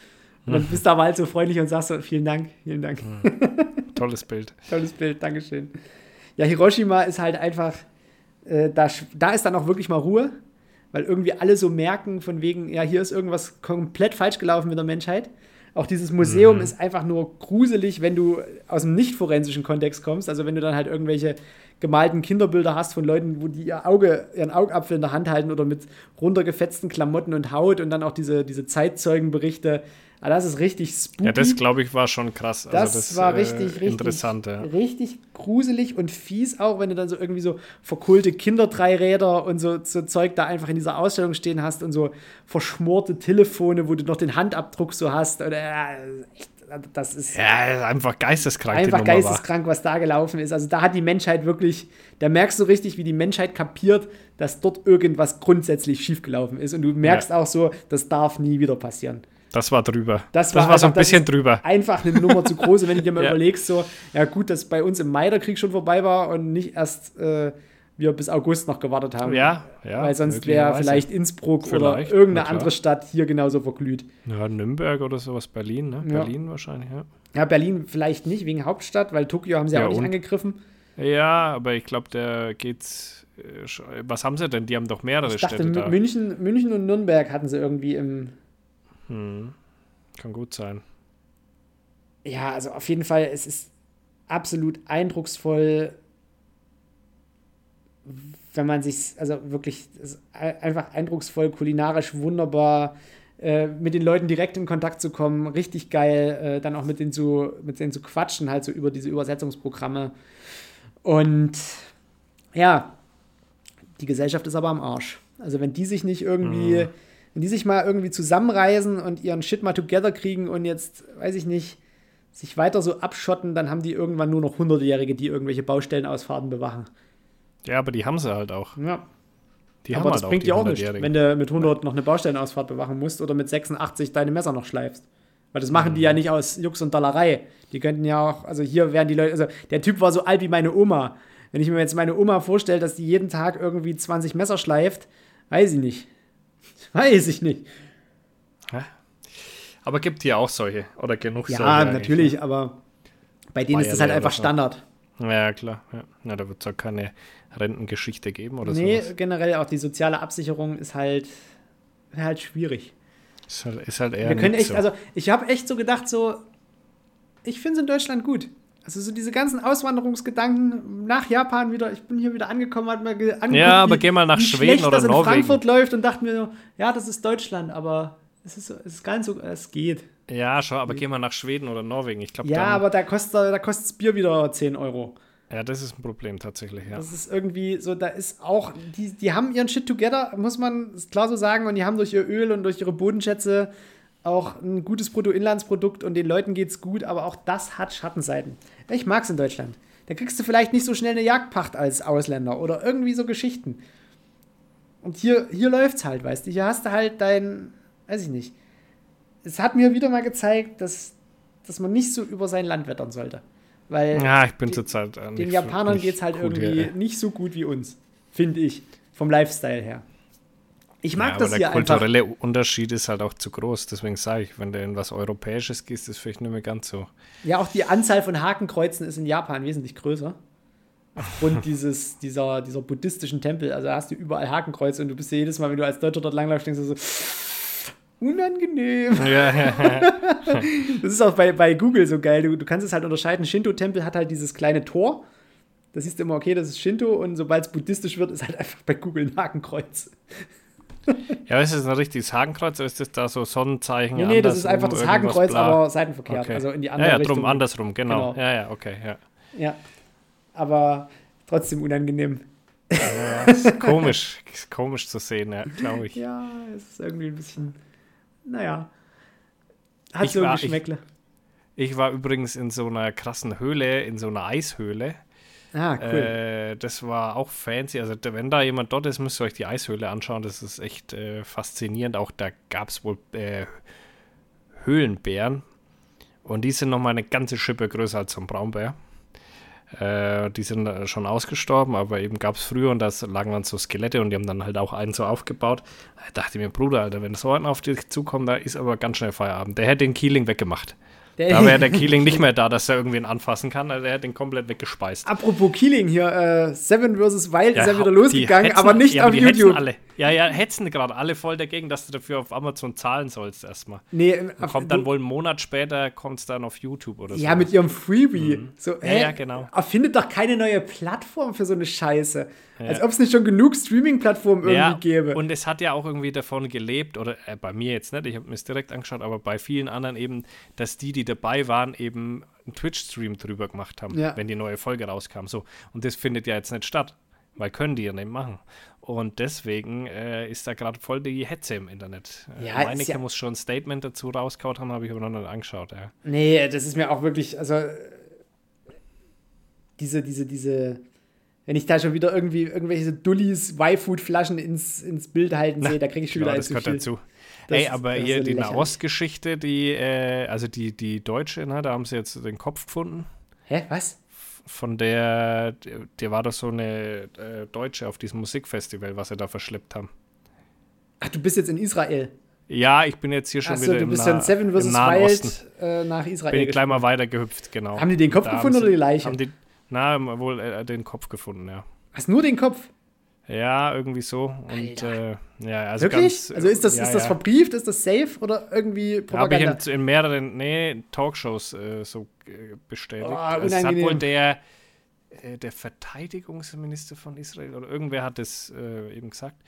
Und dann bist du aber halt so freundlich und sagst so, vielen Dank, vielen Dank. Tolles Bild. Tolles Bild, Dankeschön. Ja, Hiroshima ist halt einfach, äh, da, da ist dann auch wirklich mal Ruhe weil irgendwie alle so merken, von wegen, ja, hier ist irgendwas komplett falsch gelaufen mit der Menschheit. Auch dieses Museum mhm. ist einfach nur gruselig, wenn du aus dem nicht forensischen Kontext kommst. Also wenn du dann halt irgendwelche gemalten Kinderbilder hast von Leuten, wo die ihr Auge, ihren Augapfel in der Hand halten oder mit runtergefetzten Klamotten und Haut und dann auch diese, diese Zeitzeugenberichte aber das ist richtig spooky. Ja, das glaube ich war schon krass. Also das, das war richtig, äh, richtig, interessant, ja. richtig gruselig und fies auch, wenn du dann so irgendwie so verkohlte Kinderdreiräder und so, so Zeug da einfach in dieser Ausstellung stehen hast und so verschmorte Telefone, wo du noch den Handabdruck so hast. Oder, äh, das ist ja einfach geisteskrank. Einfach geisteskrank, was da gelaufen ist. Also da hat die Menschheit wirklich, da merkst du richtig, wie die Menschheit kapiert, dass dort irgendwas grundsätzlich schiefgelaufen ist. Und du merkst ja. auch so, das darf nie wieder passieren. Das war drüber. Das war, das war so ein bisschen drüber. Einfach eine Nummer zu groß. wenn du dir mal ja. überlegst, so, ja gut, dass bei uns im Mai der Krieg schon vorbei war und nicht erst äh, wir bis August noch gewartet haben. Ja, ja. Weil sonst wäre vielleicht Innsbruck vielleicht, oder irgendeine andere Stadt hier genauso verglüht. Ja, Nürnberg oder sowas, Berlin, ne? Ja. Berlin wahrscheinlich, ja. Ja, Berlin vielleicht nicht, wegen Hauptstadt, weil Tokio haben sie ja, auch nicht angegriffen. Ja, aber ich glaube, der geht's. Äh, was haben sie denn? Die haben doch mehrere ich dachte, Städte da. München, München und Nürnberg hatten sie irgendwie im, hm. Kann gut sein. Ja, also auf jeden Fall, es ist absolut eindrucksvoll, wenn man sich, also wirklich einfach eindrucksvoll, kulinarisch wunderbar, äh, mit den Leuten direkt in Kontakt zu kommen, richtig geil, äh, dann auch mit denen, zu, mit denen zu quatschen, halt so über diese Übersetzungsprogramme. Und ja, die Gesellschaft ist aber am Arsch. Also wenn die sich nicht irgendwie mhm wenn die sich mal irgendwie zusammenreisen und ihren Shit mal together kriegen und jetzt, weiß ich nicht, sich weiter so abschotten, dann haben die irgendwann nur noch Hundertjährige, die irgendwelche Baustellenausfahrten bewachen. Ja, aber die haben sie halt auch. Ja. Die aber das halt bringt dir auch nichts, wenn du mit 100 noch eine Baustellenausfahrt bewachen musst oder mit 86 deine Messer noch schleifst. Weil das machen mhm. die ja nicht aus Jux und Dollerei. Die könnten ja auch, also hier wären die Leute, also der Typ war so alt wie meine Oma. Wenn ich mir jetzt meine Oma vorstelle, dass die jeden Tag irgendwie 20 Messer schleift, weiß ich nicht. Weiß ich nicht. Ja. Aber gibt hier auch solche oder genug Ja, solche. natürlich, eigentlich, aber bei denen ist das halt Bayerle einfach so. Standard. ne? Ja, klar. Ja. Na, da wird es auch keine Rentengeschichte geben oder Nee, sowas. generell auch die soziale Absicherung ist halt, halt schwierig. Ist halt, ist halt eher Wir können echt, so. also ich habe echt so gedacht, so, ich finde es in Deutschland gut. Also so diese ganzen Auswanderungsgedanken nach Japan wieder, ich bin hier wieder angekommen, hat mir ge- angeguckt, Ja, aber geh mal nach wie Schweden oder das in Norwegen. Frankfurt läuft und dachte mir so, ja, das ist Deutschland, aber es ist, es ist gar nicht so, es geht. ja, schau, aber geh mal nach Schweden oder Norwegen. Ich glaube, Ja, aber da kostet da kostet's Bier wieder 10 Euro. ja, das ist ein Problem tatsächlich, ja. Das ist irgendwie so, da ist auch, die, die haben ihren Shit together, muss man klar so sagen, und die haben durch ihr Öl und durch ihre Bodenschätze auch ein gutes Bruttoinlandsprodukt und den Leuten geht's gut, aber auch das hat Schattenseiten. Ich mag's in Deutschland. Da kriegst du vielleicht nicht so schnell eine Jagdpacht als Ausländer oder irgendwie so Geschichten. Und hier, hier läuft's halt, weißt du. Hier hast du halt dein, weiß ich nicht. Es hat mir wieder mal gezeigt, dass, dass man nicht so über sein Land wettern sollte. Weil Ja, ich bin zurzeit. äh, den Japanern geht es halt irgendwie hier. nicht so gut wie uns, finde ich, vom Lifestyle her. Ich mag ja, das hier der einfach. kulturelle Unterschied ist halt auch zu groß. Deswegen sage ich, wenn du in was Europäisches gehst, ist vielleicht nicht mehr ganz so. Ja, auch die Anzahl von Hakenkreuzen ist in Japan wesentlich größer. Aufgrund dieses, dieser, dieser buddhistischen Tempel. Also da hast du überall Hakenkreuze und du bist ja jedes Mal, wenn du als Deutscher dort langläufst, denkst du so, unangenehm. Ja, ja, ja. Das ist auch bei, bei Google so geil. Du, du kannst es halt unterscheiden. Shinto-Tempel hat halt dieses kleine Tor. Da siehst du immer, okay, das ist Shinto und sobald es buddhistisch wird, ist halt einfach bei Google ein Hakenkreuz. Ja, ist das ein richtiges Hakenkreuz oder ist das da so Sonnenzeichen? Nee, nee, das ist einfach das Hakenkreuz, bla? aber seitenverkehrt. Okay. Also in die Ja, andere ja, Richtung. drum, andersrum, genau. Genau. Ja, ja, okay, ja. Ja. Aber trotzdem unangenehm. ja ist komisch, ist komisch zu sehen, ja, glaube ich. Ja, es ist irgendwie ein bisschen. Naja. Hat Ich so ein war- ich- Geschmäckle. Ich war übrigens in so einer krassen Höhle, in so einer Eishöhle. Ah, cool. Äh, das war auch fancy. Also, wenn da jemand dort ist, müsst ihr euch die Eishöhle anschauen. Das ist echt äh, faszinierend. Auch da gab es wohl äh, Höhlenbären. Und die sind nochmal eine ganze Schippe größer als so ein Braunbär. Äh, die sind äh, schon ausgestorben, aber eben gab es früher und da lagen dann so Skelette und die haben dann halt auch einen so aufgebaut. Da dachte ich mir, Bruder, Alter, wenn so einer auf dich zukommt, da ist aber ganz schnell Feierabend. Der hätte den Keeling weggemacht. Der- Da wäre der Keeling nicht mehr da, dass er irgendwen anfassen kann. Also der hätte den komplett weggespeist. Apropos Killing hier, äh, Seven vs. Wild ist ja wieder losgegangen, aber nicht ja, auf YouTube. Alle. Ja, ja, hetzen gerade alle voll dagegen, dass du dafür auf Amazon zahlen sollst erstmal. Nee, äh, auf- Kommt dann wohl einen Monat später, kommt es dann auf YouTube oder so. Ja, mit ihrem Freebie. So, Mhm. Ja, hä? ja, genau. Erfindet doch keine neue Plattform für so eine Scheiße. Als ob es nicht schon genug Streaming-Plattformen irgendwie ja, gäbe. Und es hat ja auch irgendwie davon gelebt, oder äh, bei mir jetzt nicht, ich habe mir es direkt angeschaut, aber bei vielen anderen eben, dass die, die dabei waren, eben einen Twitch-Stream drüber gemacht haben, Ja. wenn die neue Folge rauskam. So. Und das findet ja jetzt nicht statt, weil können die ja nicht machen. Und deswegen äh, ist da gerade voll die Hetze im Internet. Äh, Ja, Meinecke ja- muss schon ein Statement dazu rausgehauen haben, habe ich aber noch nicht angeschaut. Ja. Nee, das ist mir auch wirklich, also diese, diese, diese, wenn ich da schon wieder irgendwie irgendwelche Dullis Y-Food-Flaschen ins, ins Bild halten sehe, da kriege ich schon Genau, wieder das gehört dazu. Das Ey, aber ist hier die. Nahostgeschichte, die, äh, also die, die deutsche, ne, da haben sie jetzt den Kopf gefunden. Hä, was? Von der, der war doch so eine äh, Deutsche auf diesem Musikfestival, was sie da verschleppt haben. Ach, du bist jetzt in Israel. Ja, ich bin jetzt hier schon Achso, wieder du bist ja in Seven vs. Osten. Wild äh, nach Israel. Bin ich gleich mal weiter gehüpft, genau. Haben die den Kopf Da gefunden sie- oder die Leiche? Die, na, wohl äh, den Kopf gefunden, ja. Hast nur den Kopf? Ja, irgendwie so. Und äh, ja, also Wirklich? ganz, also ist das, ja, ist das verbrieft? Ist das safe oder irgendwie Habe ich Propaganda? in, in mehreren nee, Talkshows äh, so bestätigt. Oh, es hat wohl der, äh, der Verteidigungsminister von Israel oder irgendwer hat das äh, eben gesagt.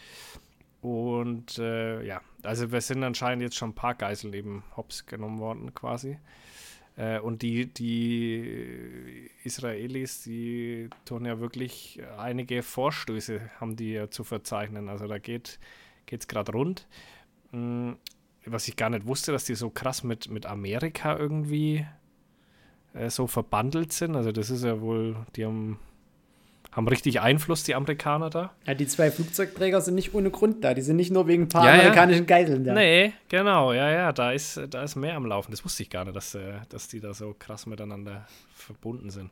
Und äh, ja, also wir sind anscheinend jetzt schon ein paar Geiseln eben hops genommen worden quasi. Äh, und die, die Israelis, die tun ja wirklich einige Vorstöße, haben die ja zu verzeichnen. Also da geht es gerade rund. Mm, was ich gar nicht wusste, dass die so krass mit, mit Amerika irgendwie äh, so verbandelt sind. Also das ist ja wohl, die haben, haben richtig Einfluss, die Amerikaner da. Ja, die zwei Flugzeugträger sind nicht ohne Grund da. Die sind nicht nur wegen ein paar Ja, ja. amerikanischen Geiseln da. Nee, genau, ja, ja, da ist, da ist mehr am Laufen. Das wusste ich gar nicht, dass, äh, dass die da so krass miteinander verbunden sind.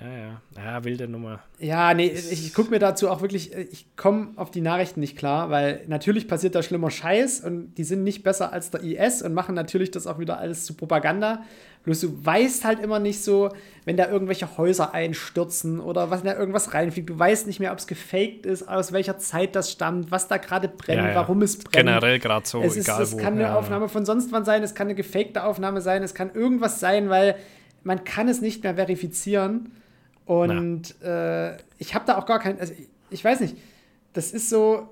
Ja, ja. Ja, wilde Nummer. Ja, nee, ich, gucke mir dazu auch wirklich, ich komme auf die Nachrichten nicht klar, weil natürlich passiert da schlimmer Scheiß und die sind nicht besser als der IS und machen natürlich das auch wieder alles zu Propaganda. Bloß du weißt halt immer nicht so, wenn da irgendwelche Häuser einstürzen oder was da irgendwas reinfliegt. Du weißt nicht mehr, ob es gefaked ist, aus welcher Zeit das stammt, was da gerade brennt, Ja, ja. warum es brennt. Generell gerade so, es ist, egal es wo. kann eine ja. Aufnahme von sonst wann sein, es kann eine gefakte Aufnahme sein, es kann irgendwas sein, weil man kann es nicht mehr verifizieren. Und äh, ich habe da auch gar kein, also ich, ich weiß nicht, das ist so,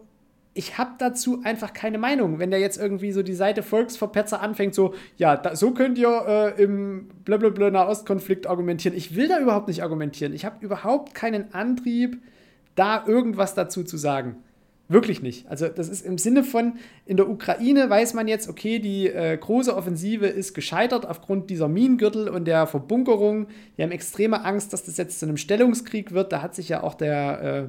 ich habe dazu einfach keine Meinung. Wenn der jetzt irgendwie so die Seite Volksverpetzer anfängt, so, ja, da, so könnt ihr äh, im blablabla Nahostkonflikt argumentieren. Ich will da überhaupt nicht argumentieren. Ich habe überhaupt keinen Antrieb, da irgendwas dazu zu sagen. Wirklich nicht. Also das ist im Sinne von, in der Ukraine weiß man jetzt, okay, die äh, große Offensive ist gescheitert aufgrund dieser Minengürtel und der Verbunkerung. Die haben extreme Angst, dass das jetzt zu einem Stellungskrieg wird. Da hat sich ja auch der äh,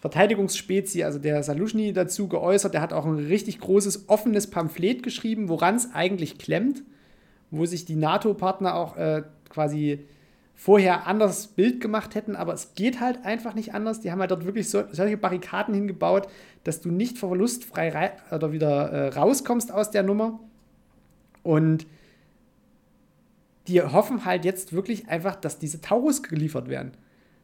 Verteidigungsspezie, also der Saluschny, dazu geäußert. Der hat auch ein richtig großes offenes Pamphlet geschrieben, woran es eigentlich klemmt, wo sich die NATO-Partner auch äh, quasi vorher anders Bild gemacht hätten, aber es geht halt einfach nicht anders. Die haben halt dort wirklich so, solche Barrikaden hingebaut, dass du nicht verlustfrei rei- oder wieder äh, rauskommst aus der Nummer. Und die hoffen halt jetzt wirklich einfach, dass diese Taurus geliefert werden.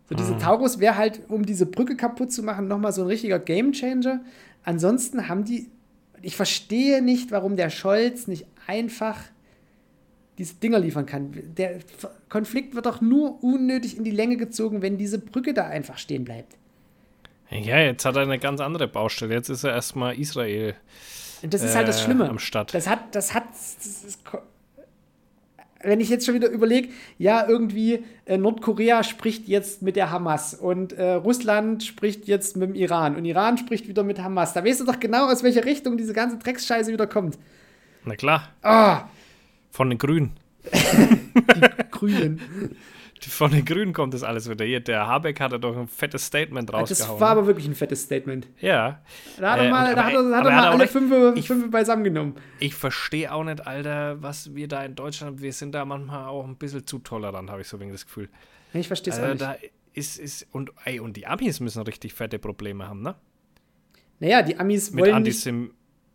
So, diese Taurus wäre halt, um diese Brücke kaputt zu machen, nochmal so ein richtiger Gamechanger. Ansonsten haben die, ich verstehe nicht, warum der Scholz nicht einfach diese Dinger liefern kann. Der Konflikt wird doch nur unnötig in die Länge gezogen, wenn diese Brücke da einfach stehen bleibt. Ja, jetzt hat er eine ganz andere Baustelle. Jetzt ist er erstmal Israel Und das ist halt das äh, Schlimme. am Start. Das hat, das hat, das ist, wenn ich jetzt schon wieder überlege, ja, irgendwie äh, Nordkorea spricht jetzt mit der Hamas und äh, Russland spricht jetzt mit dem Iran und Iran spricht wieder mit Hamas. Da weißt du doch genau, aus welcher Richtung diese ganze Drecksscheiße wieder kommt. Na klar, Ah, von den Grünen. Grünen. Von den Grünen kommt das alles wieder. Hier, der Habeck hat doch ein fettes Statement rausgehauen. Das war aber wirklich ein fettes Statement. ja. Da hat er Äh, mal, und- da hat er, hat er mal alle fünf, fünf beisammengenommen. Ich verstehe auch nicht, Alter, was wir da in Deutschland, wir sind da manchmal auch ein bisschen zu tolerant, habe ich so wenig das Gefühl. Ich verstehe es Also auch nicht. da ist, ist, und, ey, und die Amis müssen richtig fette Probleme haben, ne? Naja, die Amis Mit wollen nicht.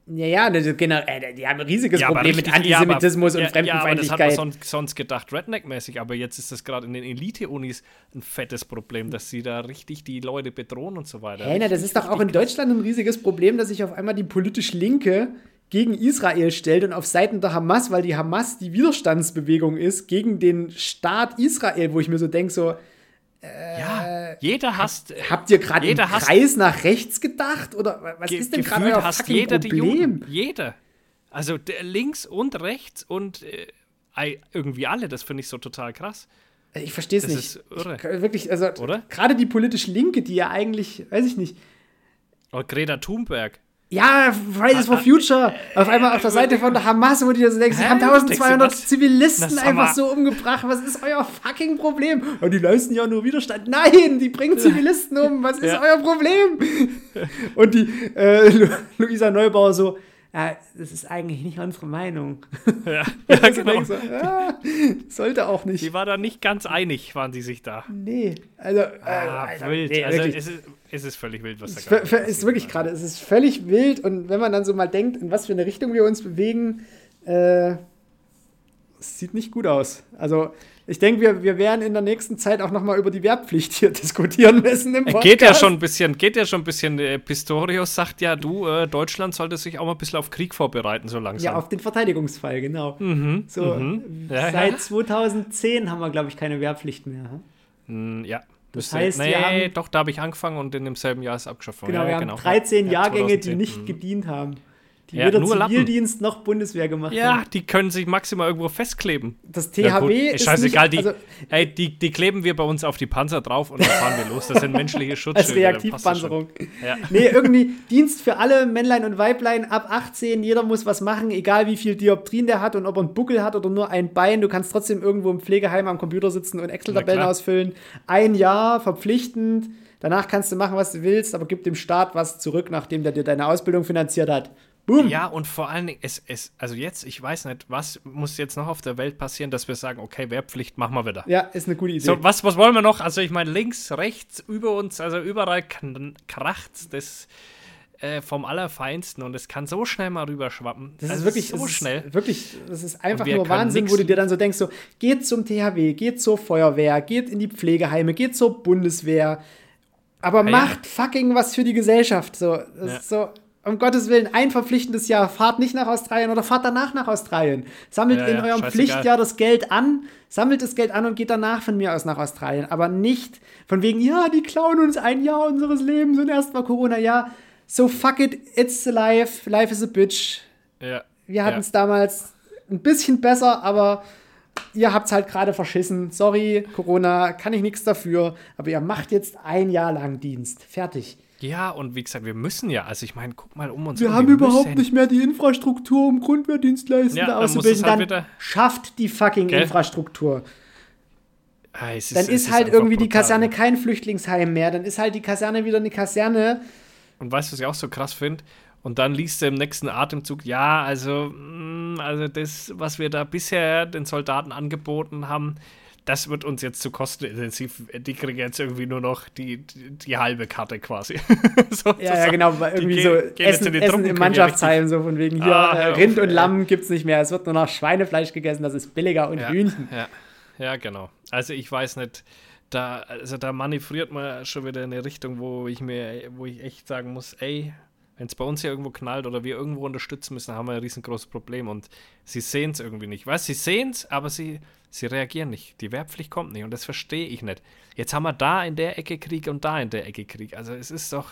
Ja, ja, das- genau, äh, die haben ein riesiges Ja, Problem mit richtig- ja, aber- Antisemitismus und ja, Ja, das hat Fremdenfeindlichkeit. man sonst, sonst gedacht, Redneck-mäßig, aber jetzt ist das gerade in den Elite-Unis ein fettes Problem, dass sie da richtig die Leute bedrohen und so weiter. Hey, na, das ist doch auch in Deutschland ein riesiges Problem, dass sich auf einmal die politisch Linke gegen Israel stellt und auf Seiten der Hamas, weil die Hamas die Widerstandsbewegung ist gegen den Staat Israel, wo ich mir so denke, so, ja, jeder hasst. äh, habt ihr gerade im hasst- Kreis nach rechts gedacht? Oder was ge- ist denn gerade euer fucking jeder die Problem? Juden. Jeder. Also links und rechts und äh, irgendwie alle. Das finde ich so total krass. Ich verstehe es nicht. ist irre. Ich, wirklich, also Oder? gerade die politisch Linke, die ja eigentlich, weiß ich nicht, Oder Greta Thunberg. Ja, Fridays for Future. Auf einmal auf der Seite von der Hamas, wo die so denken, sie haben Denkst du, 1200 was? Zivilisten einfach so umgebracht. Was ist euer fucking Problem? Ja, die leisten ja nur Widerstand. Nein, die bringen Zivilisten um. Was ist Ja. euer Problem? Und die äh, Lu Luisa Neubauer so, ja, das ist eigentlich nicht unsere Meinung. Ja, ja genau. du, ja, sollte auch nicht. Die war da nicht ganz einig, waren die sich da. Nee, also, äh, Ah, Alter, wild. nee, also es ist, es ist völlig wild, was da Es gerade ver- ist wirklich gerade, es ist völlig wild und wenn man dann so mal denkt, in was für eine Richtung wir uns bewegen, äh, es sieht nicht gut aus. Also ich denke, wir, wir werden in der nächsten Zeit auch noch mal über die Wehrpflicht hier diskutieren müssen im Äh, Podcast. Geht ja schon ein bisschen, geht ja schon ein bisschen. Äh, Pistorius sagt ja, du, äh, Deutschland sollte sich auch mal ein bisschen auf Krieg vorbereiten, so langsam. Ja, auf den Verteidigungsfall, genau. mhm, So, mhm. Ja, seit ja. 2010 haben wir, glaube ich, keine Wehrpflicht mehr. hm? Ja. Das Müsste- heißt, nee, haben- doch, da habe ich angefangen und in demselben Jahr ist abgeschafft worden. Genau, ja, wir ja, haben genau. 13 Ja, Jahrgänge, die 2010. nicht Mhm. gedient haben. Die Ja, weder nur Lappen. Zivildienst noch Bundeswehr gemacht Ja, haben. die können sich maximal irgendwo festkleben. Das Ja. THW Ey, ist scheißegal, nicht, die, also, ey, die, die kleben wir bei uns auf die Panzer drauf und dann fahren wir los. Das sind menschliche Schutzschilder. als. Reaktivpanzerung. Ja. Nee, irgendwie Dienst für alle Männlein und Weiblein ab 18. Jeder muss was machen, egal wie viel Dioptrien der hat und ob er einen Buckel hat oder nur ein Bein. Du kannst trotzdem irgendwo im Pflegeheim am Computer sitzen und Excel-Tabellen ausfüllen. Ein Jahr verpflichtend. Danach kannst du machen, was du willst, aber gib dem Staat was zurück, nachdem der dir deine Ausbildung finanziert hat. Boom. Ja, und vor allen Dingen, es, es, also jetzt, ich weiß nicht, was muss jetzt noch auf der Welt passieren, dass wir sagen, okay, Wehrpflicht machen wir wieder. Ja, ist eine gute Idee. So, was, was wollen wir noch? Also ich meine, links, rechts, über uns, also überall kracht das äh, vom Allerfeinsten und es kann so schnell mal rüberschwappen. Das also ist wirklich so schnell. wirklich, das ist einfach nur Wahnsinn, wo du dir dann so denkst, so, geht zum THW, geht zur Feuerwehr, geht in die Pflegeheime, geht zur Bundeswehr, aber ja, macht fucking was für die Gesellschaft. So, das ja. ist so, um Gottes Willen, ein verpflichtendes Jahr. Fahrt nicht nach Australien oder fahrt danach nach Australien. Sammelt ja, in eurem scheißegal. Pflichtjahr das Geld an, sammelt das Geld an und geht danach von mir aus nach Australien. Aber nicht von wegen, ja, die klauen uns ein Jahr unseres Lebens und erst mal Corona. Ja, so fuck it, it's life, life is a bitch. Ja. Wir hatten es ja. damals ein bisschen besser, aber ihr habt es halt gerade verschissen. Sorry, Corona, kann ich nichts dafür. Aber ihr macht jetzt ein Jahr lang Dienst. Fertig. Ja, und wie gesagt, wir müssen ja, also ich meine, guck mal um uns. Wir um, haben wir überhaupt müssen. nicht mehr die Infrastruktur, um Grundwehrdienstleistende ja, auszubilden. Halt dann schafft die fucking Gell? Infrastruktur. Ah, ist, dann ist, ist halt irgendwie brutal, die Kaserne kein Flüchtlingsheim mehr. Dann ist halt die Kaserne wieder eine Kaserne. Und weißt du, was ich auch so krass finde? Und dann liest du im nächsten Atemzug, ja, also, mm, also das, was wir da bisher den Soldaten angeboten haben, das wird uns jetzt zu kostenintensiv. Die kriegen jetzt irgendwie nur noch die, die, die halbe Karte quasi. so, ja, ja, genau, irgendwie so gehen Essen, Essen im Mannschaftsheim, so von wegen hier, ah, äh, Rind auf, und Lamm gibt es nicht mehr. Es wird nur noch Schweinefleisch gegessen, das ist billiger und ja, Hühnchen. Ja, ja, genau. Also ich weiß nicht, da, also da manövriert man schon wieder in eine Richtung, wo ich mir, wo ich echt sagen muss, ey, wenn es bei uns hier irgendwo knallt oder wir irgendwo unterstützen müssen, haben wir ein riesengroßes Problem und sie sehen es irgendwie nicht. Weißt sie sehen es, aber sie, sie reagieren nicht. Die Wehrpflicht kommt nicht und das verstehe ich nicht. Jetzt haben wir da in der Ecke Krieg und da in der Ecke Krieg. Also es ist doch.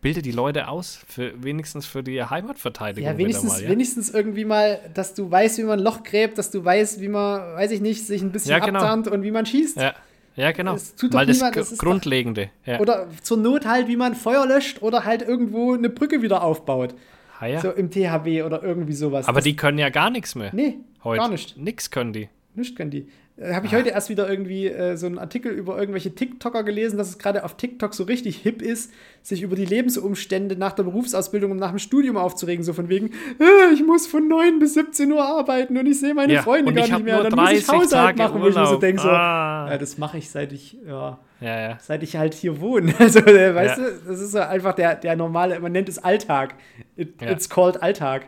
Bilde die Leute aus, für, wenigstens für die Heimatverteidigung. Ja, wenigstens, mal, ja? wenigstens irgendwie mal, dass du weißt, wie man ein Loch gräbt, dass du weißt, wie man, weiß ich nicht, sich ein bisschen ja, genau. und wie man schießt. Ja. Ja, genau. Das tut Mal das, niemand, das Grundlegende. Ja. Oder zur Not halt, wie man Feuer löscht oder halt irgendwo eine Brücke wieder aufbaut. Ah, ja. So im THW oder irgendwie sowas. Aber das, die können ja gar nichts mehr. Nee, heute. gar nicht. Nix können die. Nichts können die. Äh, Habe ich ah. heute erst wieder irgendwie äh, so einen Artikel über irgendwelche TikToker gelesen, dass es gerade auf TikTok so richtig hip ist, sich über die Lebensumstände nach der Berufsausbildung und nach dem Studium aufzuregen. So von wegen, äh, ich muss von 9 bis 17 Uhr arbeiten und ich sehe meine ja, Freunde gar nicht mehr. Dann muss ich Haushalt Tage machen, Urlaub. wo ich mir so denke, so, ah. ja, das mache ich seit ich, ja, ja, seit ich halt hier wohne. Also, äh, weißt du, das ist so einfach der, der normale, man nennt es Alltag. It, it's called Alltag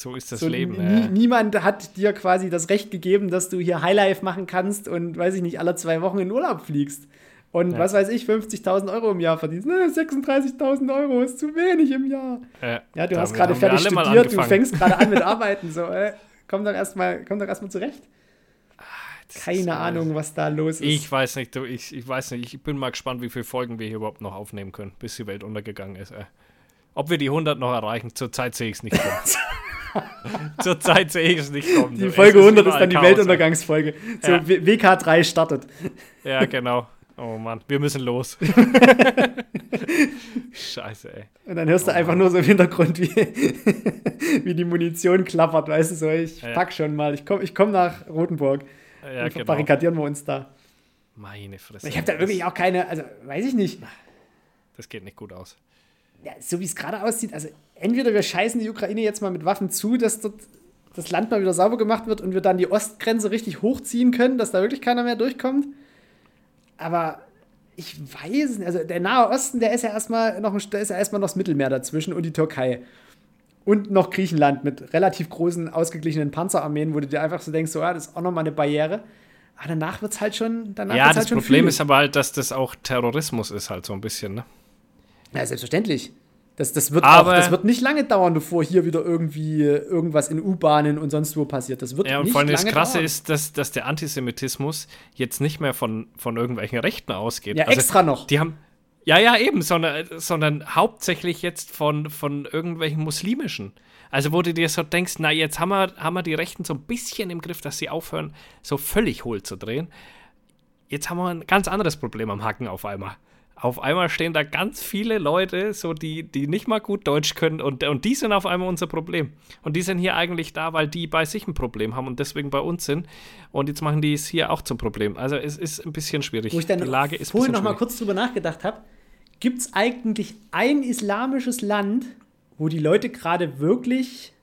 so ist das so, Leben. Nie, niemand hat dir quasi das Recht gegeben, dass du hier Highlife machen kannst und, weiß ich nicht, alle zwei Wochen in Urlaub fliegst. Und ja. was weiß ich, 50.000 Euro im Jahr verdienst. Ne, 36.000 Euro ist zu wenig im Jahr. Ja, ja du hast gerade fertig studiert, du fängst gerade an mit Arbeiten. So, äh, komm doch erstmal erst zurecht. Ah, Keine ist, Ahnung, was da los ist. Ich weiß nicht, du, ich, ich weiß nicht. Ich bin mal gespannt, wie viele Folgen wir hier überhaupt noch aufnehmen können, bis die Welt untergegangen ist. Äh. Ob wir die 100 noch erreichen, zurzeit sehe ich es nicht. Zurzeit sehe ich es nicht kommen. Die Folge 100 ist dann die Weltuntergangsfolge. So, ja. WK3 startet. Ja, genau. Oh Mann, wir müssen los. Scheiße, ey. Und dann hörst du oh, einfach Mann. nur so im Hintergrund, wie, wie die Munition klappert, weißt du, so, ich ja. pack schon mal, ich komme ich komm nach Rotenburg. Ja, genau. barrikadieren wir uns da. Meine Fresse. Ich habe da wirklich auch keine, also weiß ich nicht. Das geht nicht gut aus. Ja, so wie es gerade aussieht, also entweder wir scheißen die Ukraine jetzt mal mit Waffen zu, dass dort das Land mal wieder sauber gemacht wird und wir dann die Ostgrenze richtig hochziehen können, dass da wirklich keiner mehr durchkommt. Aber ich weiß nicht, also der Nahe Osten, der ist ja erstmal noch, da ist ja erstmal noch das Mittelmeer dazwischen und die Türkei. Und noch Griechenland mit relativ großen, ausgeglichenen Panzerarmeen, wo du dir einfach so denkst, so, ja, das ist auch nochmal eine Barriere. Aber danach wird es halt schon. Danach ja, das halt Problem viel. ist aber halt, dass das auch Terrorismus ist, halt so ein bisschen, ne? Ja, selbstverständlich. Das, das, wird auch, das wird nicht lange dauern, bevor hier wieder irgendwie irgendwas in U-Bahnen und sonst wo passiert. Das wird ja, und vor allem das Krasse dauern. ist, dass, dass der Antisemitismus jetzt nicht mehr von, von irgendwelchen Rechten ausgeht. Ja, also, extra noch. Die haben, ja, ja, eben, sondern, sondern hauptsächlich jetzt von, von irgendwelchen muslimischen. Also, wo du dir so denkst, na, jetzt haben wir, haben wir die Rechten so ein bisschen im Griff, dass sie aufhören, so völlig hohl zu drehen. Jetzt haben wir ein ganz anderes Problem am Hacken auf einmal auf einmal stehen da ganz viele Leute, so die, die nicht mal gut Deutsch können und, und die sind auf einmal unser Problem. Und die sind hier eigentlich da, weil die bei sich ein Problem haben und deswegen bei uns sind. Und jetzt machen die es hier auch zum Problem. Also es ist ein bisschen schwierig. Wo ich dann die Lage ist vorhin noch mal kurz drüber nachgedacht habe, gibt es eigentlich ein islamisches Land, wo die Leute gerade wirklich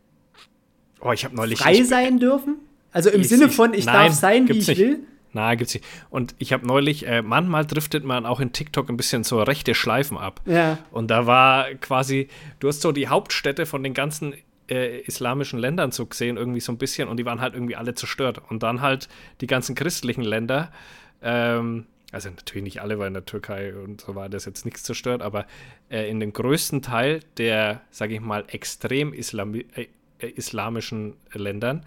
oh, ich neulich, frei ich, sein dürfen? Also im ich, Sinne von, ich nein, darf sein, wie ich nicht. Nein, gibt's nicht. Und ich habe neulich, äh, manchmal driftet man auch in TikTok ein bisschen so rechte Schleifen ab. Ja. Und da war quasi, du hast so die Hauptstädte von den ganzen äh, islamischen Ländern so gesehen, irgendwie so ein bisschen, und die waren halt irgendwie alle zerstört. Und dann halt die ganzen christlichen Länder, ähm, also natürlich nicht alle, weil in der Türkei und so weiter ist jetzt nichts zerstört, aber äh, in dem größten Teil der, sage ich mal, extrem Islami äh, äh, islamischen Ländern,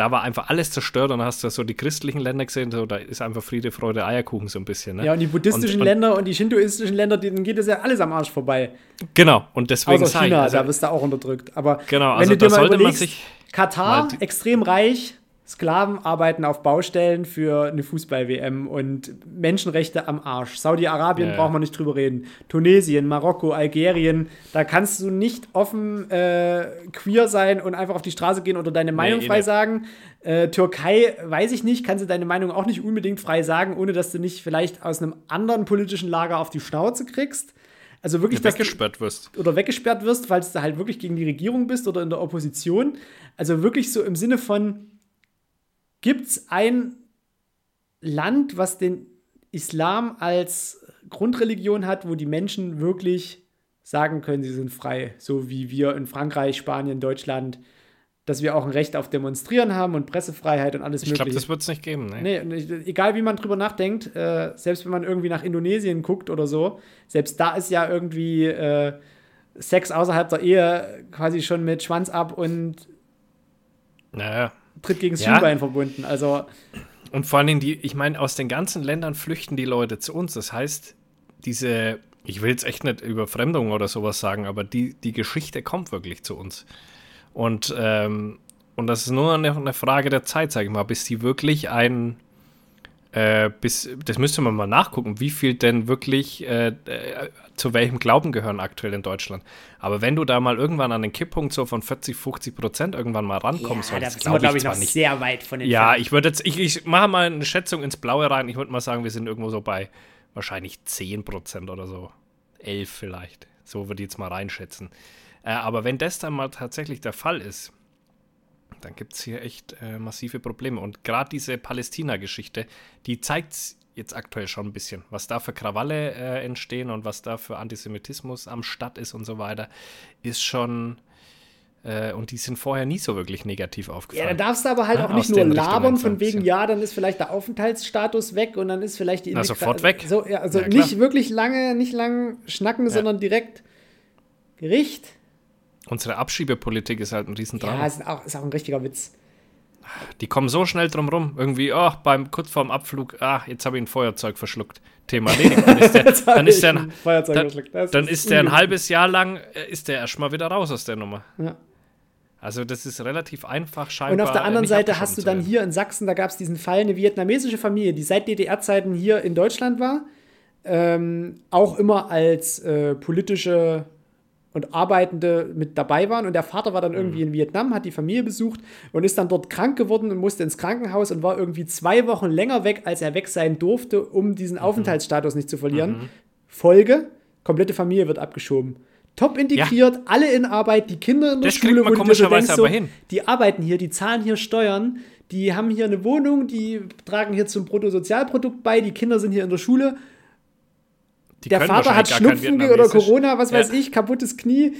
da war einfach alles zerstört und dann hast du so die christlichen Länder gesehen, so, da ist einfach Friede, Freude, Eierkuchen so ein bisschen. Ne? Ja, und die buddhistischen und, und, Länder und die shintoistischen Länder, denen geht es ja alles am Arsch vorbei. Genau, und deswegen Außer China, also, da wirst du auch unterdrückt. Aber genau, wenn also du dir da mal sollte überlegst, man sich Katar, extrem reich, Sklaven arbeiten auf Baustellen für eine Fußball-WM und Menschenrechte am Arsch. Saudi-Arabien ja. braucht man nicht drüber reden. Tunesien, Marokko, Algerien, da kannst du nicht offen äh, queer sein und einfach auf die Straße gehen oder deine Meinung nee, frei sagen. Äh, Türkei, weiß ich nicht, kannst du deine Meinung auch nicht unbedingt frei sagen, ohne dass du nicht vielleicht aus einem anderen politischen Lager auf die Schnauze kriegst. Also wirklich, dass weggesperrt wirst. Oder weggesperrt wirst, falls du halt wirklich gegen die Regierung bist oder in der Opposition. Also wirklich so im Sinne von, Gibt es ein Land, was den Islam als Grundreligion hat, wo die Menschen wirklich sagen können, sie sind frei, so wie wir in Frankreich, Spanien, Deutschland, dass wir auch ein Recht auf Demonstrieren haben und Pressefreiheit und alles ich Mögliche. Ich glaube, das wird es nicht geben. Ne? Nee, egal wie man drüber nachdenkt, äh, selbst wenn man irgendwie nach Indonesien guckt oder so, selbst da ist ja irgendwie äh, Sex außerhalb der Ehe quasi schon mit Schwanz ab und naja tritt gegen das ja. Schienbein verbunden. Also. Und vor allen Dingen, die, ich meine, aus den ganzen Ländern flüchten die Leute zu uns. Das heißt, diese, ich will jetzt echt nicht Überfremdung oder sowas sagen, aber die, die Geschichte kommt wirklich zu uns. Und, ähm, und das ist nur eine, eine Frage der Zeit, sage ich mal, bis die wirklich ein, äh, bis, das müsste man mal nachgucken, wie viel denn wirklich äh, äh, zu welchem Glauben gehören aktuell in Deutschland. Aber wenn du da mal irgendwann an den Kipppunkt so von 40, 50 Prozent irgendwann mal rankommst, ja, da sind wir, glaube ich, noch nicht. sehr weit von den Ja, ich würde jetzt, ich, ich mache mal eine Schätzung ins Blaue rein. Ich würde mal sagen, wir sind irgendwo so bei wahrscheinlich 10 Prozent oder so. 11 vielleicht. So würde ich jetzt mal reinschätzen. Äh, aber wenn das dann mal tatsächlich der Fall ist, dann gibt es hier echt äh, massive Probleme. Und gerade diese Palästina-Geschichte, die zeigt jetzt aktuell schon ein bisschen, was da für Krawalle äh, entstehen und was da für Antisemitismus am Start ist und so weiter, ist schon. Äh, und die sind vorher nie so wirklich negativ aufgefallen. Ja, da darfst du aber halt ja, auch nicht nur labern, von wegen, ja, dann ist vielleicht der Aufenthaltsstatus weg und dann ist vielleicht die Na, sofort weg. So, ja, also ja, nicht wirklich lange, nicht lang schnacken, sondern direkt Gericht Unsere Abschiebepolitik ist halt ein Riesendrama. Ja, ist auch, ist auch ein richtiger Witz. Die kommen so schnell drum rum. Irgendwie, oh, beim, kurz vorm Abflug, ah, jetzt habe ich ein Feuerzeug verschluckt. Thema erledigt. Dann ist der, dann ist der, ein, dann, dann ist der ein halbes Jahr lang, äh, ist der erstmal wieder raus aus der Nummer. Ja. Also das ist relativ einfach scheinbar. Und auf der anderen Seite hast du dann hier in Sachsen, da gab es diesen Fall, eine vietnamesische Familie, die seit DDR-Zeiten hier in Deutschland war, ähm, auch immer als äh, politische und Arbeitende mit dabei waren. Und der Vater war dann irgendwie mhm. in Vietnam, hat die Familie besucht und ist dann dort krank geworden und musste ins Krankenhaus und war irgendwie zwei Wochen länger weg, als er weg sein durfte, um diesen mhm. Aufenthaltsstatus nicht zu verlieren. Mhm. Folge: komplette Familie wird abgeschoben. Top integriert, ja. alle in Arbeit, die Kinder in der das Schule, wo du denkst, so, die arbeiten hier, die zahlen hier Steuern, die haben hier eine Wohnung, die tragen hier zum Bruttosozialprodukt bei, die Kinder sind hier in der Schule die der Vater hat Schnupfen oder Corona, was weiß ich, kaputtes Knie,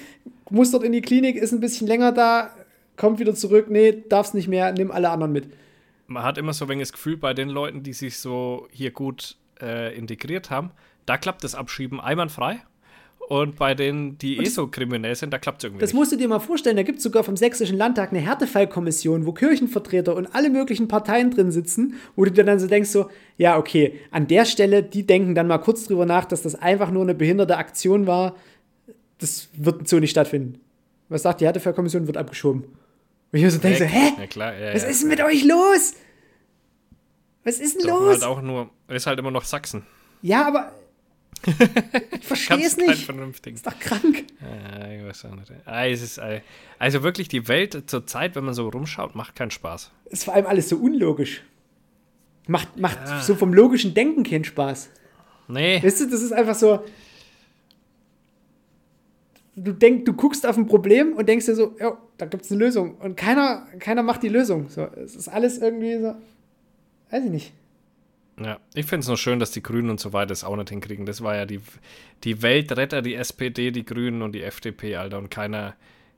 muss dort in die Klinik, ist ein bisschen länger da, kommt wieder zurück, nee, darf's nicht mehr, nimm alle anderen mit. Man hat immer so ein wenig das Gefühl, bei den Leuten, die sich so hier gut äh, integriert haben, da klappt das Abschieben einwandfrei. Und bei denen, die und eh so kriminell sind, da klappt es irgendwie. Das nicht. musst du dir mal vorstellen, da gibt es sogar vom Sächsischen Landtag eine Härtefallkommission, wo Kirchenvertreter und alle möglichen Parteien drin sitzen, wo du dir dann so denkst, so, ja, okay, an der Stelle, die denken dann mal kurz drüber nach, dass das einfach nur eine behinderte Aktion war. Das wird so nicht stattfinden. Was sagt die Härtefallkommission? Wird abgeschoben. Und ich mir so denke, so, hä? Ja, klar, ja, Was ist denn mit euch los? Was ist denn Doch, los? Halt auch nur, ist halt immer noch Sachsen. Ja, aber ich verstehe es nicht. Vernünftigen. Ist doch krank. Ja, ich weiß auch nicht. Ah, ist, äh, also wirklich, die Welt zur Zeit, wenn man so rumschaut, macht keinen Spaß. Ist vor allem alles so unlogisch. Macht, macht ja. so vom logischen Denken keinen Spaß. Nee. Weißt du, das ist einfach so. du denkst, du guckst auf ein Problem und denkst dir so, ja, da gibt es eine Lösung. Und keiner, keiner macht die Lösung. So, es ist alles irgendwie so, weiß ich nicht. Ja, ich finde es nur schön, dass die Grünen und so weiter es auch nicht hinkriegen. Das war ja die, die Weltretter, die SPD, die Grünen und die FDP, Alter. Und keiner,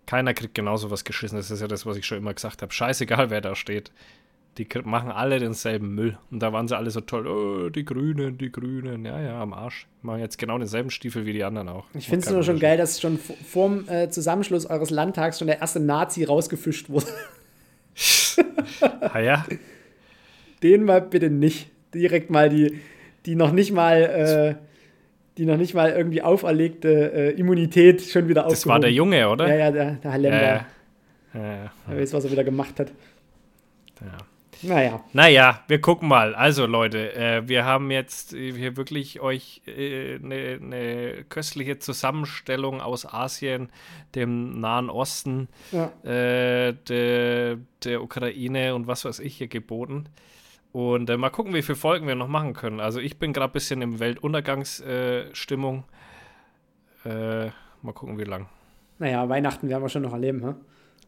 keiner kriegt genauso was geschissen. Das ist ja das, was ich schon immer gesagt habe. Scheißegal, wer da steht. Die machen alle denselben Müll. Und da waren sie alle so toll. Oh, die Grünen, die Grünen. Ja, ja, am Arsch. Machen jetzt genau denselben Stiefel wie die anderen auch. Ich finde es nur schon geil, dass schon vor dem äh, Zusammenschluss eures Landtags schon der erste Nazi rausgefischt wurde. ah ja? Den mal bitte nicht. Direkt mal die, die noch nicht mal, äh, die noch nicht mal irgendwie auferlegte äh, Immunität schon wieder aufgehoben. Das war der Junge, oder? Ja, ja, der, der Hallember. Ja, ja. Wer weiß, was er wieder gemacht hat. Ja. Naja. Naja, wir gucken mal. Also Leute, äh, wir haben jetzt hier wirklich euch eine äh, ne köstliche Zusammenstellung aus Asien, dem Nahen Osten, ja. äh, der, der Ukraine und was weiß ich hier geboten. Und äh, mal gucken, wie viele Folgen wir noch machen können. Also ich bin gerade ein bisschen in Weltuntergangsstimmung. Äh, mal gucken, wie lang. Naja, Weihnachten werden wir schon noch erleben, hm?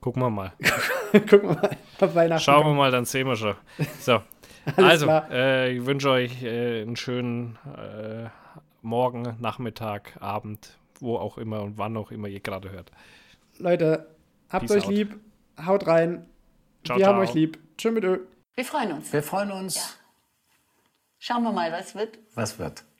Gucken wir mal. Gucken wir mal. Weihnachten. Schauen wir mal, dann sehen wir schon. So. also, äh, ich wünsche euch äh, einen schönen äh, Morgen, Nachmittag, Abend, wo auch immer und wann auch immer ihr gerade hört. Leute, habt Peace euch out. lieb, haut rein. Ciao, wir ciao. haben euch lieb. Tschüss mit Ö. Wir freuen uns. Wir freuen uns. Ja. Schauen wir mal, was wird. Was wird.